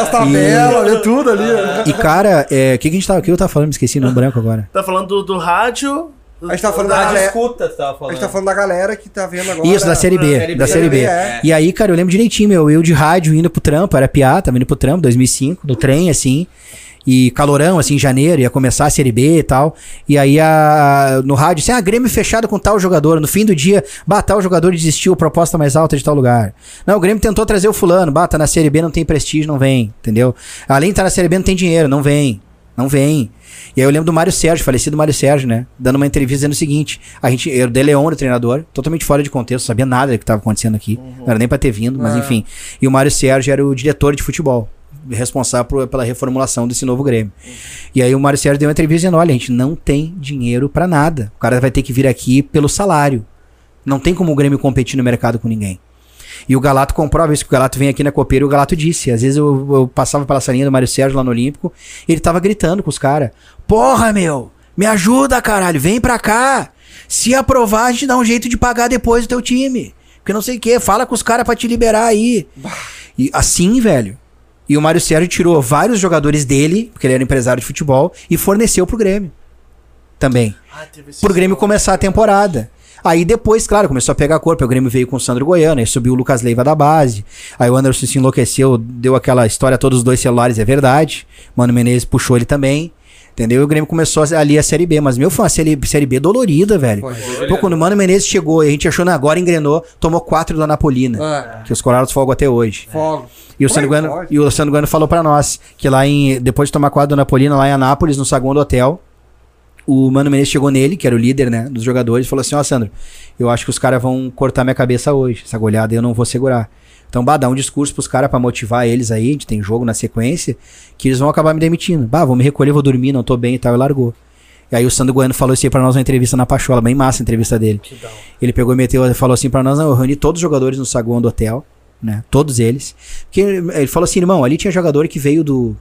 As tabelas, vê tudo ali. E, cara, é, o que, que a gente tava. O que eu tava falando? Me esqueci, não branco agora. Tá falando do, do rádio. A gente tá falando da Rádio galera. escuta, tava A falando. gente tá falando da galera que tá vendo agora. Isso, da Série B. Série da B. Série B. É. E aí, cara, eu lembro direitinho, meu. Eu de rádio indo pro trampo, era piá, tava indo pro trampo, 2005, no trem, assim. E calorão, assim, em janeiro, ia começar a Série B e tal. E aí, a, no rádio, assim, ah, Grêmio fechado com tal jogador. No fim do dia, bah, tal jogador desistiu, proposta mais alta de tal lugar. Não, o Grêmio tentou trazer o fulano, bah, tá na Série B, não tem prestígio, não vem, entendeu? Além de estar na Série B, não tem dinheiro, não vem. Não vem. E aí eu lembro do Mário Sérgio, falecido Mário Sérgio, né? Dando uma entrevista dizendo o seguinte: a gente, eu, o De Leon, era o treinador, totalmente fora de contexto, sabia nada do que estava acontecendo aqui. Não era nem pra ter vindo, mas Ah. enfim. E o Mário Sérgio era o diretor de futebol, responsável por- pela reformulação desse novo Grêmio. E aí o Mário Sérgio deu uma entrevista dizendo: olha, a gente não tem dinheiro pra nada. O cara vai ter que vir aqui pelo salário. Não tem como o Grêmio competir no mercado com ninguém. E o Galato comprova isso, que o Galato vem aqui na Copeira e o Galato disse. Às vezes eu, eu passava pela salinha do Mário Sérgio lá no Olímpico, e ele tava gritando com os caras: Porra, meu, me ajuda, caralho, vem pra cá. Se aprovar, a gente dá um jeito de pagar depois o teu time. Porque não sei o que, fala com os caras pra te liberar aí. E assim, velho. E o Mário Sérgio tirou vários jogadores dele, porque ele era empresário de futebol, e forneceu pro Grêmio. Também Ah, pro Grêmio começar a temporada. Aí depois, claro, começou a pegar corpo. O Grêmio veio com o Sandro Goiano, aí subiu o Lucas Leiva da base. Aí o Anderson se enlouqueceu, deu aquela história, todos os dois celulares, é verdade. Mano Menezes puxou ele também. Entendeu? E o Grêmio começou ali a Série B. Mas, meu, foi uma série, série B dolorida, velho. Pô, quando o Mano Menezes chegou e a gente achou, não, agora engrenou, tomou quatro da Napolina. Ah, Que os Colorados folgam até hoje. fogo. E o, é Sandro que Goiano, pode? e o Sandro Goiano falou pra nós que lá em. Depois de tomar quadro da Napolina, lá em Anápolis, no saguão do hotel, o Mano Menezes chegou nele, que era o líder, né, dos jogadores, e falou assim: Ó, Sandro, eu acho que os caras vão cortar minha cabeça hoje. Essa goleada eu não vou segurar. Então, bah, dá um discurso pros caras pra motivar eles aí, a gente tem jogo na sequência, que eles vão acabar me demitindo. Bah, vou me recolher, vou dormir, não tô bem e tal, e largou. E aí o Sandro Goiano falou isso aí pra nós na entrevista na Pachola, bem massa a entrevista dele. Ele pegou e meteu, falou assim pra nós, não, eu reuni todos os jogadores no saguão do hotel, né? Todos eles. Porque ele falou assim, irmão, ali tinha jogador que veio do.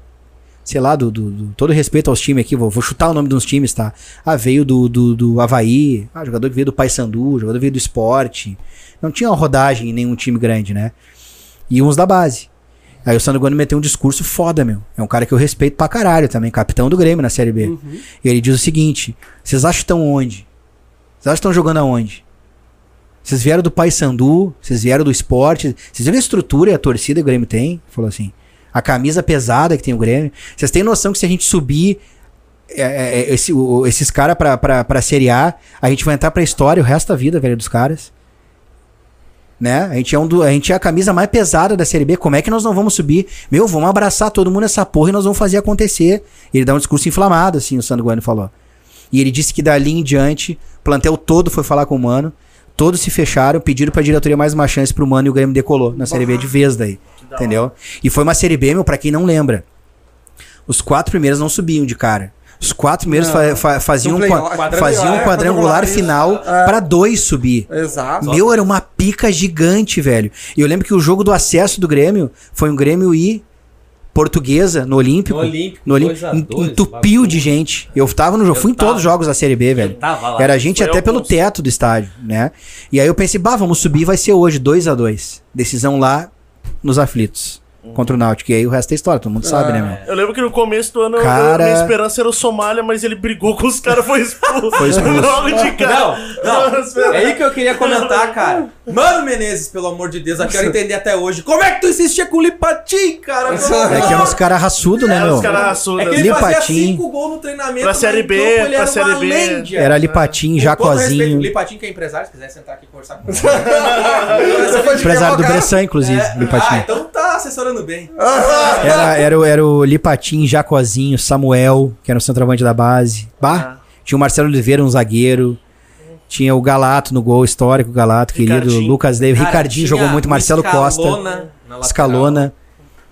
Sei lá, do, do- do- todo respeito aos times aqui, vou, vou chutar o nome dos times, tá? Ah, veio do, do, do Havaí, ah, jogador que veio do Paysandu, jogador que veio do esporte. Não tinha uma rodagem em nenhum time grande, né? E uns da base. Aí o Sandro Gomes meteu um discurso foda, meu. É um cara que eu respeito pra caralho também, capitão do Grêmio na Série B. E ele diz o seguinte: vocês acham que estão onde? Vocês acham que estão jogando aonde? Vocês vieram do Paysandu, vocês vieram do esporte, vocês viram a estrutura e a torcida que o Grêmio tem? Falou assim. A camisa pesada que tem o Grêmio. Vocês têm noção que se a gente subir é, é, é, esse- o- esses caras pra, pra, pra Série A, a gente vai entrar pra história o resto da vida, velho, dos caras. Né? A gente, é um do, a gente é a camisa mais pesada da Série B. Como é que nós não vamos subir? Meu, vamos abraçar todo mundo nessa porra e nós vamos fazer acontecer. Ele dá um discurso inflamado, assim, o Sandro Guano falou. E ele disse que dali em diante, o plantel todo foi falar com o Mano. Todos se fecharam, pediram pra diretoria mais uma chance pro Mano e o Grêmio decolou na Série B de vez daí. Entendeu? E foi uma Série B, meu, pra quem não lembra. Os quatro primeiros não subiam de cara. Os quatro primeiros fa- fa- faziam, um qua- faziam um É, quadrangular quadrangular, final. É. pra dois subir. Exato. Meu, era uma pica gigante, velho. E eu lembro que o jogo do acesso do Grêmio foi um Grêmio e Portuguesa no Olímpico. No Olímpico, No Olímpico. 2 a 2, Entupiu de gente. Eu tava no jogo, fui em tava. todos os jogos da Série B, velho. Lá. Era gente até pelo teto do estádio, né? E aí eu pensei, bah, vamos subir, vai ser hoje, 2 a 2 Decisão lá nos aflitos. Contra o Náutico. E aí o resto é história, todo mundo sabe, né, meu? Eu lembro que no começo do ano eu- Cara- minha esperança era o Somália, mas ele brigou com os caras, foi expulso. Foi (laughs) expulso. Logo de cara. Não, (laughs) não. É aí que eu queria comentar, cara. Mano Menezes, pelo amor de Deus, eu quero entender até hoje. Como é que tu insistia com o Lipatim, cara? É de que é uns caras raçudos, né, É, meu? os caras raçudos. É que ele fazia Lipatim. cinco gols no treinamento. Pra Série B, campo ele pra era Série B. lêndia. Era Lipatim, respeito, Jacozinho. Lipatim que é empresário, se quiser sentar aqui e conversar com (laughs) Empresário do Bressan, inclusive, É, Lipatim. ah, então tá assessorando bem. (laughs) Era, era, o- era o Lipatim, Jacozinho, Samuel, que era o centroavante da base. Bah, tinha o Marcelo Oliveira, um zagueiro. Tinha o Galato no gol, histórico Galato, querido. Ricardinho. Lucas Leiva. Ricardinho jogou muito, o Marcelo Costa. Escalona na lateral. Escalona.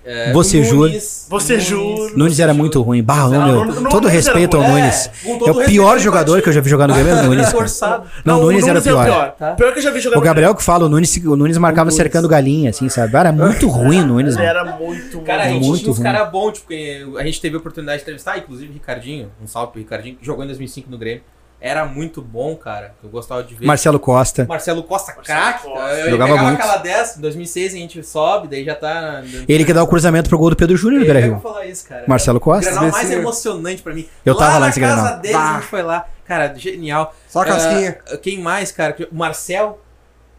É, Você o jura? Nunes, Você jura? Nunes era muito ruim. Barra, Não, meu. Nunes- todo Nunes respeito ao era ruim. Nunes. É todo o pior jogador que eu já vi jogar no Grêmio, é o Nunes. cara. Forçado. Não, o Nunes era o é o pior. pior. Tá. Pior que eu já vi jogar O Gabriel que fala, o Nunes, o Nunes marcava cercando galinha, assim, sabe? Era muito (laughs) ruim o Nunes, mano. era muito, Cara, a gente Muito tinha uns ruim. caras bons, tipo, a gente teve a oportunidade de entrevistar, inclusive o Ricardinho, um salve pro Ricardinho, que jogou em 2005 no Grêmio. Era muito bom, cara, eu gostava de ver. Marcelo Costa. Marcelo Costa, craque. Eu Jogava pegava muito. aquela 10, em 2006 a gente sobe, daí já tá... Ele que dá o cruzamento pro gol do Pedro Júnior ia Beira-Rio. falar isso, cara. Marcelo O Costa. Grenal mais emocionante pra mim. Eu tava lá na nesse casa Grenal. deles, a Bah. gente foi lá. Cara, genial. Só a casquinha. Ah, quem mais, cara? O Marcel.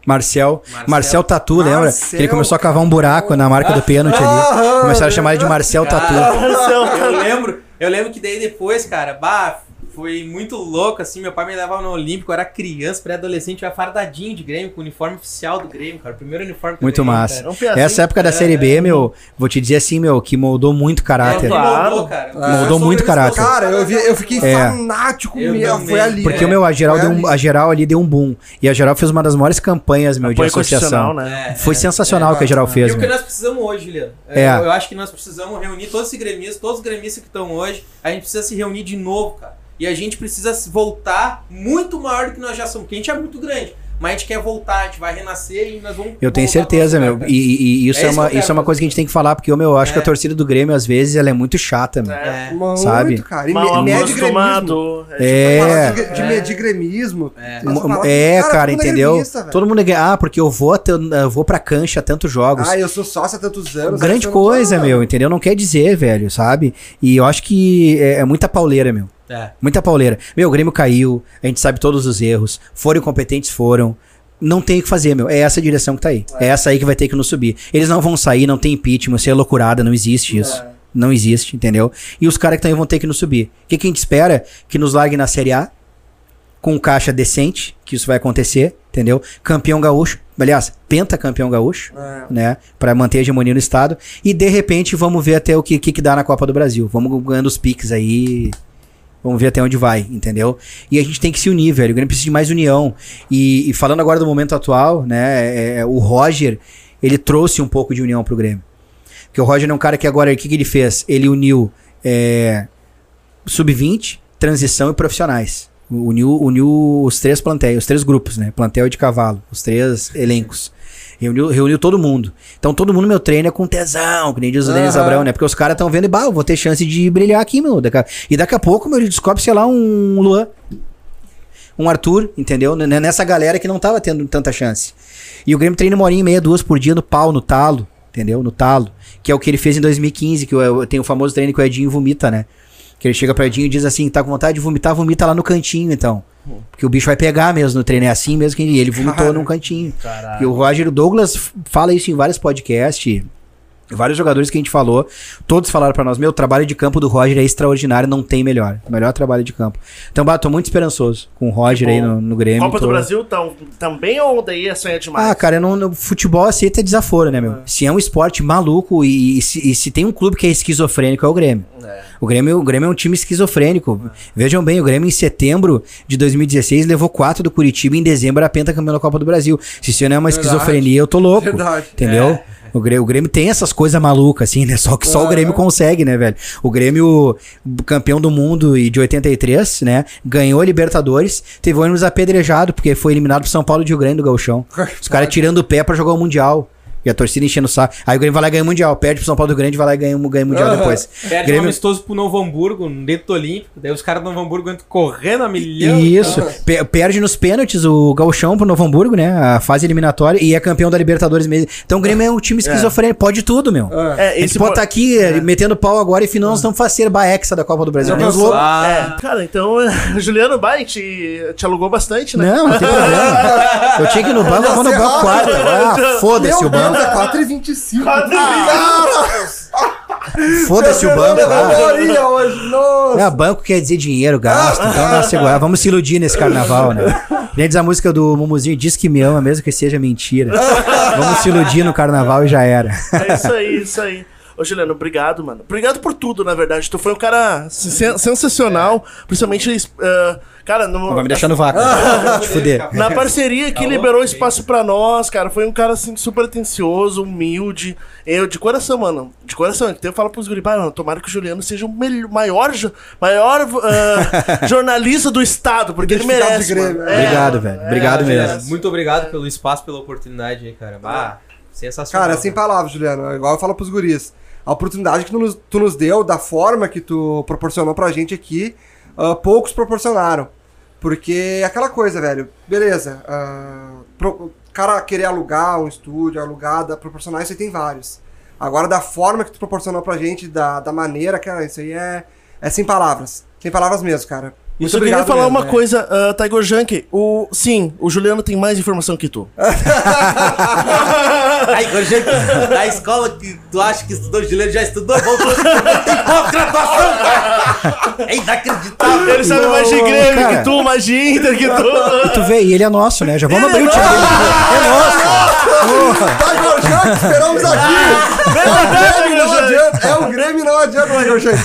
Marcel. Marcel. Marcel Tatu, lembra? Marcel, Que ele começou a cavar um buraco na marca do pênalti ali. Aham, Começaram a chamar ele de Marcel Tatu. Eu lembro, eu lembro que daí depois, cara, bah, foi muito louco, assim, meu pai me levava no Olímpico, eu era criança, pré-adolescente, eu ia fardadinho de Grêmio, com o uniforme oficial do Grêmio, cara, o primeiro uniforme que eu Muito ganhei, massa. cara. É um. Essa época da Série B, meu, vou te dizer assim, meu, que moldou muito É, caráter. me Claro. moldou, cara. Moldou Eu sou muito caráter. sou Cara, eu, vi, eu fiquei É. fanático Eu mesmo. Foi ali. Porque é. o meu, a geral, deu um, ali. a geral ali deu um boom. E a geral fez uma das maiores campanhas, meu, de Apoio associação. né? É, Foi é, sensacional é, o que a geral E fez, o que nós precisamos hoje, Juliano? É. Eu, eu acho que nós precisamos reunir todos os gremistas, todos os gremistas que estão hoje. A gente precisa se reunir de novo, cara. E a gente precisa voltar muito maior do que nós já somos. Porque a gente é muito grande. Mas a gente quer voltar, a gente vai renascer e nós vamos. Eu tenho certeza, meu. cara. E, e- isso, É é, uma, isso é uma coisa que a gente tem que falar, porque, meu, eu acho que a É. torcida do Grêmio, às vezes, ela é muito chata, meu. É. Muito, Sabe? cara. E Mal me- mede gremismo. acostumado. É. Falar de, de medir gremismo. É. Palavra- É, cara, é entendeu? gremista. Todo mundo é. Ah, porque eu vou, até- eu vou pra cancha tantos jogos. Ah, eu sou sócio há tantos anos. Grande coisa, meu, entendeu? Não quer dizer, velho, sabe? E eu acho que é, é muita pauleira, meu. É. Muita pauleira. Meu, o Grêmio caiu, a gente sabe todos os erros. Foram incompetentes, foram. Não tem o que fazer, meu. É essa a direção que tá aí. É. essa aí que vai ter que nos subir. Eles não vão sair, não tem impeachment, isso é loucurada, não existe isso. Não existe, entendeu? E os caras que estão aí vão ter que nos subir. O que, que a gente espera? Que nos largue na Série A, com um caixa decente, que isso vai acontecer, entendeu? Campeão gaúcho, aliás, pentacampeão gaúcho, É. né? Pra manter a hegemonia no estado. E de repente vamos ver até o que, que, que dá na Copa do Brasil. Vamos ganhando os piques aí. Vamos ver até onde vai, entendeu? E a gente tem que se unir, velho. O Grêmio precisa de mais união. E, e falando agora do momento atual, né? é- é, o Roger, ele trouxe um pouco de união pro Grêmio. Porque o Roger é um cara que agora, o que, que ele fez? Ele uniu é, sub-20, transição e profissionais. Uniu, uniu os três plantéis, os três grupos, né? Plantel de cavalo, os três elencos. Reuniu, reuniu todo mundo. Então todo mundo meu treino é com tesão, que nem diz o Denis. Abrão, né? Porque os caras estão vendo e, bah, eu vou ter chance de brilhar aqui, meu. Daqui a- E daqui a pouco, meu, ele descobre, sei lá, um Luan. Um Arthur, entendeu? Nessa galera que não tava tendo tanta chance. E o Grêmio treina uma horinha e meia, duas por dia no pau, no talo, entendeu? No talo. Que é o que ele fez em 2015, que eu, eu tenho o famoso treino que o Edinho vomita, né? Que ele chega pro Edinho e diz assim, tá com vontade de vomitar, vomita lá no cantinho, então. Porque o bicho vai pegar mesmo no treino, é assim mesmo que ele, vomitou Cara. num cantinho. E Caralho. o Roger Douglas fala isso em vários podcasts. Vários jogadores que a gente falou, todos falaram pra nós: meu, o trabalho de campo do Roger é extraordinário, não tem melhor. Melhor trabalho de campo. Então, bah, tô muito esperançoso com o Roger aí no, no Grêmio. Copa tô- do Brasil tão, também ou daí é sonhar demais? Ah, cara, eu não, no futebol aceita desaforo, né, meu? Se é um esporte maluco e, e se, e se tem um clube que é esquizofrênico, é o Grêmio. O Grêmio, o Grêmio é um time esquizofrênico. Vejam bem, o Grêmio em setembro de 2016 levou quatro do Curitiba e em dezembro a pentacampeão da Copa do Brasil. Se isso não é uma Verdade. esquizofrenia, eu tô louco. Verdade. Entendeu? O Grêmio, o Grêmio tem essas coisas malucas, assim, né? Só que só o Grêmio consegue, né, velho? O Grêmio, campeão do mundo e de 83, né? Ganhou a Libertadores, teve o ônibus apedrejado, porque foi eliminado pro São Paulo de Rio Grande do Gauchão. Os caras tirando o pé pra jogar o Mundial. E a torcida enchendo o saco. Aí o Grêmio vai lá e ganha o Mundial. Perde pro São Paulo do Grande, vai lá e ganha, o- ganha o Mundial Aham. depois. Perde um Grêmio- amistoso pro Novo Hamburgo, dentro do Olímpico. Daí os caras do Novo Hamburgo entram correndo a milhão. Isso. Pe- perde nos pênaltis o Gauchão pro Novo Hamburgo, né? A fase eliminatória. E é campeão da Libertadores mesmo. Então o Grêmio é um time esquizofrênico. Pode tudo, meu. É, A gente esse pode po- estar aqui eh, metendo pau agora e final nós estamos faceiro Baexa da Copa do Brasil. Nem os loucos. Ah, É, cara, então, (laughs) Juliano Bai te, te alugou bastante, né? Não, não tem problema. (laughs) Eu tinha que ir no banco, eu vou no banco quadro. Ah, foda-se o Meu Banco. é 4h25. Foda-se o banco. Ah. Maria hoje, nossa. É, banco quer dizer dinheiro, gasto. Então nós segurar. Vamos se iludir nesse carnaval, né? Nem diz a música do Mumuzinho, diz que me ama, mesmo que seja mentira. Vamos se iludir no carnaval e já era. É isso aí, isso aí. Ô, Juliano, obrigado, mano. Obrigado por tudo, na verdade. Tu foi um cara sen- sensacional, principalmente. eh, cara, no, Vai me deixar no vácuo. (laughs) Te fuder. na parceria que liberou espaço pra nós, cara. Foi um cara assim super atencioso, humilde. Eu, de coração, mano. De coração. Então eu falo pros guri, "Pai, mano, tomara que o Juliano seja o melhor, maior, maior ah, (laughs) jornalista do estado, porque ele merece. Grêmio, mano. é. Obrigado, velho. Obrigado Juliano, mesmo. Muito obrigado pelo espaço, pela oportunidade aí, cara. Ah, sensacional. Cara, sem palavras, Juliano. Igual eu falo pros guris. A oportunidade que tu nos, tu nos deu, da forma que tu proporcionou pra gente aqui, ah, poucos proporcionaram. Porque é aquela coisa, velho. Beleza. ah, pro- cara querer alugar um estúdio, alugar, da- proporcionar, isso aí tem vários. Agora, da forma que tu proporcionou pra gente, da, da maneira, cara, isso aí é, é sem palavras. Sem palavras mesmo, cara. Eu só queria falar uma coisa, uh, Tiger Junk. O, sim, o Juliano tem mais informação que tu. (laughs) Quando chega da escola que tu acha que estudou, Juliano já estudou, voltou. Tem pós-graduação, cara! É inacreditável! Ele sabe mais de Grêmio que tu, mais de Inter que E tu. tu vê, e ele é nosso, né? Já vamos abrir o time dele. É nosso. Junk, esperamos aqui! É o Grêmio, não adianta! É o Grêmio, não adianta, Junk!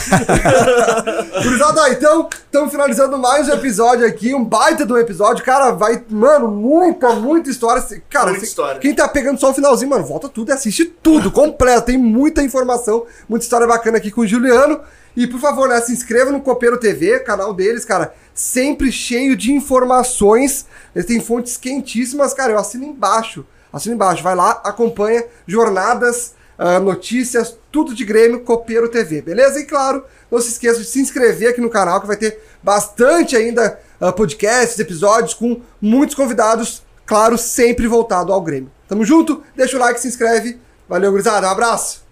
Gurizada, então, estamos finalizando mais um episódio aqui, um baita de um episódio. Cara, vai, mano, muita, muita história. Cara, Muita se- história. quem tá pegando só o finalzinho, mano, volta tudo e assiste tudo, completo. Tem muita informação, muita história bacana aqui com o Juliano. E, por favor, né, se inscreva no Copeiro TV, canal deles, cara, sempre cheio de informações. Eles têm fontes quentíssimas, cara, eu assino embaixo. Assina embaixo, vai lá, acompanha jornadas, ah, notícias, tudo de Grêmio, Copeiro TV, beleza? E claro, não se esqueça de se inscrever aqui no canal, que vai ter bastante ainda ah, podcasts, episódios com muitos convidados, claro, sempre voltado ao Grêmio. Tamo junto, deixa o like, se inscreve. Valeu, gurizada, um abraço.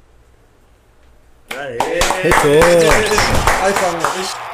Aê. Fechou. Aí, Flamengo.